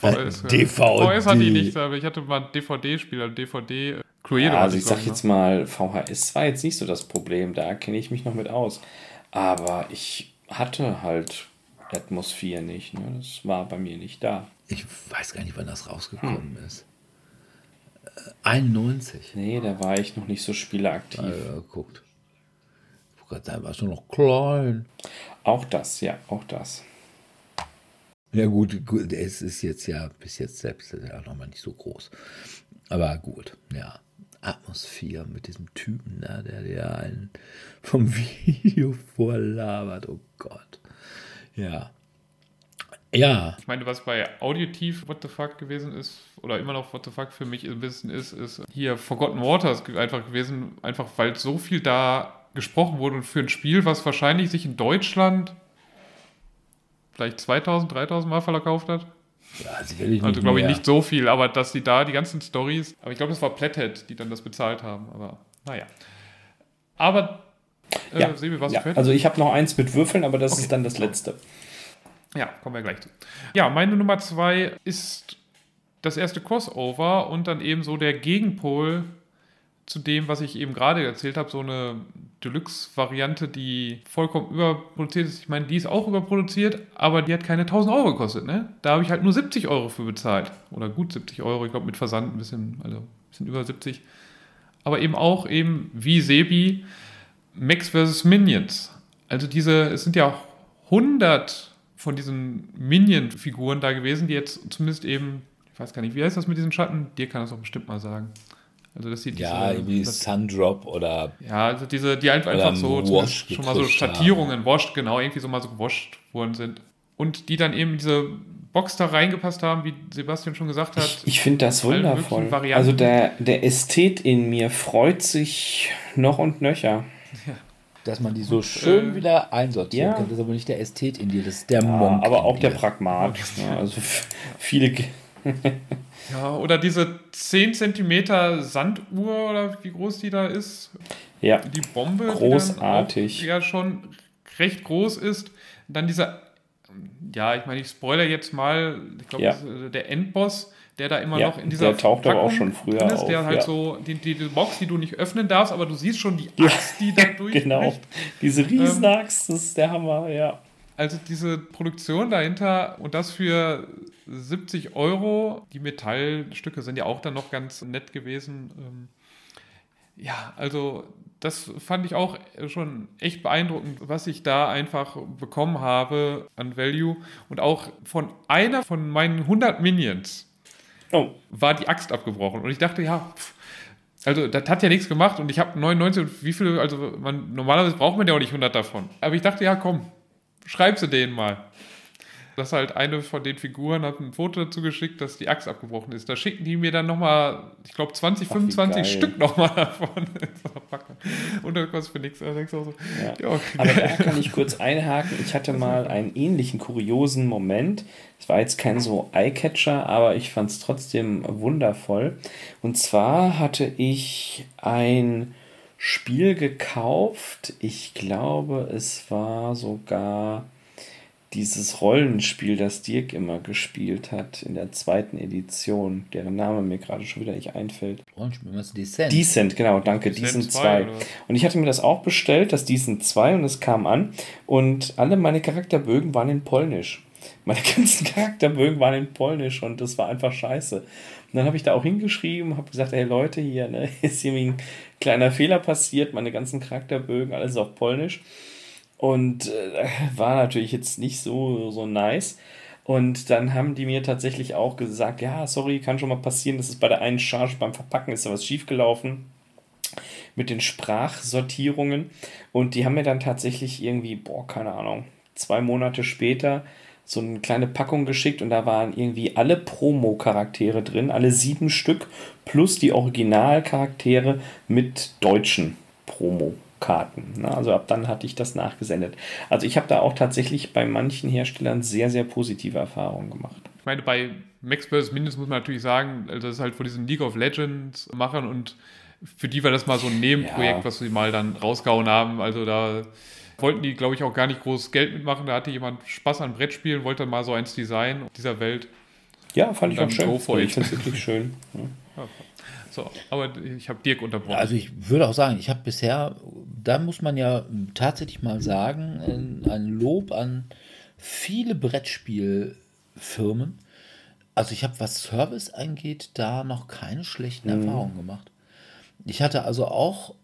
D: VHS, äh, DVD. VHS hatte ich nicht, aber ich hatte mal ein DVD-Spiel, ein DVD.
C: Cluedo ja, also ich sag ne? jetzt mal, VHS war jetzt nicht so das Problem, da kenne ich mich noch mit aus. Aber ich hatte halt Atmosphäre nicht. Ne? Das war bei mir nicht da.
B: Ich weiß gar nicht, wann das rausgekommen hm. ist. 91.
C: Nee, da war ich noch nicht so spieleaktiv.
B: Ja, guckt. Da warst du noch klein.
C: Auch das, ja, auch das.
B: Ja, gut, gut, es ist jetzt ja bis jetzt selbst ja noch mal nicht so groß. Aber gut, ja. Atmosphäre mit diesem Typen da, der dir einen vom *laughs* Video vorlabert. Oh Gott. Ja. Ja.
D: Ich meine, was bei Audiotief What the Fuck gewesen ist, oder immer noch What the Fuck für mich ein bisschen ist, ist hier Forgotten Waters einfach gewesen, einfach weil so viel da gesprochen wurde und für ein Spiel, was wahrscheinlich sich in Deutschland vielleicht 2000, 3000 Mal verkauft hat.
B: Ja, sicherlich
D: Also glaube ich nicht so viel, aber dass sie da die ganzen Stories, aber ich glaube, das war Plätthead, die dann das bezahlt haben, aber naja. Aber,
C: äh, ja,
D: Sebi, was
C: ja. Also ich habe noch eins mit Würfeln, aber das okay. ist dann das letzte.
D: Ja, kommen wir gleich zu. Ja, meine Nummer zwei ist das erste Crossover und dann eben so der Gegenpol zu dem, was ich eben gerade erzählt habe, so eine Deluxe-Variante, die vollkommen überproduziert ist. Ich meine, die ist auch überproduziert, aber die hat keine 1000 Euro gekostet. Ne? Da habe ich halt nur 70 Euro für bezahlt. Oder gut 70 Euro, ich glaube mit Versand ein bisschen, also ein bisschen über 70. Aber eben auch eben wie Sebi Max vs. Minions. Also diese, es sind ja 100 von diesen Minion-Figuren da gewesen, die jetzt zumindest eben, ich weiß gar nicht, wie heißt das mit diesen Schatten? Dir kann das auch bestimmt mal sagen.
B: Also das sieht ja diese, wie das, Sundrop oder
D: ja also diese die einfach, einfach so schon mal so Schattierungen washed genau irgendwie so mal so gewascht worden sind und die dann eben diese Box da reingepasst haben, wie Sebastian schon gesagt hat.
C: Ich, ich finde das wundervoll. Also der der Ästhet in mir freut sich noch und nöcher.
B: Ja. Dass man die so und, schön äh, wieder einsortieren ja. kann. Das ist aber nicht der Ästhet in dir, das ist der ja, Monk.
C: Aber auch der Pragmat. *laughs* Ja, also viele *laughs*
D: Ja, oder diese 10 cm Sanduhr oder wie groß die da ist.
C: Ja.
D: Die Bombe,
C: großartig.
D: die ja schon recht groß ist. Dann dieser, ja, ich meine, ich spoiler jetzt mal, ich glaube, ja. der Endboss, der da immer ja, noch in dieser
C: Der taucht aber auch schon früher ist,
D: auf. Der halt ja. so, die, die, die, Box, die du nicht öffnen darfst, aber du siehst schon die Axt, die da durch. *laughs*
C: genau, diese Riesenaxt, ähm, das ist der Hammer, ja.
D: Also diese Produktion dahinter und das für 70 Euro. Die Metallstücke sind ja auch dann noch ganz nett gewesen. Ähm, ja, also das fand ich auch schon echt beeindruckend, was ich da einfach bekommen habe an Value. Und auch von einer von meinen 100 Minions oh. war die Axt abgebrochen. Und ich dachte, ja, pff, also das hat ja nichts gemacht und ich habe 99 wie viele, also man, normalerweise braucht man ja auch nicht 100 davon. Aber ich dachte, ja komm, schreib sie denen mal dass halt eine von den Figuren hat ein Foto dazu geschickt, dass die Axt abgebrochen ist. Da schicken die mir dann nochmal, ich glaube, 20, Ach, 25 Stück nochmal davon. *laughs* Und das kostet für nichts. So,
C: ja. Ja, okay. Aber da kann ich kurz einhaken. Ich hatte mal einen ähnlichen kuriosen Moment. Es war jetzt kein so Eyecatcher, aber ich fand es trotzdem wundervoll. Und zwar hatte ich ein Spiel gekauft. Ich glaube, es war sogar dieses Rollenspiel, das Dirk immer gespielt hat in der zweiten Edition, deren Name mir gerade schon wieder nicht einfällt.
B: Rollenspiel, was Descent?
C: Descent, genau, danke, Descent, 2. Und ich hatte mir das auch bestellt, das Descent 2, und es kam an und alle meine Charakterbögen waren in Polnisch. Meine *laughs* ganzen Charakterbögen waren in Polnisch und das war einfach scheiße. Und dann habe ich da auch hingeschrieben, habe gesagt, hey Leute, hier ne, *laughs* ist hier ein kleiner Fehler passiert, meine ganzen Charakterbögen, alles auf Polnisch. Und äh, war natürlich jetzt nicht so, so nice. Und dann haben die mir tatsächlich auch gesagt, ja, sorry, kann schon mal passieren, das ist bei der einen Charge beim Verpacken ist da was schiefgelaufen mit den Sprachsortierungen. Und die haben mir dann tatsächlich irgendwie, boah, keine Ahnung, zwei Monate später so eine kleine Packung geschickt und da waren irgendwie alle Promo-Charaktere drin, alle sieben Stück, plus die Originalcharaktere mit deutschen Promo. Karten. Ne? Also ab dann hatte ich das nachgesendet. Also ich habe da auch tatsächlich bei manchen Herstellern sehr, sehr positive Erfahrungen gemacht.
D: Ich meine, bei Max vs. Mindest muss man natürlich sagen, das ist halt vor diesen League of Legends machen und für die war das mal so ein Nebenprojekt, ja. was sie mal dann rausgehauen haben. Also da wollten die, glaube ich, auch gar nicht groß Geld mitmachen. Da hatte jemand Spaß an Brettspielen, wollte mal so eins designen dieser Welt.
C: Ja, fand ich auch schön. Ich finde es wirklich *laughs* schön. Ja.
D: So, aber ich habe Dirk unterbrochen.
B: Also ich würde auch sagen, ich habe bisher, da muss man ja tatsächlich mal sagen, ein Lob an viele Brettspielfirmen. Also ich habe, was Service angeht, da noch keine schlechten mhm. Erfahrungen gemacht. Ich hatte also auch,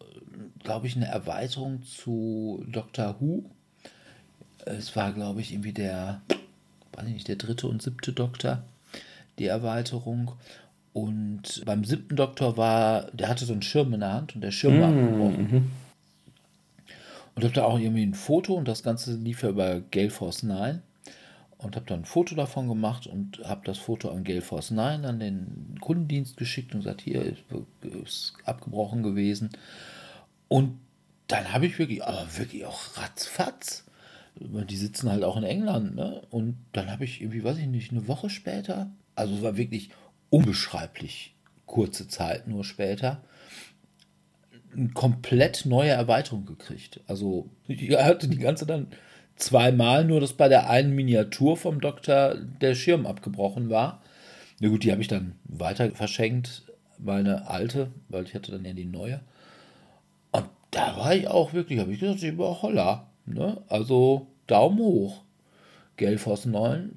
B: glaube ich, eine Erweiterung zu Doctor Who. Es war, glaube ich, irgendwie der, weiß ich nicht, der dritte und siebte Doktor, die Erweiterung. Und beim siebten Doktor war, der hatte so einen Schirm in der Hand und der Schirm war mhm. abgebrochen. Mhm. Und habe da auch irgendwie ein Foto und das Ganze lief ja über Gale Force 9. und habe dann ein Foto davon gemacht und habe das Foto an Gale Force 9 an den Kundendienst geschickt und gesagt, hier ist, ist abgebrochen gewesen. Und dann habe ich wirklich, aber wirklich auch ratzfatz. Die sitzen halt auch in England, ne? Und dann habe ich irgendwie, weiß ich nicht, eine Woche später, also es war wirklich unbeschreiblich kurze Zeit nur später, eine komplett neue Erweiterung gekriegt. Also ich hatte die ganze dann zweimal, nur dass bei der einen Miniatur vom Doktor der Schirm abgebrochen war. Na gut, die habe ich dann weiter verschenkt, meine alte, weil ich hatte dann ja die neue. Und da war ich auch wirklich, habe ich gesagt, ich war holla. Ne? Also Daumen hoch. Gelfos 9.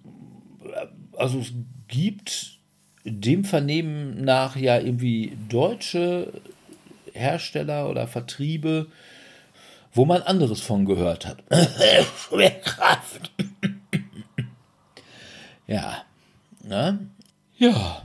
B: Also es gibt dem Vernehmen nach ja irgendwie deutsche Hersteller oder Vertriebe, wo man anderes von gehört hat. Schwerkraft. *coughs* ja. Ne? Ja.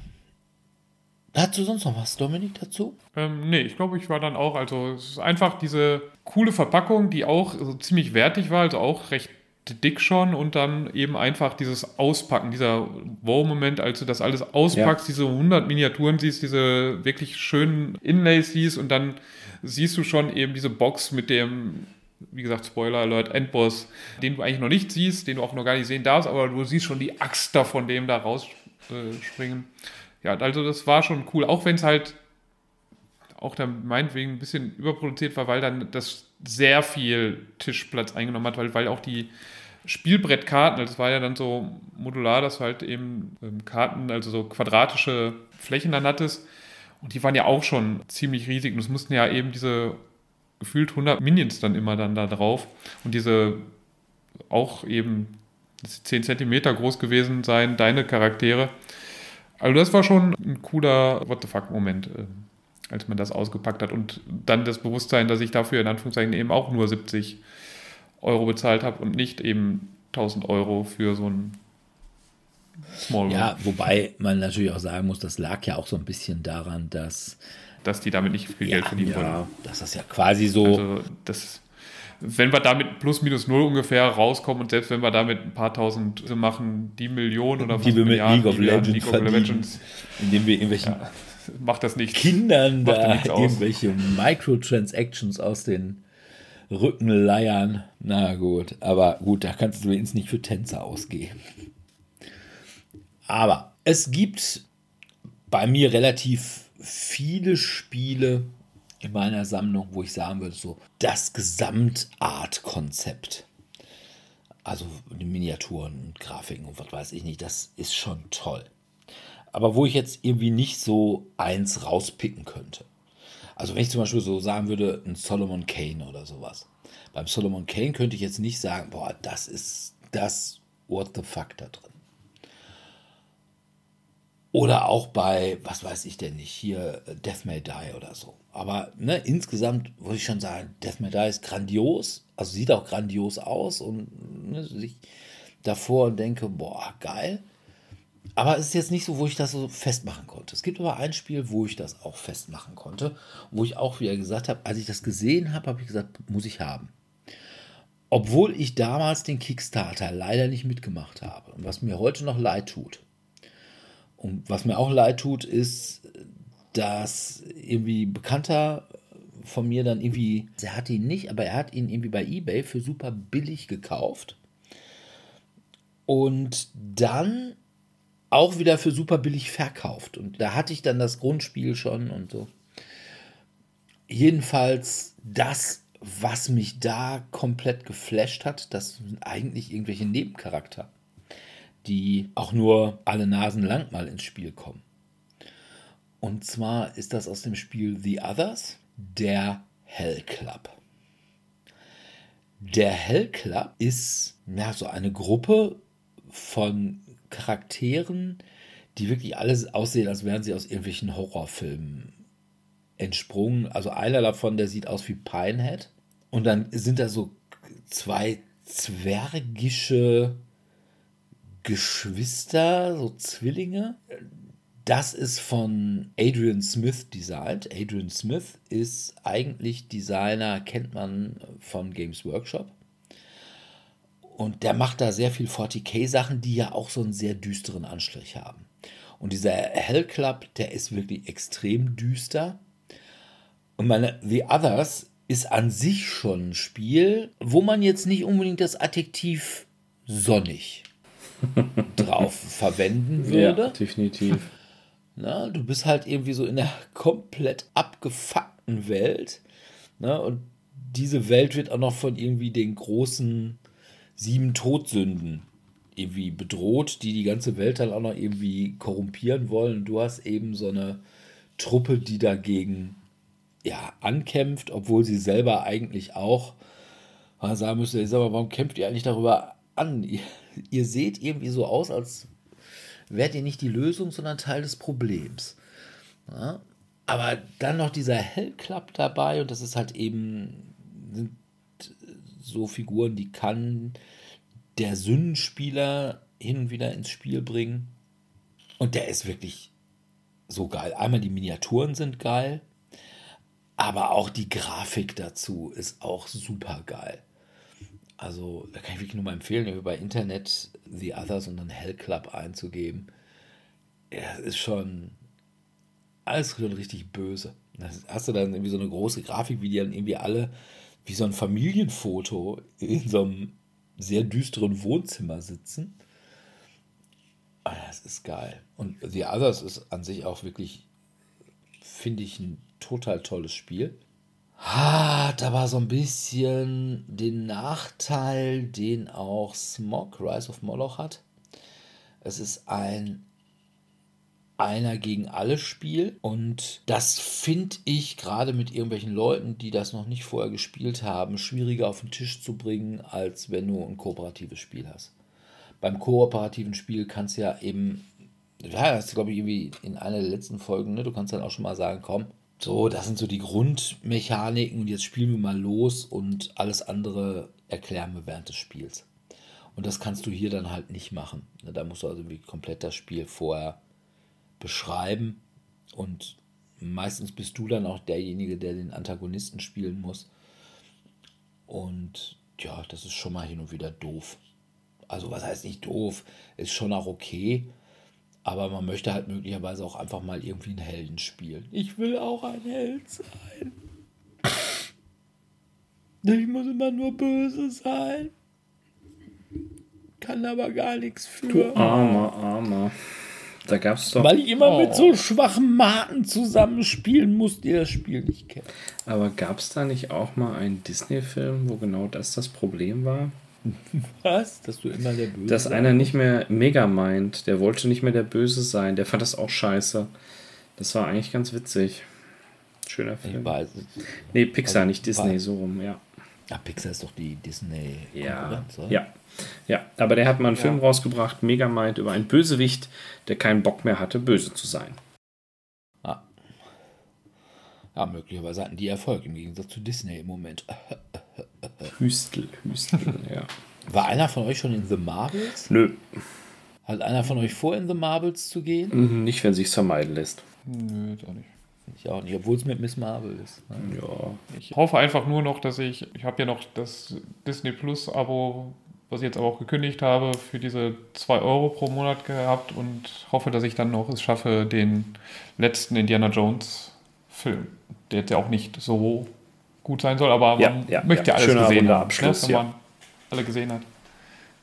B: Hast du sonst noch was, Dominik, dazu?
D: Ähm, nee, ich glaube, ich war dann auch, also es ist einfach diese coole Verpackung, die auch so ziemlich wertig war, also auch recht dick schon und dann eben einfach dieses Auspacken, dieser Wow-Moment, als du das alles auspackst, ja. diese 100 Miniaturen siehst, diese wirklich schönen Inlays siehst und dann siehst du schon eben diese Box mit dem, wie gesagt, Spoiler Alert, Endboss, den du eigentlich noch nicht siehst, den du auch noch gar nicht sehen darfst, aber du siehst schon die Axt da von dem da rausspringen. Ja, also das war schon cool, auch wenn es halt auch dann meinetwegen ein bisschen überproduziert war, weil dann das sehr viel Tischplatz eingenommen hat, weil, weil auch die Spielbrettkarten, also es war ja dann so modular, dass du halt eben ähm, Karten, also so quadratische Flächen dann hattest. Und die waren ja auch schon ziemlich riesig. Und es mussten ja eben diese gefühlt 100 Minions dann immer dann da drauf. Und diese auch eben 10 Zentimeter groß gewesen sein, deine Charaktere. Also das war schon ein cooler What the fuck-Moment, äh, als man das ausgepackt hat. Und dann das Bewusstsein, dass ich dafür in Anführungszeichen eben auch nur 70 Euro bezahlt habe und nicht eben 1000 Euro für so ein
B: Small Ja, wobei man natürlich auch sagen muss, das lag ja auch so ein bisschen daran, dass.
D: Dass die damit nicht viel Geld ja, verdienen
B: ja, wollen. Das ja quasi so. Also
D: das, wenn wir damit plus minus null ungefähr rauskommen und selbst wenn wir damit ein paar tausend machen, die Millionen oder
B: die wir mit League of Legends, League of Legends indem wir irgendwelchen ja, *laughs*
D: macht das nicht
B: Kindern da irgendwelche Microtransactions aus den Rückenleiern. Na gut, aber gut, da kannst du wenigstens nicht für Tänzer ausgeben. Aber es gibt bei mir relativ viele Spiele in meiner Sammlung, wo ich sagen würde, so das Gesamtart-Konzept. Also Miniaturen und Grafiken und was weiß ich nicht, das ist schon toll. Aber wo ich jetzt irgendwie nicht so eins rauspicken könnte. Also wenn ich zum Beispiel so sagen würde, ein Solomon Kane oder sowas. Beim Solomon Kane könnte ich jetzt nicht sagen, boah, das ist das What the fuck da drin. Oder auch bei, was weiß ich denn nicht, hier Death May Die oder so. Aber ne, insgesamt würde ich schon sagen, Death May Die ist grandios, also sieht auch grandios aus und ne, sich davor denke, boah, geil. Aber es ist jetzt nicht so, wo ich das so festmachen konnte. Es gibt aber ein Spiel, wo ich das auch festmachen konnte, wo ich auch wieder gesagt habe, als ich das gesehen habe, habe ich gesagt, muss ich haben. Obwohl ich damals den Kickstarter leider nicht mitgemacht habe und was mir heute noch leid tut. Und was mir auch leid tut, ist, dass irgendwie Bekannter von mir dann irgendwie, er hat ihn nicht, aber er hat ihn irgendwie bei eBay für super billig gekauft. Und dann auch wieder für super billig verkauft. Und da hatte ich dann das Grundspiel schon und so. Jedenfalls, das, was mich da komplett geflasht hat, das sind eigentlich irgendwelche Nebencharakter, die auch nur alle Nasen lang mal ins Spiel kommen. Und zwar ist das aus dem Spiel The Others, der Hell Club. Der Hell Club ist ja, so eine Gruppe von Charakteren, die wirklich alles aussehen, als wären sie aus irgendwelchen Horrorfilmen entsprungen. Also einer davon, der sieht aus wie Pinehead. Und dann sind da so zwei zwergische Geschwister, so Zwillinge. Das ist von Adrian Smith designt. Adrian Smith ist eigentlich Designer, kennt man von Games Workshop. Und der macht da sehr viel 40k-Sachen, die ja auch so einen sehr düsteren Anstrich haben. Und dieser Hell Club, der ist wirklich extrem düster. Und meine The Others ist an sich schon ein Spiel, wo man jetzt nicht unbedingt das Adjektiv sonnig *laughs* drauf verwenden würde. Ja,
C: definitiv. *laughs*
B: Na, du bist halt irgendwie so in der komplett abgefuckten Welt. Na, und diese Welt wird auch noch von irgendwie den großen sieben Todsünden irgendwie bedroht, die die ganze Welt dann auch noch irgendwie korrumpieren wollen. Du hast eben so eine Truppe, die dagegen ja, ankämpft, obwohl sie selber eigentlich auch sagen müsste, ich sag mal, warum kämpft ihr eigentlich darüber an? Ihr, ihr seht irgendwie so aus, als wärt ihr nicht die Lösung, sondern Teil des Problems. Ja? Aber dann noch dieser Hellklapp dabei und das ist halt eben, so Figuren, die kann der Sündenspieler hin und wieder ins Spiel bringen. Und der ist wirklich so geil. Einmal die Miniaturen sind geil, aber auch die Grafik dazu ist auch super geil. Also, da kann ich wirklich nur mal empfehlen, über Internet The Others und dann Hell Club einzugeben. Ja, ist schon alles schon richtig böse. Da hast du dann irgendwie so eine große Grafik, wie die dann irgendwie alle wie so ein Familienfoto in so einem sehr düsteren Wohnzimmer sitzen. Ah, das ist geil. Und The Others ist an sich auch wirklich, finde ich, ein total tolles Spiel. Hat aber so ein bisschen den Nachteil, den auch Smog, Rise of Moloch hat. Es ist ein einer gegen alle Spiel. Und das finde ich gerade mit irgendwelchen Leuten, die das noch nicht vorher gespielt haben, schwieriger auf den Tisch zu bringen, als wenn du ein kooperatives Spiel hast. Beim kooperativen Spiel kannst du ja eben, ja, das glaube ich irgendwie in einer der letzten Folgen, ne, du kannst dann auch schon mal sagen, komm, so, das sind so die Grundmechaniken und jetzt spielen wir mal los und alles andere erklären wir während des Spiels. Und das kannst du hier dann halt nicht machen. Da musst du also wie komplett das Spiel vorher beschreiben und meistens bist du dann auch derjenige, der den Antagonisten spielen muss. Und ja, das ist schon mal hin und wieder doof. Also was heißt nicht doof, ist schon auch okay, aber man möchte halt möglicherweise auch einfach mal irgendwie einen Helden spielen. Ich will auch ein Held sein. Ich muss immer nur böse sein. Kann aber gar nichts für.
C: Du armer, armer. Da gab's doch.
B: Weil ich immer oh. mit so schwachen Maten zusammenspielen muss, die das Spiel nicht kennen.
C: Aber gab es da nicht auch mal einen Disney-Film, wo genau das das Problem war? *laughs*
B: Was? Dass du immer der
C: Böse Dass einer nicht mehr Mega meint, der wollte nicht mehr der Böse sein, der fand das auch scheiße. Das war eigentlich ganz witzig. Schöner Film. Ich weiß. Nee, Pixar, also, nicht Disney, so rum, ja.
B: Ja, Pixar ist doch die Disney.
C: Ja, ja. Ja, aber der hat mal einen ja. Film rausgebracht, Megamind, über einen Bösewicht, der keinen Bock mehr hatte, böse zu sein.
B: Ah. Ja, möglicherweise hatten die Erfolg im Gegensatz zu Disney im Moment. *laughs*
C: Hüstel, Hüstel, *laughs* ja.
B: War einer von euch schon in The Marbles?
C: Nö.
B: Hat einer von euch vor, in The Marbles zu gehen?
C: Mhm, nicht, wenn sich's vermeiden lässt.
D: Nö, doch nicht.
B: Ich auch nicht, obwohl es mit Miss Marvel ist.
C: Ne? Ja.
D: Ich hoffe einfach nur noch, dass ich, ich habe ja noch das Disney Plus Abo, was ich jetzt aber auch gekündigt habe, für diese 2 Euro pro Monat gehabt und hoffe, dass ich dann noch es schaffe, den letzten Indiana Jones Film, der jetzt ja auch nicht so gut sein soll, aber
C: man ja,
D: möchte
C: ja,
D: alles gesehen haben,
C: Abschluss,
D: ne, wenn man alle gesehen hat.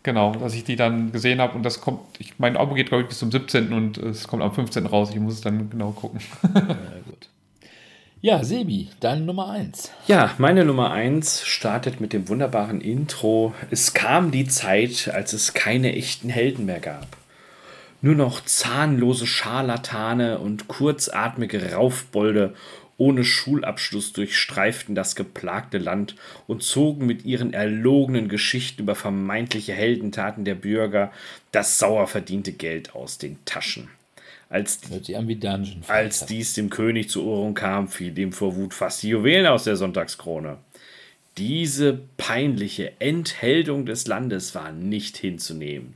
D: Genau, dass ich die dann gesehen habe und das kommt, ich, mein Abo geht glaube ich bis zum 17. und es kommt am 15. raus. Ich muss es dann genau gucken. *laughs*
B: ja, gut. Ja, Sebi, deine Nummer 1.
C: Ja, meine Nummer 1 startet mit dem wunderbaren Intro. Es kam die Zeit, als es keine echten Helden mehr gab. Nur noch zahnlose Scharlatane und kurzatmige Raufbolde ohne Schulabschluss durchstreiften das geplagte Land und zogen mit ihren erlogenen Geschichten über vermeintliche Heldentaten der Bürger das sauer verdiente Geld aus den Taschen. Als, als dies dem König zu Ohren kam, fiel ihm vor Wut fast die Juwelen aus der Sonntagskrone. Diese peinliche Entheldung des Landes war nicht hinzunehmen.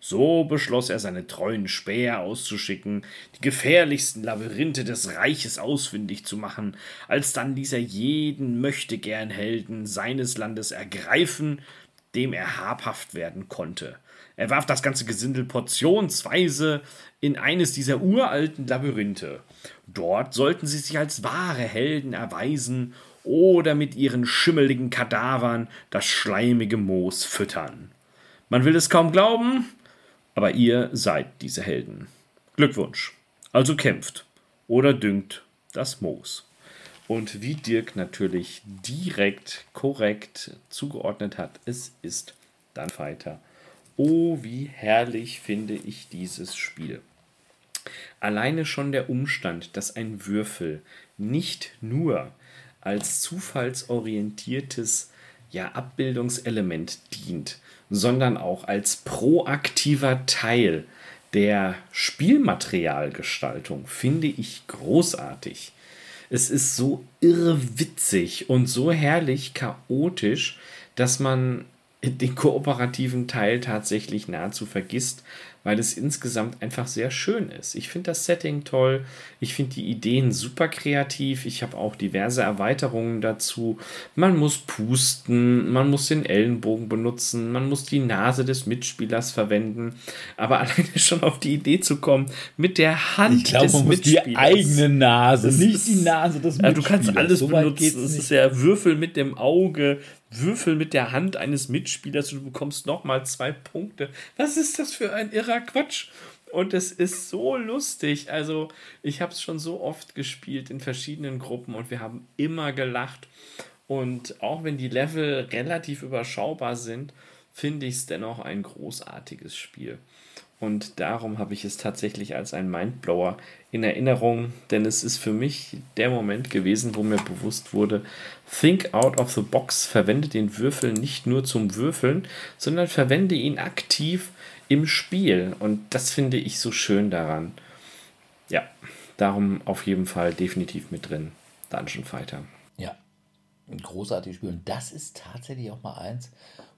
C: So beschloss er, seine treuen Späher auszuschicken, die gefährlichsten Labyrinthe des Reiches ausfindig zu machen. Alsdann ließ er jeden Möchtegern Helden seines Landes ergreifen, dem er habhaft werden konnte. Er warf das ganze Gesindel portionsweise in eines dieser uralten Labyrinthe. Dort sollten sie sich als wahre Helden erweisen oder mit ihren schimmeligen Kadavern das schleimige Moos füttern. Man will es kaum glauben, aber ihr seid diese Helden. Glückwunsch. Also kämpft oder düngt das Moos. Und wie Dirk natürlich direkt korrekt zugeordnet hat, es ist dann weiter. Oh, wie herrlich finde ich dieses Spiel. Alleine schon der Umstand, dass ein Würfel nicht nur als zufallsorientiertes ja, Abbildungselement dient, sondern auch als proaktiver Teil der Spielmaterialgestaltung, finde ich großartig. Es ist so irrwitzig und so herrlich chaotisch, dass man den kooperativen Teil tatsächlich nahezu vergisst weil es insgesamt einfach sehr schön ist. Ich finde das Setting toll, ich finde die Ideen super kreativ, ich habe auch diverse Erweiterungen dazu. Man muss pusten, man muss den Ellenbogen benutzen, man muss die Nase des Mitspielers verwenden, aber *laughs* alleine schon auf die Idee zu kommen, mit der Hand
B: ich glaub,
C: des
B: man
C: Mitspielers.
B: Muss die eigene Nase,
C: Das
B: nicht
C: ist-
B: die Nase des
C: ja, du kannst
B: Mitspielers.
C: alles
B: So
C: benutzen. Es ist ja Würfel mit dem Auge, Würfel mit der Hand eines Mitspielers und du bekommst nochmal zwei Punkte. Was ist das für ein irrer Quatsch? Und es ist so lustig. Also, ich habe es schon so oft gespielt in verschiedenen Gruppen und wir haben immer gelacht. Und auch wenn die Level relativ überschaubar sind, finde ich es dennoch ein großartiges Spiel. Und darum habe ich es tatsächlich als ein Mindblower in Erinnerung, denn es ist für mich der Moment gewesen, wo mir bewusst wurde, think out of the box, verwende den Würfel nicht nur zum Würfeln, sondern verwende ihn aktiv im Spiel. Und das finde ich so schön daran. Ja, darum auf jeden Fall definitiv mit drin. Dungeon Fighter.
B: Ja, ein großartiges Spiel. Und das ist tatsächlich auch mal eins,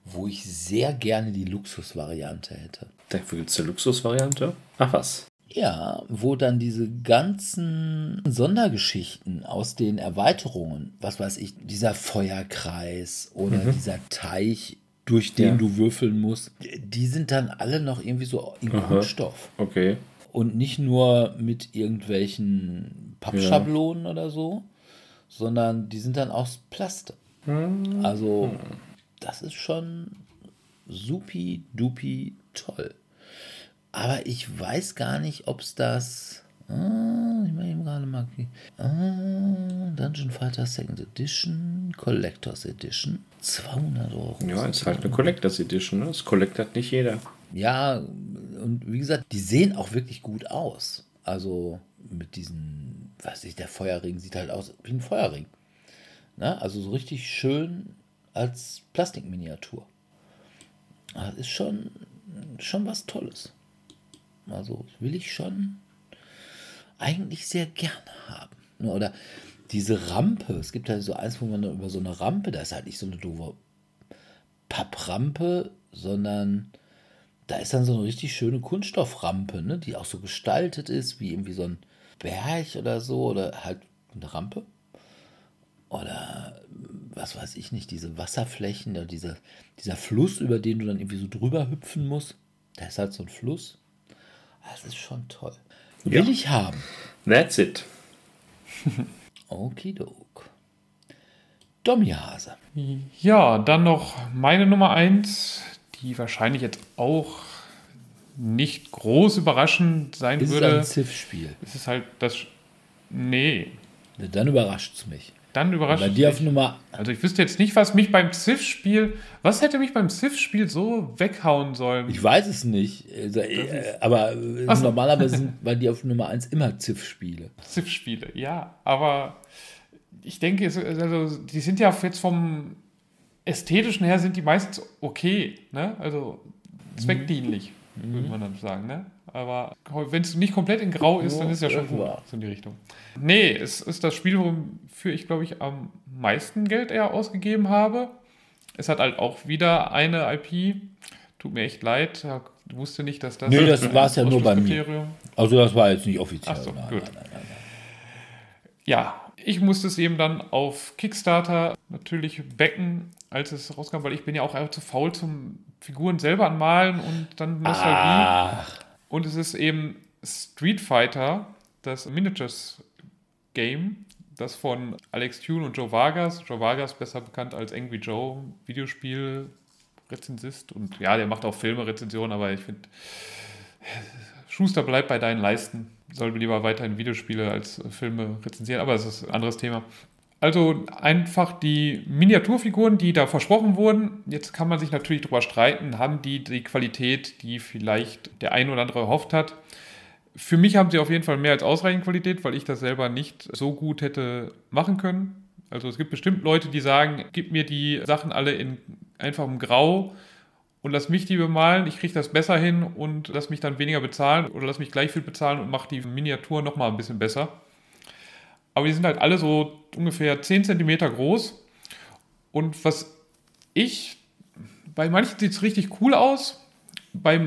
B: wo ich sehr gerne die Luxusvariante hätte.
C: Dafür gibt es eine Luxusvariante. Ach was.
B: Ja, wo dann diese ganzen Sondergeschichten aus den Erweiterungen, was weiß ich, dieser Feuerkreis oder dieser Teich, durch den
C: Ja.
B: du würfeln musst, die sind dann alle noch irgendwie so in Kunststoff.
C: Okay.
B: Und nicht nur mit irgendwelchen Pappschablonen oder so, sondern die sind dann aus Plastik. Also, das ist schon supi dupi toll. Aber ich weiß gar nicht, ob es das. Ah, ich mache eben gerade mal. Ah, Dungeon Fighter Second Edition, Collectors Edition. 200 Euro.
C: Ja, ist halt eine Collectors Edition. Ne? Das collectert nicht jeder.
B: Ja, und wie gesagt, die sehen auch wirklich gut aus. Also mit diesen, weiß ich, der Feuerring sieht halt aus wie ein Feuerring. Ne? Also so richtig schön als Plastikminiatur. Das ist schon, schon was Tolles. Also will ich schon eigentlich sehr gerne haben. Ne, Oder diese Rampe, es gibt halt so eins, wo man über so eine Rampe, da ist halt nicht so eine doofe Papprampe, sondern da ist dann so eine richtig schöne Kunststofframpe, ne, die auch so gestaltet ist, wie irgendwie so ein Berg oder so, oder halt eine Rampe. Oder was weiß ich nicht, diese Wasserflächen oder diese, dieser Fluss, über den du dann irgendwie so drüber hüpfen musst. Da ist halt so ein Fluss. Das ist schon toll. Will
C: Ja.
B: ich haben.
C: That's it. *laughs*
B: Okidok. Domihase.
D: Ja, dann noch meine Nummer 1, die wahrscheinlich jetzt auch nicht groß überraschend sein
B: Ist es
D: würde.
B: ein Ziff-Spiel?
D: Es ist halt das. Nee,
B: Ne, Dann überrascht es mich.
D: Dann überrascht
B: Bei dir auf Nummer.
D: Also ich wüsste jetzt nicht, was mich beim Civ-Spiel, was hätte mich beim Civ-Spiel so weghauen sollen?
B: Ich weiß es nicht. Also, äh, aber äh,
D: so.
B: normalerweise sind *laughs* bei dir auf Nummer 1 immer Ziff-Spiele.
D: Civ-Spiele, ja, aber ich denke, es, also die sind ja jetzt vom ästhetischen her sind die meistens okay, ne? Also zweckdienlich, würde man dann sagen, ne? Aber wenn es nicht komplett in Grau ist, dann ist ja schon gut,
B: war.
D: so in die Richtung. Nee, es ist das Spiel, wofür ich, glaube ich, am meisten Geld eher ausgegeben habe. Es hat halt auch wieder eine IP. Tut mir echt leid. Ich wusste nicht, dass das.
B: Nee, das war's ja nur bei mir. Also das war jetzt nicht offiziell.
D: Ach so,
B: nein,
D: gut.
B: nein, nein.
D: Ja, ich musste es eben dann auf Kickstarter natürlich backen, als es rauskam, weil ich bin ja auch einfach zu faul zum Figuren selber anmalen und dann Nostalgie.
B: Ach,
D: Und es ist eben Street Fighter, das Miniatures Game, das von Alex Tune und Joe Vargas. Joe Vargas besser bekannt als Angry Joe, Videospiel Rezensist und ja, der macht auch Filme Rezensionen, aber ich finde Schuster bleibt bei deinen Leisten. Soll lieber weiterhin Videospiele als Filme rezensieren, aber es ist ein anderes Thema. Also einfach die Miniaturfiguren, die da versprochen wurden. Jetzt kann man sich natürlich darüber streiten, haben die die Qualität, die vielleicht der ein oder andere erhofft hat. Für mich haben sie auf jeden Fall mehr als ausreichend Qualität, weil ich das selber nicht so gut hätte machen können. Also es gibt bestimmt Leute, die sagen, gib mir die Sachen alle in einfachem Grau und lass mich die bemalen, ich kriege das besser hin und lass mich dann weniger bezahlen oder lass mich gleich viel bezahlen und mach die Miniatur nochmal ein bisschen besser. Aber die sind halt alle so ungefähr 10 cm groß. Und was ich, bei manchen sieht es richtig cool aus, bei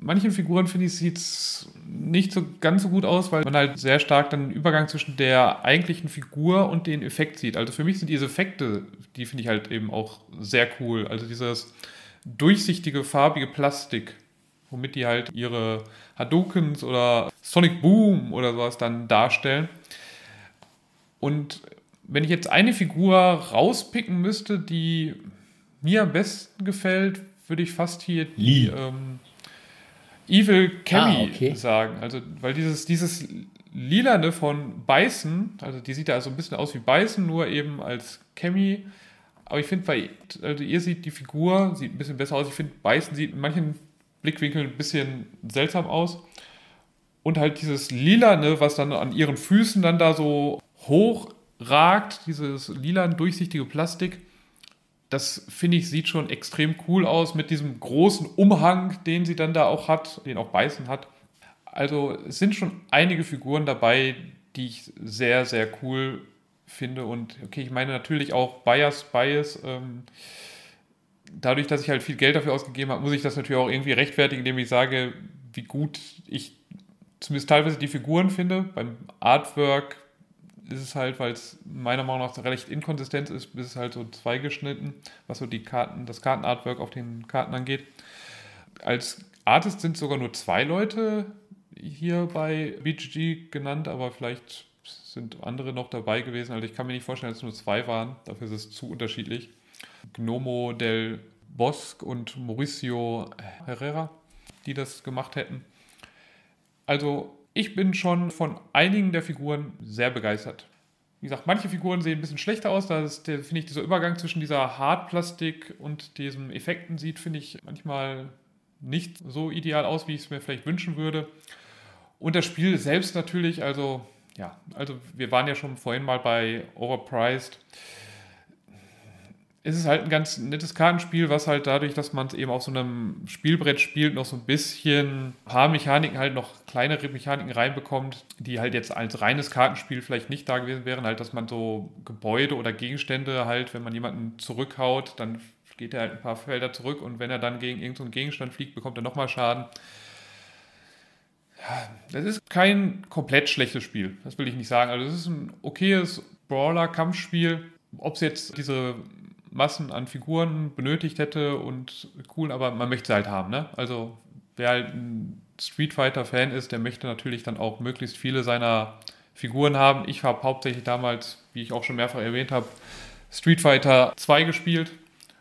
D: manchen Figuren finde ich, sieht es nicht so ganz so gut aus, weil man halt sehr stark dann den Übergang zwischen der eigentlichen Figur und den Effekt sieht. Also für mich sind diese Effekte, die finde ich halt eben auch sehr cool. Also dieses durchsichtige, farbige Plastik, womit die halt ihre Hadoukens oder Sonic Boom oder sowas dann darstellen. Und wenn ich jetzt eine Figur rauspicken müsste, die mir am besten gefällt, würde ich fast hier die
B: Lee.
D: ähm, Evil Cammy
B: Ah, okay.
D: sagen. Also, weil dieses, dieses Lilane von Beißen, also die sieht ja also ein bisschen aus wie Beißen, nur eben als Cammy. Aber ich finde, bei also ihr sieht die Figur, sieht ein bisschen besser aus. Ich finde, Beißen sieht in manchen Blickwinkeln ein bisschen seltsam aus. Und halt dieses Lilane, was dann an ihren Füßen dann da so hoch ragt, dieses lilan durchsichtige Plastik, das finde ich sieht schon extrem cool aus mit diesem großen Umhang, den sie dann da auch hat, den auch Beißen hat. Also es sind schon einige Figuren dabei, die ich sehr, sehr cool finde. Und okay, ich meine natürlich auch Bias, Bias. Ähm, dadurch, dass ich halt viel Geld dafür ausgegeben habe, muss ich das natürlich auch irgendwie rechtfertigen, indem ich sage, wie gut ich zumindest teilweise die Figuren finde. Beim Artwork ist es halt, weil es meiner Meinung nach recht inkonsistent ist, ist es halt so zweigeschnitten, was so die Karten, das Kartenartwork auf den Karten angeht. Als Artist sind sogar nur zwei Leute hier bei BGG genannt, aber vielleicht sind andere noch dabei gewesen. Also ich kann mir nicht vorstellen, dass es nur zwei waren. Dafür ist es zu unterschiedlich. Gnomo del Bosque und Mauricio Herrera, die das gemacht hätten. Also ich bin schon von einigen der Figuren sehr begeistert. Wie gesagt, manche Figuren sehen ein bisschen schlechter aus. Da finde ich, dieser Übergang zwischen dieser Hartplastik und diesem Effekten sieht, finde ich, manchmal nicht so ideal aus, wie ich es mir vielleicht wünschen würde. Und das Spiel selbst natürlich, also ja, also wir waren ja schon vorhin mal bei Overpriced. Es ist halt ein ganz nettes Kartenspiel, was halt dadurch, dass man es eben auf so einem Spielbrett spielt, noch so ein bisschen ein paar Mechaniken halt noch kleinere Mechaniken reinbekommt, die halt jetzt als reines Kartenspiel vielleicht nicht da gewesen wären, halt, dass man so Gebäude oder Gegenstände halt, wenn man jemanden zurückhaut, dann geht er halt ein paar Felder zurück und wenn er dann gegen irgendeinen Gegenstand fliegt, bekommt er nochmal Schaden. Das ist kein komplett schlechtes Spiel, das will ich nicht sagen. Also es ist ein okayes Brawler-Kampfspiel. Ob es jetzt diese Massen an Figuren benötigt hätte und cool, aber man möchte sie halt haben. Ne? Also wer halt ein Street Fighter-Fan ist, der möchte natürlich dann auch möglichst viele seiner Figuren haben. Ich habe hauptsächlich damals, wie ich auch schon mehrfach erwähnt habe, Street Fighter 2 gespielt.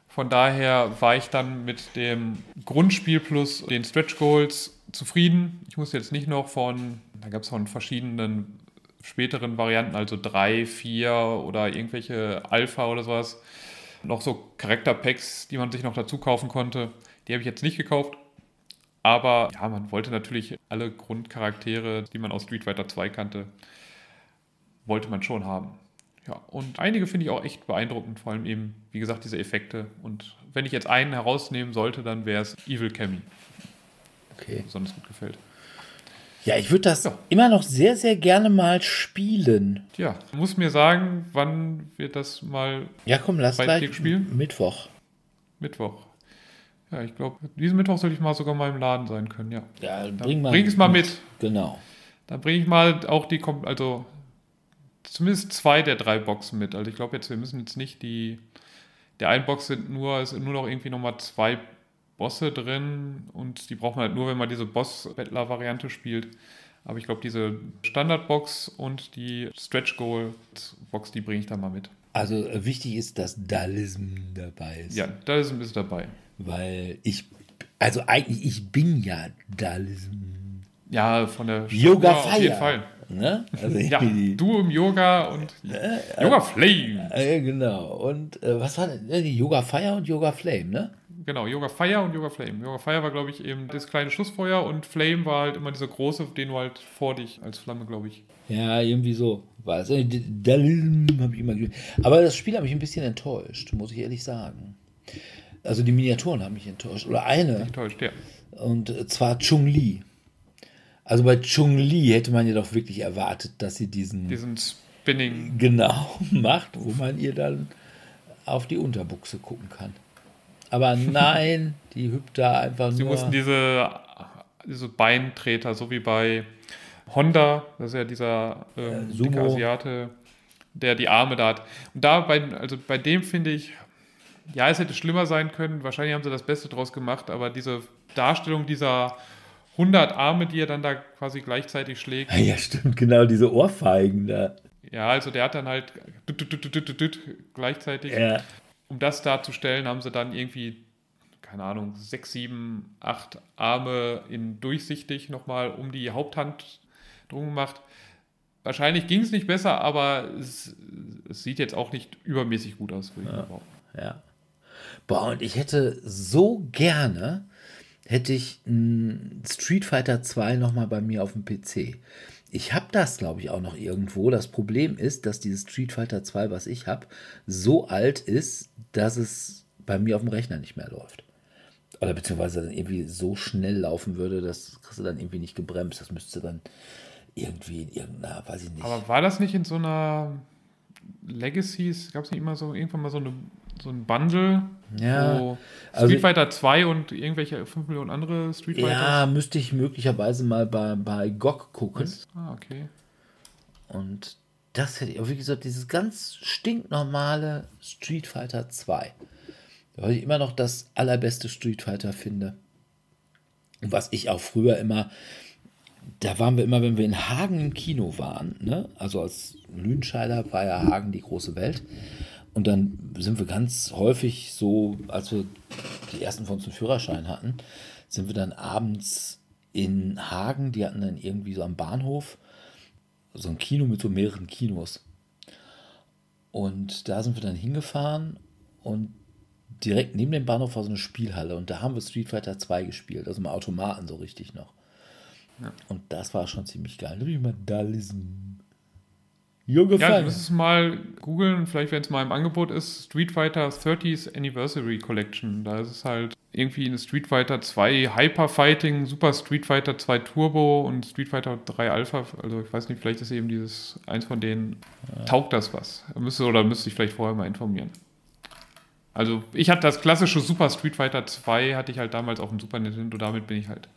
D: Von daher war ich dann mit dem Grundspiel plus den Stretch Goals zufrieden. Ich muss jetzt nicht noch von, da gab es von verschiedenen späteren Varianten, also 3, 4 oder irgendwelche Alpha oder sowas, noch so Charakterpacks, die man sich noch dazu kaufen konnte. Die habe ich jetzt nicht gekauft. Aber ja, man wollte natürlich alle Grundcharaktere, die man aus Street Fighter 2 kannte, wollte man schon haben. Ja, und einige finde ich auch echt beeindruckend, vor allem eben, wie gesagt, diese Effekte. Und wenn ich jetzt einen herausnehmen sollte, dann wäre es Evil Cammy,
B: Okay.
D: besonders gut gefällt.
B: Ja, ich würde das
D: Ja.
B: immer noch sehr, sehr gerne mal spielen.
D: Tja, muss mir sagen, wann wir das mal
B: Ja, komm, lass
D: Bei
B: gleich
D: spielen?
B: Mittwoch.
D: Mittwoch. Ja, ich glaube, diesen Mittwoch sollte ich mal sogar mal im Laden sein können, ja.
B: Ja,
D: Dann
B: bring mal.
D: bring es mal mit.
B: Genau.
D: Dann bringe ich mal auch die, also zumindest zwei der drei Boxen mit. Also ich glaube jetzt, wir müssen jetzt nicht die, der einen Box sind nur, sind nur noch irgendwie nochmal zwei Bosse drin und die braucht man halt nur, wenn man diese Boss-Bettler-Variante spielt. Aber ich glaube, diese Standard-Box und die Stretch-Goal-Box, die bringe ich da mal mit.
B: Also äh, wichtig ist, dass Dalism dabei ist.
D: Ja, Dalism ist dabei.
B: Weil ich, also eigentlich, ich bin ja Dalism.
D: Ja, von der
B: Yoga Fire.
D: Auf jeden Fall.
B: Ne? Also ich *laughs*
D: Ja, du im Yoga und *laughs* Yoga Flame.
B: äh, genau. Und äh, was war denn? Äh, Die Yoga Fire und Yoga Flame, ne?
D: Genau, Yoga Fire und Yoga Flame. Yoga Fire war, glaube ich, eben das kleine Schussfeuer und Flame war halt immer dieser große, den du halt vor dich als Flamme, glaube ich.
B: Ja, irgendwie so war es. Äh, habe ich immer Aber das Spiel hat mich ein bisschen enttäuscht, muss ich ehrlich sagen. Also die Miniaturen haben mich enttäuscht. Oder eine.
D: Enttäuscht, ja.
B: Und zwar Chung-Li. Also bei Chung-Li hätte man ja doch wirklich erwartet, dass sie diesen
D: Diesen Spinning.
B: genau *laughs* macht, wo man ihr dann auf die Unterbuchse gucken kann. Aber nein, die hüpft da einfach
D: Sie
B: nur.
D: mussten diese, diese Beintreter, so wie bei Honda, das ist ja dieser ähm,
B: Äh,
D: dicke Asiate, der die Arme da hat. Und da bei, also bei dem finde ich, ja, es hätte schlimmer sein können. Wahrscheinlich haben sie das Beste draus gemacht, aber diese Darstellung dieser 100 Arme, die er dann da quasi gleichzeitig schlägt,
B: ja, stimmt, genau, diese Ohrfeigen da.
D: ja, also der hat dann halt düt, düt, düt, gleichzeitig.
B: Ja.
D: Um das darzustellen, haben sie dann irgendwie, keine Ahnung, sechs, sieben, acht Arme in durchsichtig nochmal um die Haupthand drum gemacht. Wahrscheinlich ging es nicht besser, aber es, es sieht jetzt auch nicht übermäßig gut aus, würde ich mal behaupten.
B: Ja. Boah, und ich hätte so gerne, hätte ich ein Street Fighter 2 nochmal bei mir auf dem PC. Ich habe das, glaube ich, auch noch irgendwo. Das Problem ist, dass dieses Street Fighter 2, was ich habe, so alt ist, dass es bei mir auf dem Rechner nicht mehr läuft. Oder beziehungsweise dann irgendwie so schnell laufen würde, das kriegst du dann irgendwie nicht gebremst. Das müsste dann irgendwie in irgendeiner, weiß ich nicht.
D: Aber war das nicht in so einer Legacies, gab es nicht immer so irgendwann mal so, eine, so ein Bundle,
B: Ja,
D: wo
B: also-
D: Street Fighter 2 und irgendwelche 5 Millionen andere Street Fighters?
B: ja, müsste ich möglicherweise mal bei, bei GOG gucken.
D: Ah, okay.
B: Und das hätte ich, wie gesagt, dieses ganz stinknormale Street Fighter 2. Weil ich immer noch das allerbeste Street Fighter finde. Und was ich auch früher immer, da waren wir immer, wenn wir in Hagen im Kino waren, ne? also als Lüdenscheider war ja Hagen die große Welt. Und dann sind wir ganz häufig so, als wir die ersten von uns einen Führerschein hatten, sind wir dann abends in Hagen, die hatten dann irgendwie so am Bahnhof so ein Kino mit so mehreren Kinos. Und da sind wir dann hingefahren und direkt neben dem Bahnhof war so eine Spielhalle und da haben wir Street Fighter 2 gespielt, also mal Automaten so richtig noch. Und das war schon ziemlich geil. Da bin ich Dalism. Jo
D: Ja, du
B: gefallen.
D: musst es mal googeln, vielleicht wenn es mal im Angebot ist, Street Fighter 30th Anniversary Collection. Da ist es halt irgendwie eine Street Fighter 2 Hyper Fighting, Super Street Fighter 2 Turbo und Street Fighter 3 Alpha. Also ich weiß nicht, vielleicht ist eben dieses eins von denen, taugt das was? Müsste oder müsste ich vielleicht vorher mal informieren. Also ich hatte das klassische Super Street Fighter 2, hatte ich halt damals auf dem Super Nintendo, damit bin ich halt.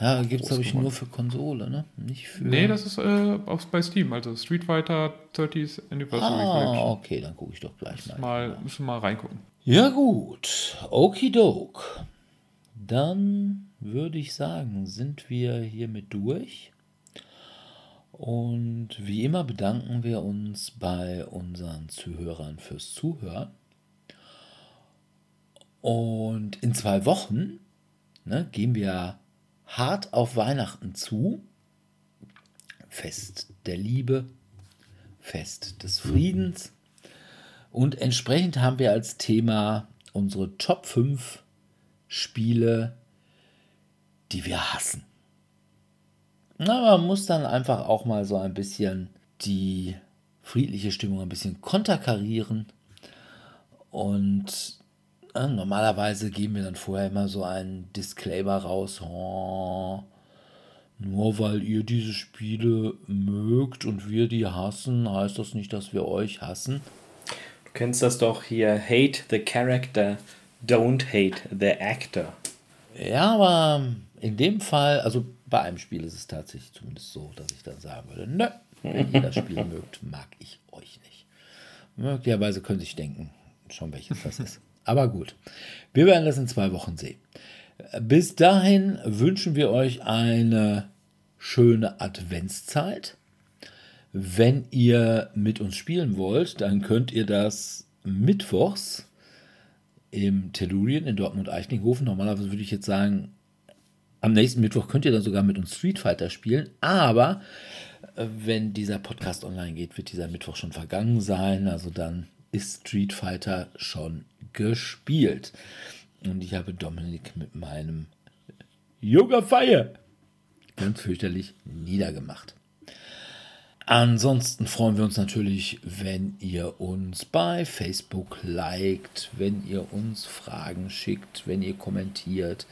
B: Ja, gibt es, glaube ich, nur für Konsole, ne? Nicht für.
D: Nee, das ist äh, auf, bei Steam, also Street Fighter 30th Anniversary
B: Ah,
D: Collection.
B: okay, dann gucke ich doch gleich mal.
D: Mal, müssen wir mal reingucken.
B: Ja, gut. Okidok. Dann würde ich sagen, sind wir hiermit durch. Und wie immer bedanken wir uns bei unseren Zuhörern fürs Zuhören. Und in zwei Wochen ne, gehen wir hart auf Weihnachten zu. Fest der Liebe, Fest des Friedens. Und entsprechend haben wir als Thema unsere Top 5 Spiele, die wir hassen. Na, man muss dann einfach auch mal so ein bisschen die friedliche Stimmung ein bisschen konterkarieren. Und normalerweise geben wir dann vorher immer so einen Disclaimer raus. Oh, nur weil ihr diese Spiele mögt und wir die hassen, heißt das nicht, dass wir euch hassen.
C: Du kennst das doch hier, hate the character, don't hate the actor.
B: Ja, aber in dem Fall, also bei einem Spiel ist es tatsächlich zumindest so, dass ich dann sagen würde, nö, wenn ihr das Spiel *laughs* mögt, mag ich euch nicht. Möglicherweise können Sie sich denken, schon, welches das ist. Aber gut, wir werden das in zwei Wochen sehen. Bis dahin wünschen wir euch eine schöne Adventszeit. Wenn ihr mit uns spielen wollt, dann könnt ihr das mittwochs im Tellurien in Dortmund-Eichlinghofen. Normalerweise würde ich jetzt sagen, am nächsten Mittwoch könnt ihr dann sogar mit uns Street Fighter spielen. Aber äh, wenn dieser Podcast online geht, wird dieser Mittwoch schon vergangen sein. Also dann ist Street Fighter schon gespielt. Und ich habe Dominik mit meinem Yoga Feier ganz fürchterlich niedergemacht. Ansonsten freuen wir uns natürlich, wenn ihr uns bei Facebook liked, wenn ihr uns Fragen schickt, wenn ihr kommentiert,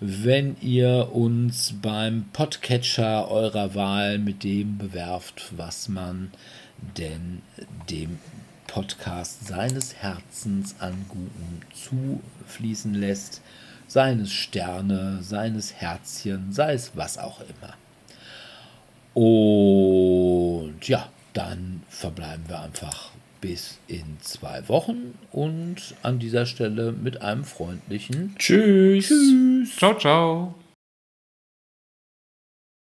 B: wenn ihr uns beim Podcatcher eurer Wahl mit dem bewerft, was man denn dem Podcast seines Herzens an Guten zufließen lässt, seines Sterne, seines Herzchen, sei es was auch immer. Und ja, dann verbleiben wir einfach bis in zwei Wochen und an dieser Stelle mit einem freundlichen
C: Tschüss.
B: Tschüss.
D: Ciao, ciao.